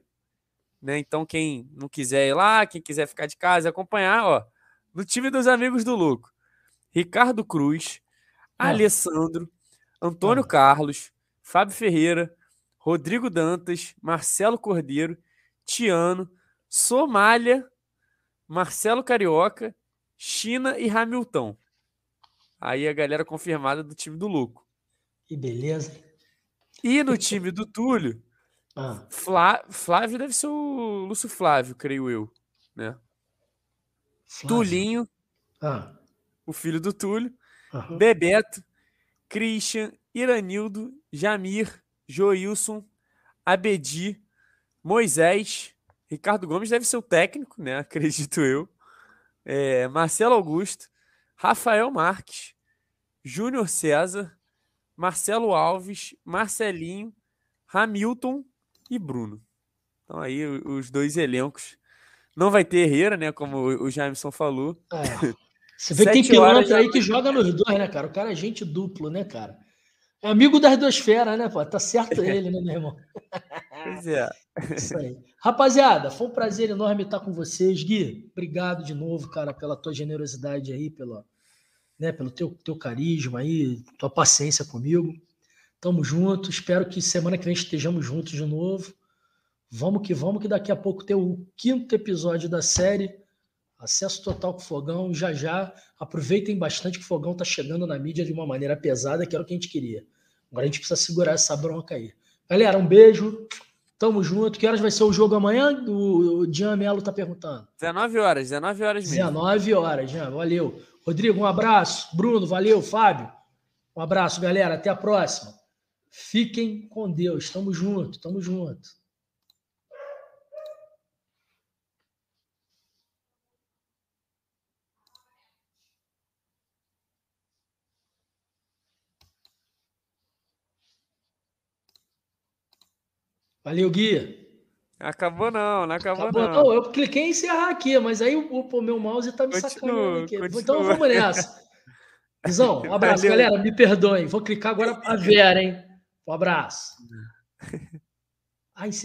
Né? Então, quem não quiser ir lá, quem quiser ficar de casa e acompanhar, ó, no time dos amigos do Louco. Ricardo Cruz, ah. Alessandro, Antônio ah. Carlos, Fábio Ferreira, Rodrigo Dantas, Marcelo Cordeiro, Tiano, Somália Marcelo Carioca, China e Hamilton. Aí a galera confirmada do time do Louco. Que beleza. E no time do Túlio, ah. Flá, Flávio deve ser o Lúcio Flávio, creio eu, né? Flávio. Tulinho, ah. o filho do Túlio, uhum. Bebeto, Christian, Iranildo, Jamir, Joilson, Abedi, Moisés, Ricardo Gomes deve ser o técnico, né? Acredito eu. É, Marcelo Augusto, Rafael Marques, Júnior César, Marcelo Alves, Marcelinho, Hamilton e Bruno. Então aí os dois elencos. Não vai ter Herrera, né? Como o Jameson falou. É. Você vê que tem pilantra aí que joga nos dois, né, cara? O cara é gente duplo, né, cara? É amigo das duas feras, né, pô? Tá certo ele, né, meu irmão? Pois é. Isso aí. Rapaziada, foi um prazer enorme estar com vocês. Gui, obrigado de novo, cara, pela tua generosidade aí, pela, né, pelo teu, teu carisma aí, tua paciência comigo. Tamo junto. Espero que semana que vem estejamos juntos de novo. Vamos que vamos, que daqui a pouco tem o quinto episódio da série. Acesso total com o Fogão. Já já aproveitem bastante que o Fogão tá chegando na mídia de uma maneira pesada, que era o que a gente queria. Agora a gente precisa segurar essa bronca aí. Galera, um beijo. Tamo junto. Que horas vai ser o jogo amanhã? O, o Jean Melo tá perguntando. 19 horas, 19 horas mesmo. 19 horas, Jean. Valeu. Rodrigo, um abraço. Bruno, valeu. Fábio, um abraço, galera. Até a próxima. Fiquem com Deus. Tamo junto, tamo junto. Valeu, Gui. Acabou não, não acabou, acabou não. não. Eu cliquei em encerrar aqui, mas aí o, o meu mouse tá me sacaneando aqui. Então vamos nessa. Guizão, um abraço, Valeu. galera. Me perdoem. Vou clicar agora para Vera, hein? Um abraço. Ah, encerrar.